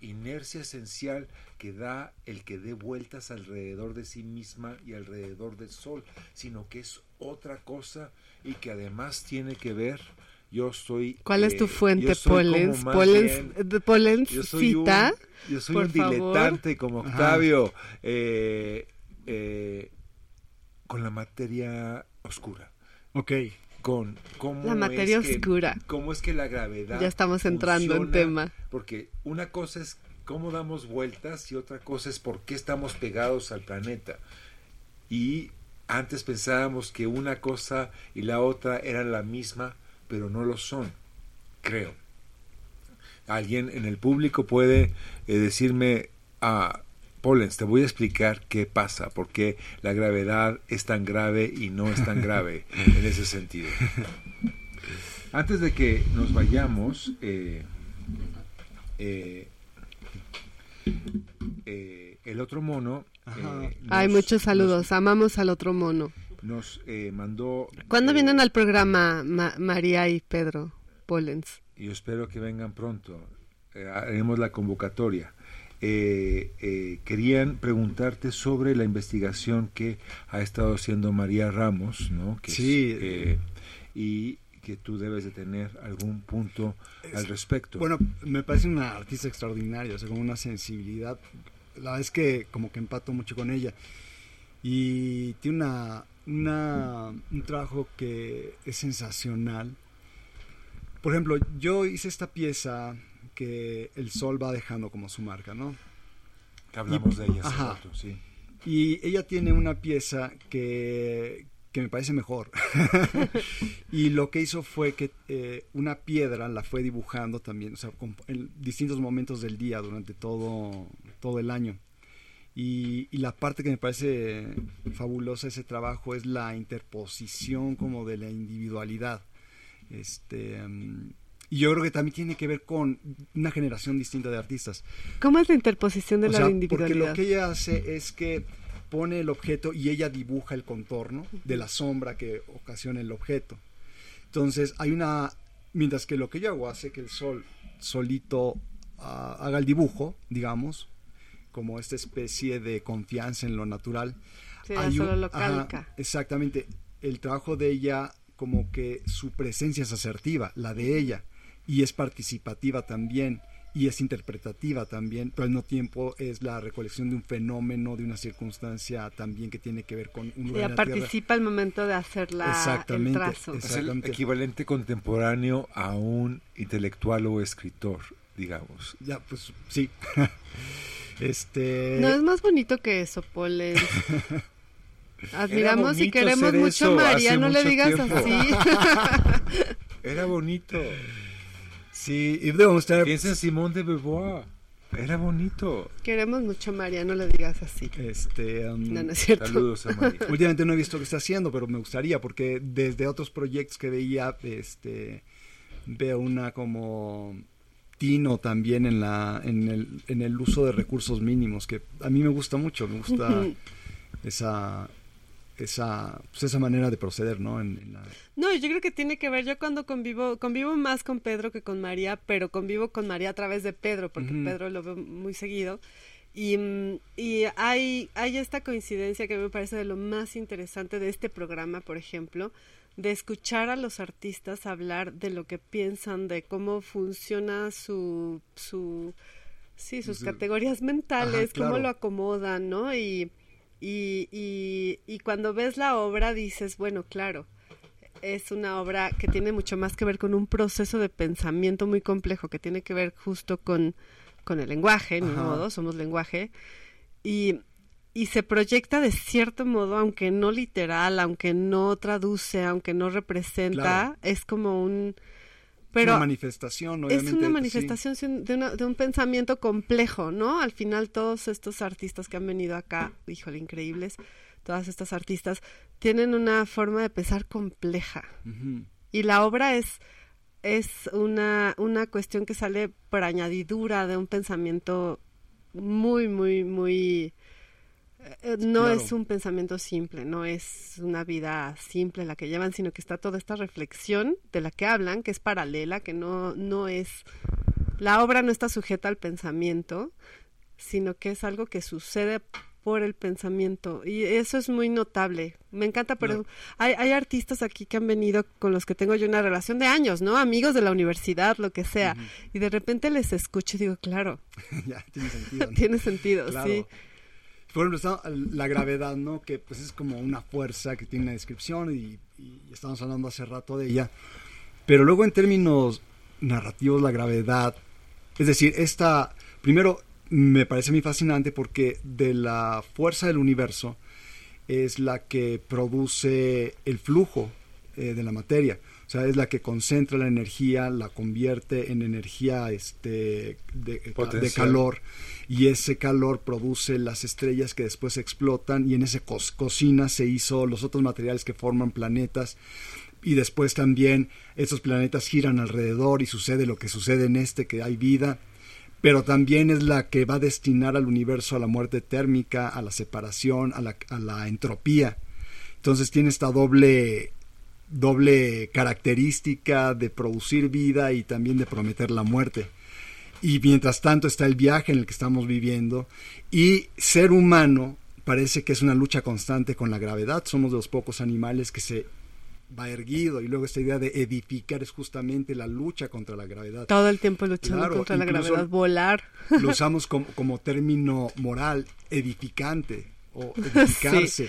Speaker 4: inercia esencial que da el que dé vueltas alrededor de sí misma y alrededor del sol, sino que es otra cosa y que además tiene que ver. Yo soy.
Speaker 2: ¿Cuál es tu
Speaker 4: eh,
Speaker 2: fuente, Pollens,
Speaker 4: bien-
Speaker 2: eh,
Speaker 4: yo soy un, yo soy
Speaker 2: por
Speaker 4: un
Speaker 2: favor.
Speaker 4: diletante como. Octavio eh, eh, con la materia oscura
Speaker 5: ok.
Speaker 4: con cómo
Speaker 2: La materia
Speaker 4: es que-
Speaker 2: oscura.
Speaker 4: cómo es que la gravedad
Speaker 2: Ya estamos entrando en tema.
Speaker 4: porque una cosa es cómo damos vueltas y otra cosa es por qué estamos pegados al planeta y antes pensábamos que una cosa y la otra eran la misma pero no lo son creo alguien en el público puede eh, decirme ah Pollens, te voy a explicar qué pasa, por qué la gravedad es tan grave y no es tan grave (laughs) en ese sentido. Antes de que nos vayamos, eh, eh, eh, el otro mono eh,
Speaker 2: Hay
Speaker 4: nos-
Speaker 2: muchos saludos. Amamos al otro mono.
Speaker 4: Nos, eh, mandó.
Speaker 2: ¿Cuándo
Speaker 4: eh,
Speaker 2: vienen al programa Ma- María y Pedro Pollens?
Speaker 4: yo espero que vengan pronto. Eh, haremos la convocatoria. Eh, eh, querían preguntarte sobre la investigación que ha estado haciendo María Ramos, ¿no? Que es,
Speaker 5: Sí.
Speaker 4: eh, y que tú debes de tener algún punto al respecto.
Speaker 5: Bueno, me parece una artista extraordinaria, o sea, con una sensibilidad. La verdad es que como que empato mucho con ella. Y tiene una, una- un trabajo que es sensacional. Por ejemplo, yo hice esta pieza que el sol va dejando como su marca, ¿no?
Speaker 4: que hablamos de ella hace
Speaker 5: Ajá.
Speaker 4: rato, sí.
Speaker 5: Y ella tiene una pieza que, que me parece mejor. (laughs) y lo que hizo fue que eh, una piedra la fue dibujando también, o sea, con- en distintos momentos del día durante todo, todo el año. Y, y la parte que me parece fabulosa de ese trabajo es la interposición como de la individualidad. Este, mm, y yo creo que también tiene que ver con una generación distinta de artistas.
Speaker 2: ¿Cómo es la interposición de
Speaker 5: O
Speaker 2: la
Speaker 5: sea,
Speaker 2: individualidad?
Speaker 5: Porque lo que ella hace es que pone el objeto y ella dibuja el contorno de la sombra que ocasiona el objeto. Entonces hay una, mientras que lo que yo hago hace que el sol solito ah, haga el dibujo, digamos, como esta especie de confianza en lo natural.
Speaker 2: Sí,
Speaker 5: Hay un- ajá, exactamente. El trabajo de ella, como que su presencia es asertiva, la de ella, y es participativa también, y es interpretativa también, pero al mismo tiempo es la recolección de un fenómeno, de una circunstancia también que tiene que ver con un lugar
Speaker 2: Ella
Speaker 5: en la
Speaker 2: participa al momento de hacer la, el
Speaker 5: Exactamente,
Speaker 2: trazo.
Speaker 5: es-
Speaker 4: Es el
Speaker 5: Exactamente.
Speaker 4: equivalente contemporáneo a un intelectual o escritor, digamos.
Speaker 5: Ya, pues sí. (laughs) este.
Speaker 2: No es más bonito que eso. (laughs) Admiramos y queremos mucho a María, no le digas
Speaker 4: tiempo.
Speaker 2: así. (laughs)
Speaker 4: Era bonito.
Speaker 5: Sí, y debemos estar.
Speaker 4: Piensa en Simón de Beauvoir. Era bonito.
Speaker 2: Queremos mucho a María, no le digas así.
Speaker 5: Este, um,
Speaker 2: No, no es cierto.
Speaker 4: Saludos a María. (laughs)
Speaker 5: Últimamente no he visto qué está haciendo, pero me gustaría, porque desde otros proyectos que veía, este, veo una como tino también en la, en el, en el uso de recursos mínimos, que a mí me gusta mucho, me gusta esa, esa, pues esa manera de proceder, ¿no? En, en la-
Speaker 2: No, yo creo que tiene que ver, yo cuando convivo, convivo más con Pedro que con María, pero convivo con María a través de Pedro, porque. Pedro lo veo muy seguido. Y, y hay, hay esta coincidencia que me parece de lo más interesante de este programa, por ejemplo, de escuchar a los artistas hablar de lo que piensan, de cómo funciona su, su sí, sus
Speaker 5: Su-
Speaker 2: categorías mentales,
Speaker 5: Ajá, claro.
Speaker 2: cómo lo acomodan, ¿no? Y, y, y, y cuando ves la obra dices, bueno, claro, es una obra que tiene mucho más que ver con un proceso de pensamiento muy complejo, que tiene que ver justo con, con el lenguaje, ni
Speaker 5: Ajá.
Speaker 2: modo, somos lenguaje, y, y se proyecta de cierto modo, aunque no literal, aunque no traduce, aunque no representa,
Speaker 5: Claro.
Speaker 2: es como un...
Speaker 5: es
Speaker 2: Pero
Speaker 5: una manifestación,
Speaker 2: es
Speaker 5: obviamente.
Speaker 2: una
Speaker 5: sí.
Speaker 2: manifestación de, una- de un pensamiento complejo, ¿no? Al final todos estos artistas que han venido acá, híjole, increíbles, todas estas artistas, tienen una forma de pensar compleja. Y la obra es, es una, una cuestión que sale por añadidura de un pensamiento muy, muy, muy... eh, No
Speaker 5: Claro.
Speaker 2: es un pensamiento simple, no es una vida simple la que llevan, sino que está toda esta reflexión de la que hablan, que es paralela, que no, no es... La obra no está sujeta al pensamiento, sino que es algo que sucede por el pensamiento y eso es muy notable. Me encanta, pero hay, hay artistas aquí que han venido con los que tengo yo una relación de años, ¿no? Amigos de la universidad, lo que sea. Y de repente les escucho y digo, claro, (laughs)
Speaker 5: ya, tiene sentido. ¿no? (laughs)
Speaker 2: tiene sentido,
Speaker 5: Claro.
Speaker 2: sí.
Speaker 5: Por ejemplo, la gravedad, ¿no? Que pues es como una fuerza que tiene una descripción y, y estamos hablando hace rato de ella. Pero luego en términos narrativos, la gravedad, es decir, esta, primero me parece muy fascinante porque de la fuerza del universo es la que produce el flujo eh, de la materia. O sea, es la que concentra la energía, la convierte en energía este, de, calor. Y ese calor produce las estrellas que después explotan y en ese co- cocina se hizo los otros materiales que forman planetas. Y después también esos planetas giran alrededor y sucede lo que sucede en este, que hay vida, pero también es la que va a destinar al universo a la muerte térmica, a la separación, a la, a la entropía. Entonces tiene esta doble doble característica de producir vida y también de prometer la muerte. Y mientras tanto está el viaje en el que estamos viviendo y ser humano parece que es una lucha constante con la gravedad. Somos de los pocos animales que se va erguido y luego esta idea de edificar es justamente la lucha contra la gravedad.
Speaker 2: Todo el tiempo luchando
Speaker 5: Claro,
Speaker 2: contra la gravedad, volar.
Speaker 5: Lo usamos como, como término moral, edificante o (laughs) edificarse.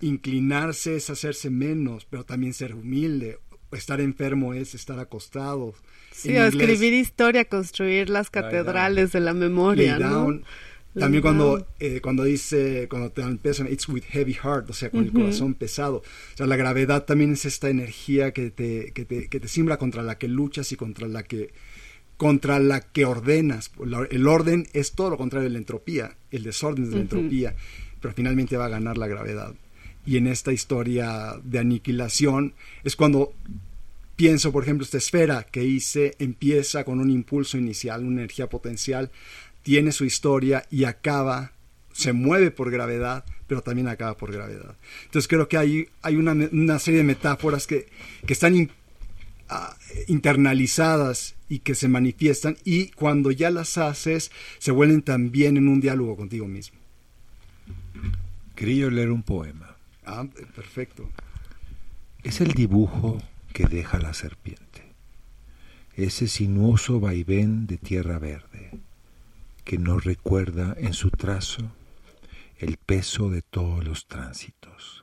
Speaker 5: Inclinarse es hacerse menos, pero también ser humilde. Estar enfermo es estar acostado.
Speaker 2: Sí, o escribir historia, construir las catedrales de la memoria, ¿no?
Speaker 5: También cuando, eh, cuando dice, cuando te empiezan, it's with heavy heart, o sea, con el corazón pesado. O sea, la gravedad también es esta energía que te, que te, que te simbra contra la que luchas y contra la que, contra la que ordenas. El orden es todo lo contrario de la entropía, el desorden es la entropía, pero finalmente va a ganar la gravedad. Y en esta historia de aniquilación es cuando pienso, por ejemplo, esta esfera que hice empieza con un impulso inicial, una energía potencial, tiene su historia y acaba, se mueve por gravedad, pero también acaba por gravedad. Entonces creo que hay, hay una, una serie de metáforas que, que están in- ah, internalizadas y que se manifiestan y cuando ya las haces se vuelven también en un diálogo contigo mismo.
Speaker 4: Quería leer un poema.
Speaker 5: Ah, perfecto.
Speaker 4: Es el dibujo que deja la serpiente, ese sinuoso vaivén de tierra verde, que nos recuerda en su trazo el peso de todos los tránsitos.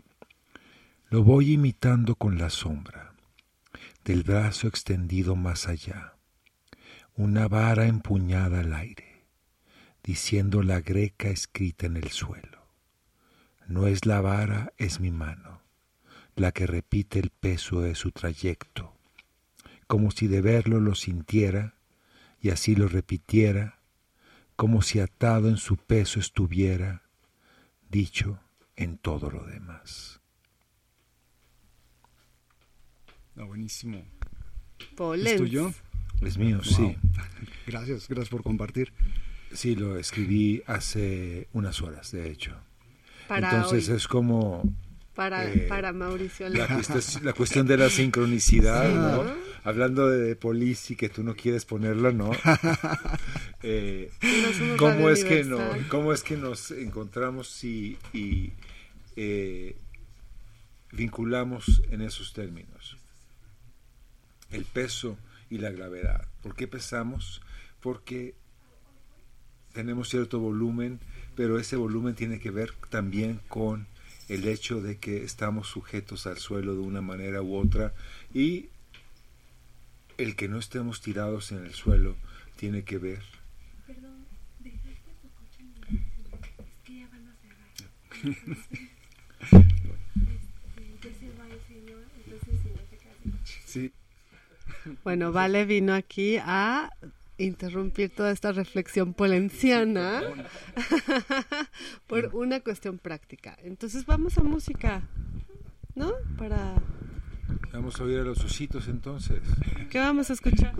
Speaker 4: Lo voy imitando con la sombra, del brazo extendido más allá, una vara empuñada al aire, diciendo la greca escrita en el suelo. No es la vara, es mi mano la que repite el peso de su trayecto, como si de verlo lo sintiera y así lo repitiera, como si atado en su peso estuviera, dicho en todo lo demás.
Speaker 5: Ah, buenísimo.
Speaker 2: Polens.
Speaker 5: ¿Es tuyo?
Speaker 4: Es mío,
Speaker 5: Wow.
Speaker 4: sí. (laughs)
Speaker 5: Gracias, gracias por compartir.
Speaker 4: Sí, lo escribí hace unas horas, de hecho.
Speaker 2: Para
Speaker 4: Entonces
Speaker 2: hoy,
Speaker 4: es como
Speaker 2: para,
Speaker 4: eh,
Speaker 2: para Mauricio
Speaker 4: la, la cuestión de la sincronicidad,
Speaker 2: Sí,
Speaker 4: ¿no?
Speaker 2: ¿no?
Speaker 4: Hablando de, de Polisi, que tú no quieres ponerlo, ¿no? (laughs) Eh,
Speaker 2: No
Speaker 4: ¿cómo, es que no. ¿Cómo es que nos encontramos y, y, eh, vinculamos en esos términos? El peso y la gravedad. ¿Por qué pesamos? Porque tenemos cierto volumen, pero ese volumen tiene que ver también con el hecho de que estamos sujetos al suelo de una manera u otra y el que no estemos tirados en el suelo tiene que ver
Speaker 7: Perdón, dejaste tu coche en el Es que ya van a cerrar. (laughs) Este, ya se va el señor, entonces si no te quedas.
Speaker 5: Sí.
Speaker 2: Bueno, Vale vino aquí a interrumpir toda esta reflexión polenciana (laughs) por una cuestión práctica. Entonces vamos a música, ¿no? Para...
Speaker 4: Vamos a oír a los ositos entonces.
Speaker 2: ¿Qué vamos a escuchar?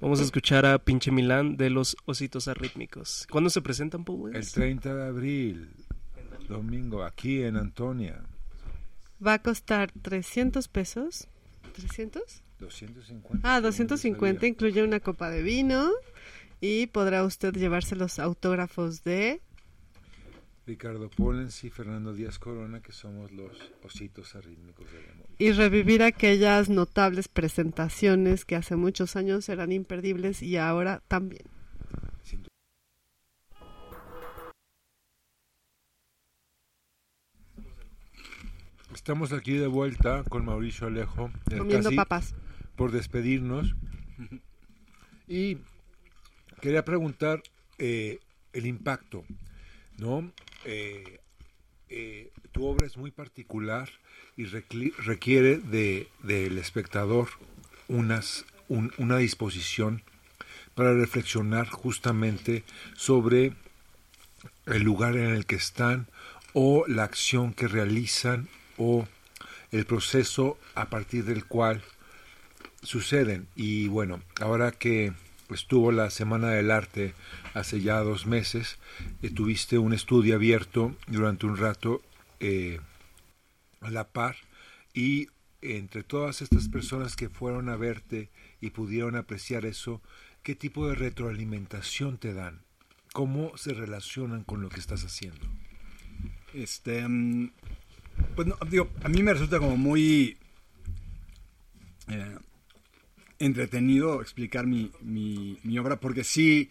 Speaker 8: Vamos a escuchar a Pinche Milán de los Ositos Arrítmicos. ¿Cuándo se presentan, Paul?
Speaker 4: El 30 de abril, domingo, aquí en Antonia.
Speaker 2: Va a costar 300 pesos. ¿300?
Speaker 4: 250.
Speaker 2: Ah,
Speaker 4: sí, no
Speaker 2: 250
Speaker 4: sabía.
Speaker 2: incluye una copa de vino y podrá usted llevarse los autógrafos de...
Speaker 4: Ricardo Polens y Fernando Díaz Corona, que somos los ositos arrítmicos del amor.
Speaker 2: y revivir aquellas notables presentaciones que hace muchos años eran imperdibles y ahora también.
Speaker 4: Estamos aquí de vuelta con Mauricio Alejo,
Speaker 2: Comiendo
Speaker 4: casi
Speaker 2: papas.
Speaker 4: Por despedirnos. Y quería preguntar eh, el impacto, ¿no? Eh, eh, tu obra es muy particular y requiere de, del espectador unas, un- una disposición para reflexionar justamente sobre el lugar en el que están o la acción que realizan o el proceso a partir del cual suceden. Y bueno, ahora que estuvo la Semana del Arte hace ya dos meses, eh, tuviste un estudio abierto durante un rato eh, a la par y entre todas estas personas que fueron a verte y pudieron apreciar eso, ¿qué tipo de retroalimentación te dan? ¿Cómo se relacionan con lo que estás haciendo?
Speaker 5: Este, mm, pues digo, a mí me resulta como muy eh, entretenido explicar mi, mi, obra porque sí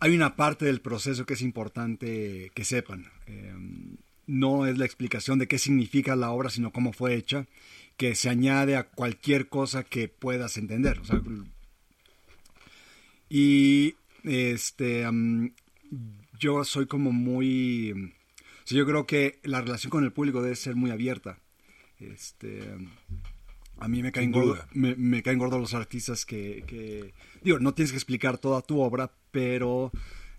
Speaker 5: hay una parte del proceso que es importante que sepan. Eh, no es la explicación de qué significa la obra, sino cómo fue hecha, que se añade a cualquier cosa que puedas entender. Y este, yo soy como muy... o sea, yo creo que la relación con el público debe ser muy abierta. Este, a mí me caen, gordo, me, me caen gordos los artistas que, que- Digo, no tienes que explicar toda tu obra, pero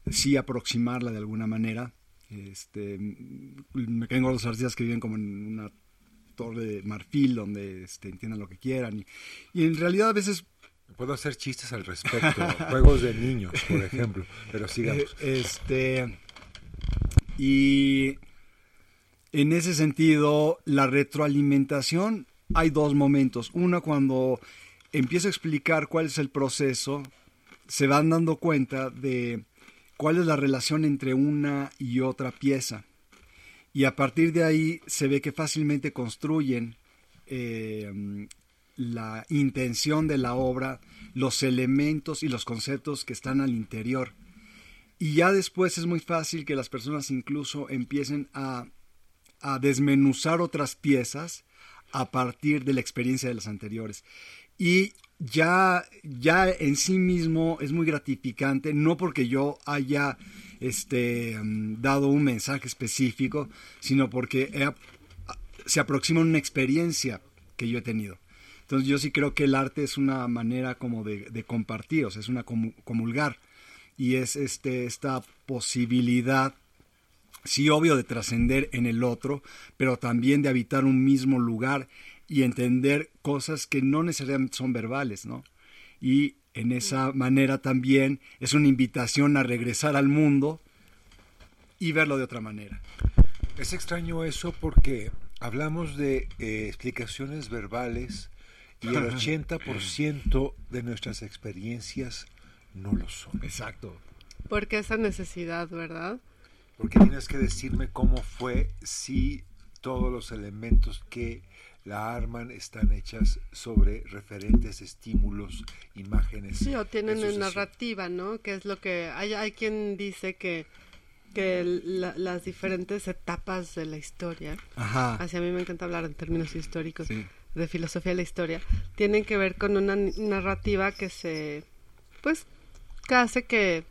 Speaker 5: sí aproximarla de alguna manera. Este, me caen gordos los artistas que viven como en una torre de marfil donde este, entiendan lo que quieran. Y, y en realidad a veces
Speaker 4: Puedo hacer chistes al respecto, (laughs) juegos de niños, por ejemplo, pero sigamos.
Speaker 5: Eh, Este. Y en ese sentido, la retroalimentación, hay dos momentos. Una, cuando empiezo a explicar cuál es el proceso, se van dando cuenta de cuál es la relación entre una y otra pieza. Y a partir de ahí se ve que fácilmente construyen eh, la intención de la obra, los elementos y los conceptos que están al interior. Y ya después es muy fácil que las personas incluso empiecen a desmenuzar otras piezas a partir de la experiencia de las anteriores. Y ya, ya en sí mismo es muy gratificante, no porque yo haya este, mm, dado un mensaje específico, sino porque se aproxima una experiencia que yo he tenido. Entonces yo sí creo que el arte es una manera como de, de compartir, o sea, es una comu- comulgar. y es este, esta posibilidad, sí obvio, de trascender en el otro, pero también de habitar un mismo lugar y entender cosas que no necesariamente son verbales, ¿no? Y en esa manera también es una invitación a regresar al mundo y verlo de otra manera.
Speaker 4: Es extraño eso porque hablamos de eh, explicaciones verbales y el (laughs) 80% de nuestras experiencias no lo son.
Speaker 5: Exacto.
Speaker 2: Porque esa necesidad, ¿verdad?
Speaker 4: Porque tienes que decirme cómo fue si todos los elementos que la arman están hechas sobre referentes, estímulos, imágenes.
Speaker 2: Sí, o tienen
Speaker 4: en
Speaker 2: una narrativa, ¿no? Que es lo que... Hay, hay quien dice que, que la- las diferentes etapas de la historia,
Speaker 5: Ajá.
Speaker 2: así a mí me encanta hablar en términos históricos,
Speaker 5: Sí.
Speaker 2: de filosofía de la historia, tienen que ver con una narrativa que se... pues que hace que,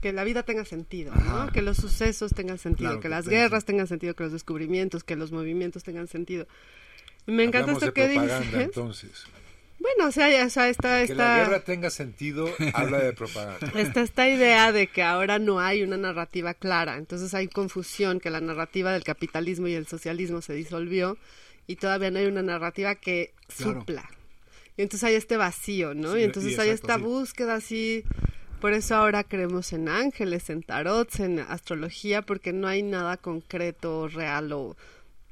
Speaker 2: que la vida tenga sentido, ¿no? Que los sucesos tengan sentido,
Speaker 5: Claro,
Speaker 2: que
Speaker 5: que
Speaker 2: las
Speaker 5: tenga
Speaker 2: guerras tengan sentido, que los descubrimientos, que los movimientos tengan sentido. Me encanta
Speaker 4: Hablamos
Speaker 2: esto
Speaker 4: de
Speaker 2: que dices. (laughs)
Speaker 4: entonces.
Speaker 2: Bueno, o sea, ya- o sea, esta,
Speaker 4: Que la
Speaker 2: esta,
Speaker 4: guerra tenga sentido, habla de propaganda.
Speaker 2: está esta idea de que ahora no hay una narrativa clara, entonces hay confusión, que la narrativa del capitalismo y el socialismo se disolvió y todavía no hay una narrativa que
Speaker 5: Claro.
Speaker 2: supla. Y entonces hay este vacío, ¿no?
Speaker 5: Sí,
Speaker 2: y entonces
Speaker 5: y
Speaker 2: hay esta
Speaker 5: sí.
Speaker 2: búsqueda así. Por eso ahora creemos en ángeles, en tarots, en astrología, porque no hay nada concreto, real o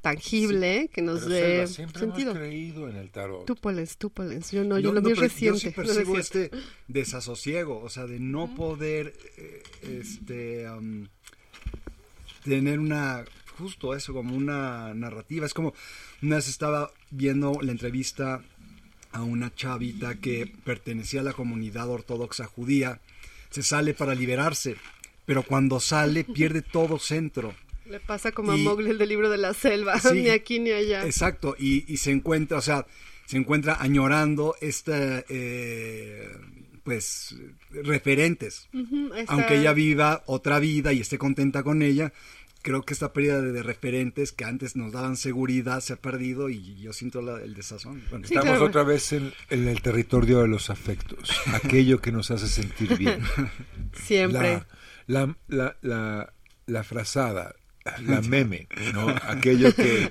Speaker 2: tangible que nos
Speaker 4: Pero,
Speaker 2: dé
Speaker 4: Selva, siempre
Speaker 2: sentido.
Speaker 4: hemos creído en el tarot.
Speaker 2: Tú polens, tú polens. Yo no, yo lo
Speaker 5: no,
Speaker 2: vi
Speaker 5: pero Yo
Speaker 2: reciente.
Speaker 5: sí percibo
Speaker 2: reciente.
Speaker 5: este desasosiego, o sea, de no poder eh, este, am, tener una, justo eso, como una narrativa. Es como, una vez estaba viendo la entrevista a una chavita que pertenecía a la comunidad ortodoxa judía, se sale para liberarse, pero cuando sale pierde todo centro.
Speaker 2: Le pasa como a Mowgli el del libro de la selva, (laughs)
Speaker 5: Sí,
Speaker 2: ni aquí ni allá.
Speaker 5: Exacto, y, y se encuentra, o sea, se encuentra añorando esta, eh, pues, referentes.
Speaker 2: Esa-
Speaker 5: Aunque ella viva otra vida y esté contenta con ella, creo que esta pérdida de, de referentes que antes nos daban seguridad se ha perdido y yo siento la- el desazón. Bueno,
Speaker 2: Sí,
Speaker 4: Estamos
Speaker 2: claro.
Speaker 4: otra vez en, en el territorio de los afectos, (laughs) aquello que nos hace sentir bien. (laughs)
Speaker 2: Siempre.
Speaker 4: La, la, la, la, la frazada, la (laughs) meme, ¿no? Aquello que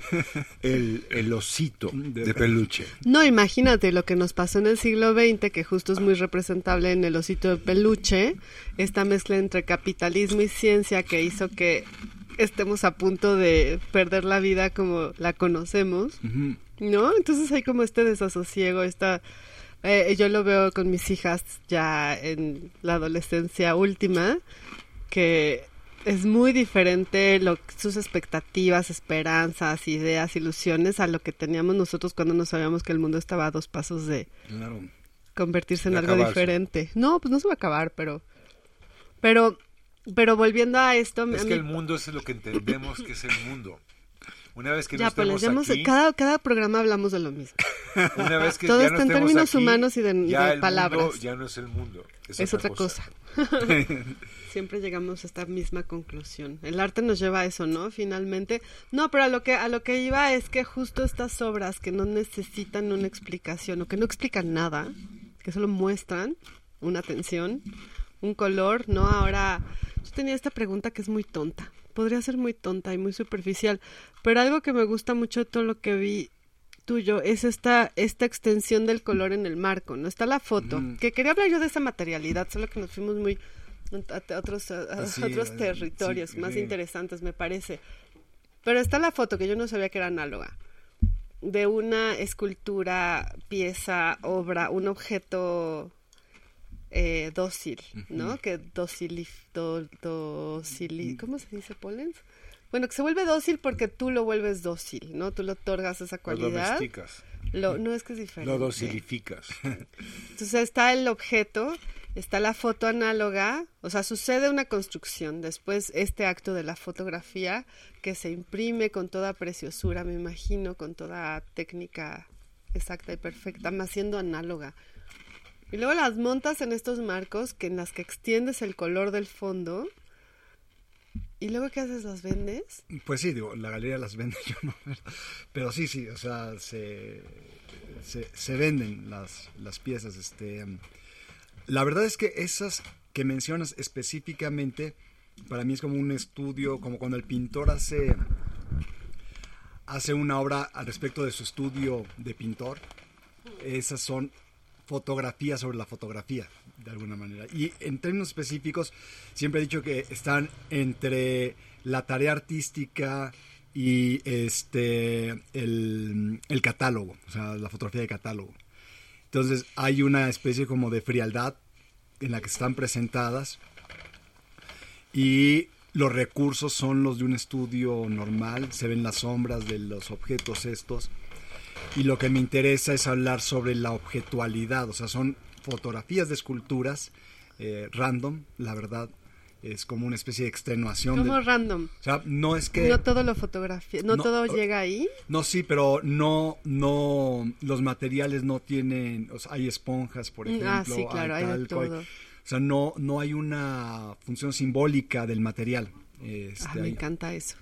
Speaker 4: el, el osito de peluche.
Speaker 2: No, imagínate lo que nos pasó en el siglo XX, que justo es muy representable en el osito de peluche, esta mezcla entre capitalismo y ciencia que hizo que estemos a punto de perder la vida como la conocemos, ¿no? Entonces hay como este desasosiego, esta... eh, yo lo veo con mis hijas ya en la adolescencia última, que es muy diferente lo, sus expectativas, esperanzas, ideas, ilusiones a lo que teníamos nosotros cuando no sabíamos que el mundo estaba a dos pasos de
Speaker 5: claro.
Speaker 2: convertirse en
Speaker 4: De
Speaker 2: algo
Speaker 4: acabarse.
Speaker 2: diferente. No, pues no se va a acabar, pero pero pero volviendo a esto, a
Speaker 4: Es
Speaker 2: mí-
Speaker 4: que el mundo es lo que entendemos que es el mundo. Una vez que no
Speaker 2: ya, pues
Speaker 4: estemos
Speaker 2: damos-
Speaker 4: aquí,
Speaker 2: cada cada programa hablamos de lo mismo. (laughs)
Speaker 4: una vez que
Speaker 2: todo
Speaker 4: ya
Speaker 2: está
Speaker 4: no
Speaker 2: en términos
Speaker 4: aquí,
Speaker 2: humanos y de-
Speaker 4: ya
Speaker 2: de
Speaker 4: el
Speaker 2: palabras.
Speaker 4: mundo ya no es el mundo, es,
Speaker 2: Es otra cosa. (laughs) Siempre llegamos a esta misma conclusión. El arte nos lleva a eso, ¿no? Finalmente. No, pero a lo que a lo que iba es que justo estas obras que no necesitan una explicación o que no explican nada, que solo muestran una tensión, un color, ¿no? Ahora tenía esta pregunta que es muy tonta. Podría ser muy tonta y muy superficial, pero algo que me gusta mucho de todo lo que vi tuyo es esta esta extensión del color en el marco, ¿no? Está la foto,
Speaker 5: Ujú.
Speaker 2: que quería hablar yo de esa materialidad, solo que nos fuimos muy a, otros a, otros
Speaker 5: eh,
Speaker 2: territorios
Speaker 5: sí,
Speaker 2: más interesantes, me parece. Pero está la foto que yo no sabía que era análoga de una escultura, pieza, obra, un objeto eh, dócil, ¿no? Que docili, do- docili- ¿cómo se dice, Pollens? Bueno, que se vuelve dócil porque tú lo vuelves dócil, ¿no? Tú le otorgas esa
Speaker 4: Lo
Speaker 2: cualidad.
Speaker 4: domesticas,
Speaker 2: Lo, no es que es diferente.
Speaker 4: lo dosilificas. (laughs)
Speaker 2: Entonces está el objeto, está la foto análoga, o sea, sucede una construcción, después este acto de la fotografía que se imprime con toda preciosura, me imagino, con toda técnica exacta y perfecta, más siendo análoga. Y luego las montas en estos marcos que en las que extiendes el color del fondo. ¿Y luego qué haces? ¿Las vendes?
Speaker 5: Pues sí, digo, la galería las vende (laughs) yo, ¿no? Pero sí, sí, o sea, se, se, se venden las, las piezas. Este, la verdad es que esas que mencionas específicamente, para mí es como un estudio, como cuando el pintor hace, hace una obra al respecto de su estudio de pintor. Esas son fotografías sobre la fotografía, de alguna manera. Y en términos específicos, siempre he dicho que están entre la tarea artística y este el, el catálogo, o sea, la fotografía de catálogo. Entonces hay una especie como de frialdad en la que están presentadas y los recursos son los de un estudio normal, se ven las sombras de los objetos estos y lo que me interesa es hablar sobre la objetualidad, o sea, son fotografías de esculturas eh, random, la verdad, es como una especie de extenuación.
Speaker 2: Como random.
Speaker 5: o sea, no es que...
Speaker 2: No todo lo fotografía, no,
Speaker 5: No,
Speaker 2: todo llega ahí.
Speaker 5: No, sí, pero no, no, los materiales no tienen, o sea, hay esponjas, por
Speaker 2: Mm,
Speaker 5: ejemplo,
Speaker 2: ah, sí, claro, hay de
Speaker 5: talco, hay-
Speaker 2: todo.
Speaker 5: o sea, no, no hay una función simbólica del material, este,
Speaker 2: Ah, me
Speaker 5: hay-
Speaker 2: encanta eso.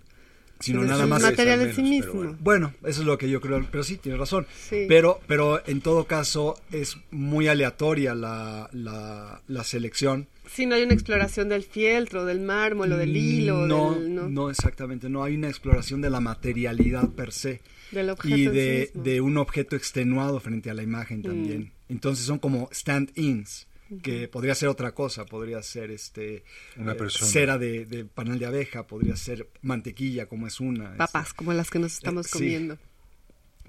Speaker 5: Sino
Speaker 2: Es
Speaker 5: nada
Speaker 2: un
Speaker 5: más.
Speaker 4: es-
Speaker 2: material
Speaker 4: al
Speaker 2: en sí
Speaker 4: pero
Speaker 2: mismo.
Speaker 5: Bueno, eso es lo que yo creo, pero sí, tienes razón.
Speaker 2: Sí.
Speaker 5: Pero, pero en todo caso es muy aleatoria la, la, la selección.
Speaker 2: Sí, no hay una exploración del fieltro, del mármol o del hilo,
Speaker 5: no,
Speaker 2: del, no,
Speaker 5: no exactamente, no hay una exploración de la materialidad per se.
Speaker 2: del objeto
Speaker 5: y
Speaker 2: en sí
Speaker 5: de, de un objeto extenuado frente a la imagen
Speaker 2: Mm.
Speaker 5: también. Entonces son como stand-ins, que podría ser otra cosa, podría ser este
Speaker 4: Una
Speaker 5: eh,
Speaker 4: persona.
Speaker 5: cera de, de panal de abeja, podría ser mantequilla como es una. este.
Speaker 2: Papas, como las que nos estamos
Speaker 5: Eh, sí.
Speaker 2: comiendo.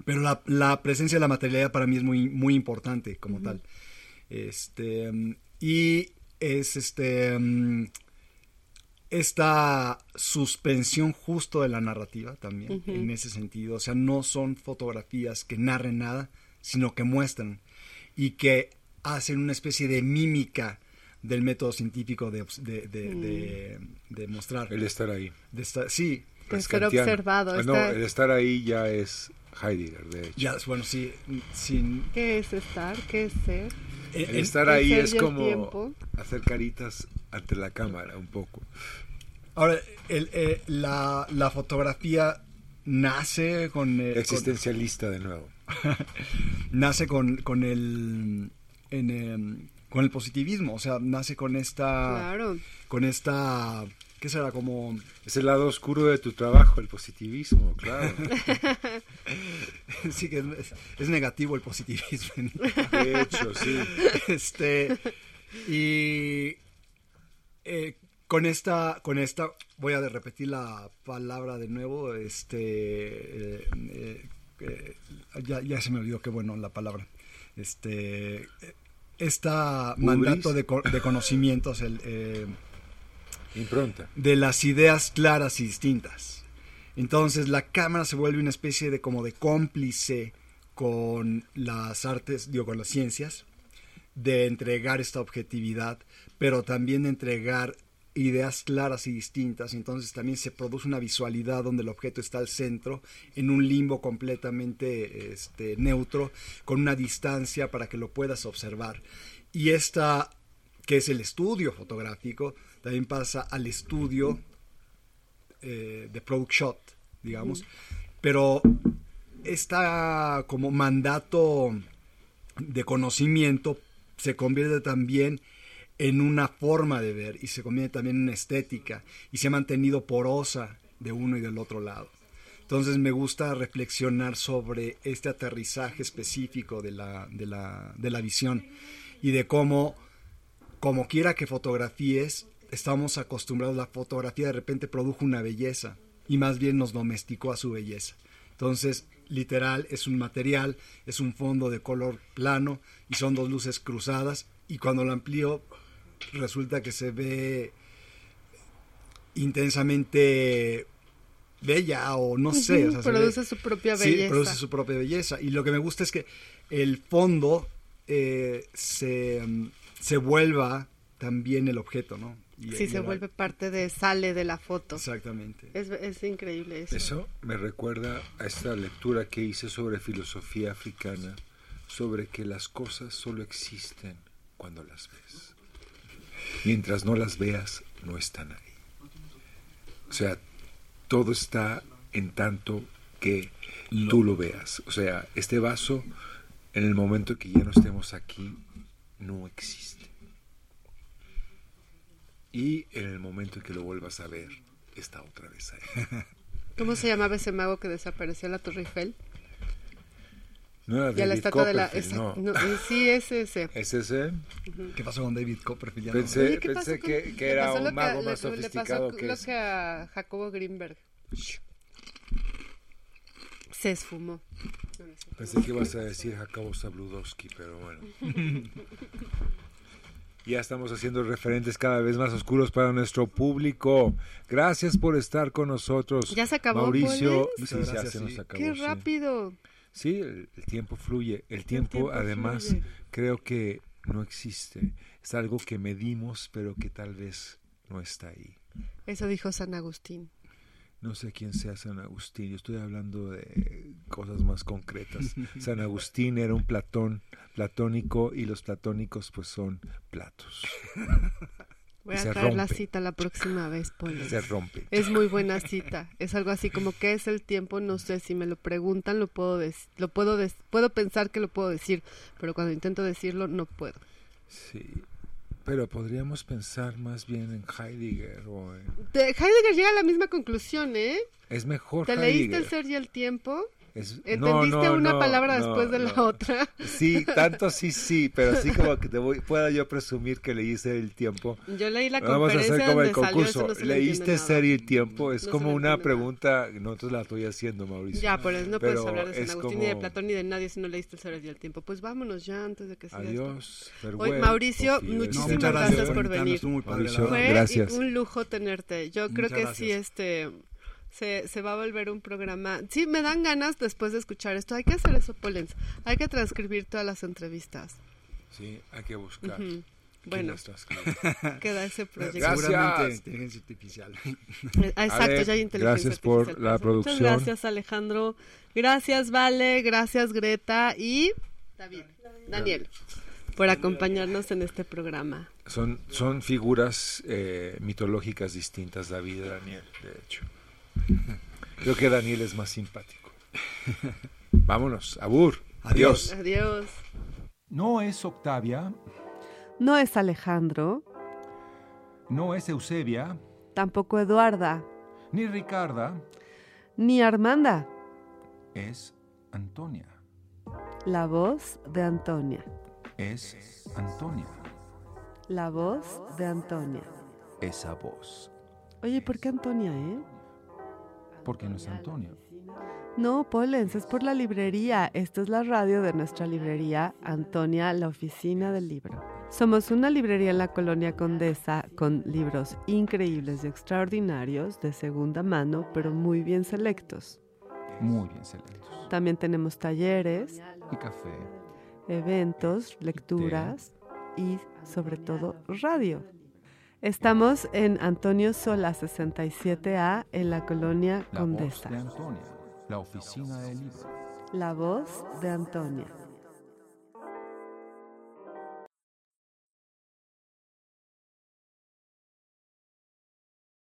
Speaker 5: Pero la, la presencia de la materialidad para mí es muy, muy importante como tal. Este, y es este esta suspensión justo de la narrativa también, en ese sentido. O sea, no son fotografías que narren nada, sino que muestran y que hacen una especie de mímica del método científico de, obs- de, de- de- de mostrar.
Speaker 4: El estar ahí.
Speaker 5: de esta- sí,
Speaker 2: De ser
Speaker 4: Kantiano.
Speaker 2: observado.
Speaker 4: Ah, no, el estar ahí ya es Heidegger, de hecho.
Speaker 5: ya, bueno, sí, sin,
Speaker 2: ¿Qué es estar? ¿Qué es ser?
Speaker 5: en-
Speaker 4: El
Speaker 5: en-
Speaker 4: estar
Speaker 2: el
Speaker 4: ahí
Speaker 2: ser
Speaker 4: es como
Speaker 2: tiempo.
Speaker 4: hacer caritas ante la cámara un poco.
Speaker 5: Ahora, el- eh, la, la fotografía nace con, eh, con-
Speaker 4: Existencialista de nuevo. (laughs)
Speaker 5: nace con, con el en, em, con el positivismo, o sea, nace con esta
Speaker 2: Claro.
Speaker 5: con esta ¿qué será? como
Speaker 4: Es el lado oscuro de tu trabajo, el positivismo, claro. (laughs)
Speaker 5: sí que es, es negativo el positivismo.
Speaker 4: De hecho, sí.
Speaker 5: este y eh, con esta con esta voy a repetir la palabra de nuevo este eh, eh, eh, ya, ya se me olvidó qué bueno la palabra este esta
Speaker 4: Hubris.
Speaker 5: mandato de, co- de conocimientos el, eh,
Speaker 4: Impronta.
Speaker 5: de las ideas claras y distintas. Entonces la cámara se vuelve una especie de como de cómplice con las artes, digo, con las ciencias, de entregar esta objetividad, pero también de entregar ideas claras y distintas. Entonces también se produce una visualidad donde el objeto está al centro, en un limbo completamente este, neutro, con una distancia para que lo puedas observar. Y esta, que es el estudio fotográfico, también pasa al estudio eh, de product shot, digamos. Pero esta como mandato de conocimiento se convierte también en una forma de ver y se convierte también en una estética y se ha mantenido porosa de uno y del otro lado. Entonces me gusta reflexionar sobre este aterrizaje específico de la, de la, de la visión y de cómo, como quiera que fotografíes, estamos acostumbrados, la fotografía de repente produjo una belleza y más bien nos domesticó a su belleza. Entonces, literal, es un material, es un fondo de color plano y son dos luces cruzadas y cuando lo amplío resulta que se ve intensamente bella o no sé. o sea, se ve-
Speaker 2: produce su propia
Speaker 5: Sí,
Speaker 2: belleza.
Speaker 5: produce su propia belleza. Y lo que me gusta es que el fondo eh, se, se vuelva también el objeto, ¿no? Y-
Speaker 2: Sí,
Speaker 5: y
Speaker 2: se
Speaker 5: el-
Speaker 2: vuelve parte de, sale de la foto.
Speaker 5: Exactamente.
Speaker 2: Es, es increíble eso.
Speaker 4: Eso me recuerda a esta lectura que hice sobre filosofía africana, sobre que las cosas solo existen cuando las ves. Mientras no las veas, no están ahí. O sea, todo está en tanto que tú lo veas. O sea, este vaso, en el momento que ya no estemos aquí, no existe. y en el momento en que lo vuelvas a ver, está otra vez ahí. (laughs)
Speaker 2: ¿Cómo se llamaba ese mago que desapareció en la Torre Eiffel?
Speaker 4: No era
Speaker 2: Y a la estatua de la... Esa-
Speaker 4: no.
Speaker 2: no, sí, es ese. (laughs)
Speaker 4: ¿Es ese?
Speaker 5: ¿Qué pasó con David Copperfield? Ya no-
Speaker 4: Pensé,
Speaker 2: Oye, ¿qué pasó
Speaker 4: pensé
Speaker 2: con-
Speaker 4: que,
Speaker 2: le
Speaker 4: que era un mago
Speaker 2: que-
Speaker 4: más
Speaker 2: le- le
Speaker 4: sofisticado
Speaker 2: pasó
Speaker 4: que
Speaker 2: lo
Speaker 4: es.
Speaker 2: que a Jacobo Greenberg. Se esfumó.
Speaker 4: Pensé que ibas a decir Jacobo Zabludowski, pero bueno. (laughs) Ya estamos haciendo referentes cada vez más oscuros para nuestro público. Gracias por estar con nosotros.
Speaker 2: ¿Ya se acabó,
Speaker 4: Mauricio, sí,
Speaker 5: Muchas
Speaker 4: ya
Speaker 5: gracias,
Speaker 4: se nos acabó.
Speaker 2: ¡Qué rápido!
Speaker 4: Sí, el, el tiempo fluye. El tiempo,
Speaker 2: tiempo
Speaker 4: además,
Speaker 2: fluye.
Speaker 4: creo que no existe. Es algo que medimos, pero que tal vez no está ahí.
Speaker 2: Eso dijo San Agustín.
Speaker 4: No sé quién sea San Agustín, yo estoy hablando de cosas más concretas. (laughs) San Agustín era un platón platónico y los platónicos pues son platos. (laughs)
Speaker 2: Voy a traer la cita la próxima vez, Poles.
Speaker 4: Se rompe.
Speaker 2: Es muy buena cita. Es algo así como ¿qué es el tiempo? No sé, si me lo preguntan lo puedo lo puedo puedo pensar que lo puedo decir, pero cuando intento decirlo no puedo.
Speaker 4: Sí. Pero podríamos pensar más bien en Heidegger o en...
Speaker 2: De Heidegger llega a la misma conclusión, ¿eh?
Speaker 4: Es mejor
Speaker 2: ¿Te
Speaker 4: Heidegger.
Speaker 2: leíste el ser y el tiempo?
Speaker 4: Es-
Speaker 2: ¿Entendiste
Speaker 4: no, no,
Speaker 2: una
Speaker 4: no,
Speaker 2: palabra
Speaker 4: no,
Speaker 2: después de la otra?
Speaker 4: Sí, tanto sí, sí, pero así como que te voy, pueda yo presumir que leíste el tiempo.
Speaker 2: Yo leí la
Speaker 4: Vamos a hacer como el
Speaker 2: salió,
Speaker 4: concurso.
Speaker 2: no se le
Speaker 4: ¿Leíste
Speaker 2: nada.
Speaker 4: Ser y el tiempo? Es como una pregunta, nosotros la estoy haciendo, Mauricio.
Speaker 2: Ya, por eso no
Speaker 4: Pero
Speaker 2: puedes hablar de San
Speaker 4: es
Speaker 2: Agustín ni de
Speaker 4: como-
Speaker 2: Platón ni de nadie si no leíste el ser y el tiempo. Pues vámonos ya antes de que siga esto.
Speaker 4: Adiós.
Speaker 2: Oye,
Speaker 4: farewell,
Speaker 2: Mauricio, muchísimas gracias por venir. Fue
Speaker 4: Gracias.
Speaker 2: un lujo tenerte. Yo creo que
Speaker 5: gracias.
Speaker 2: sí, este, se, se va a volver un programa. Sí, me dan ganas después de escuchar esto. Hay que hacer eso, Polens. Hay que transcribir todas las entrevistas.
Speaker 4: Sí, hay que buscar.
Speaker 2: Bueno, (laughs) queda ese proyecto.
Speaker 4: Gracias.
Speaker 5: Seguramente inteligencia artificial.
Speaker 2: Eh, Exacto,
Speaker 4: Ale,
Speaker 2: ya hay inteligencia
Speaker 4: gracias por
Speaker 2: artificial
Speaker 4: la producción.
Speaker 2: Muchas gracias, Alejandro. Gracias, Vale. Gracias, Greta. Y David, Daniel, por acompañarnos en este programa.
Speaker 4: Son, son figuras eh, mitológicas distintas, David y Daniel, de hecho. Creo que Daniel es más simpático. Vámonos, Abur.
Speaker 5: Adiós.
Speaker 2: Adiós.
Speaker 6: No es Octavia,
Speaker 2: No es Alejandro,
Speaker 6: no es Eusebia,
Speaker 2: tampoco Eduarda,
Speaker 6: ni Ricarda,
Speaker 2: ni Armanda.
Speaker 6: es Antonia.
Speaker 2: La voz de Antonia.
Speaker 6: Es Antonia.
Speaker 2: La voz de Antonia.
Speaker 6: Esa voz.
Speaker 2: Oye, ¿por qué Antonia, eh?
Speaker 6: Porque no es Antonio.
Speaker 2: No, Polens, es por la librería. Esta es la radio de nuestra librería, Antonia, la oficina del libro. Somos una librería en la colonia Condesa con libros increíbles y extraordinarios de segunda mano, pero muy bien selectos.
Speaker 6: Muy bien selectos.
Speaker 2: También tenemos talleres,
Speaker 6: Y café.
Speaker 2: eventos, lecturas y sobre todo radio. Estamos en Antonio Sola 67A en la colonia
Speaker 6: La voz
Speaker 2: Condesa.
Speaker 6: de Antonia. La oficina del libro.
Speaker 2: La voz de Antonia.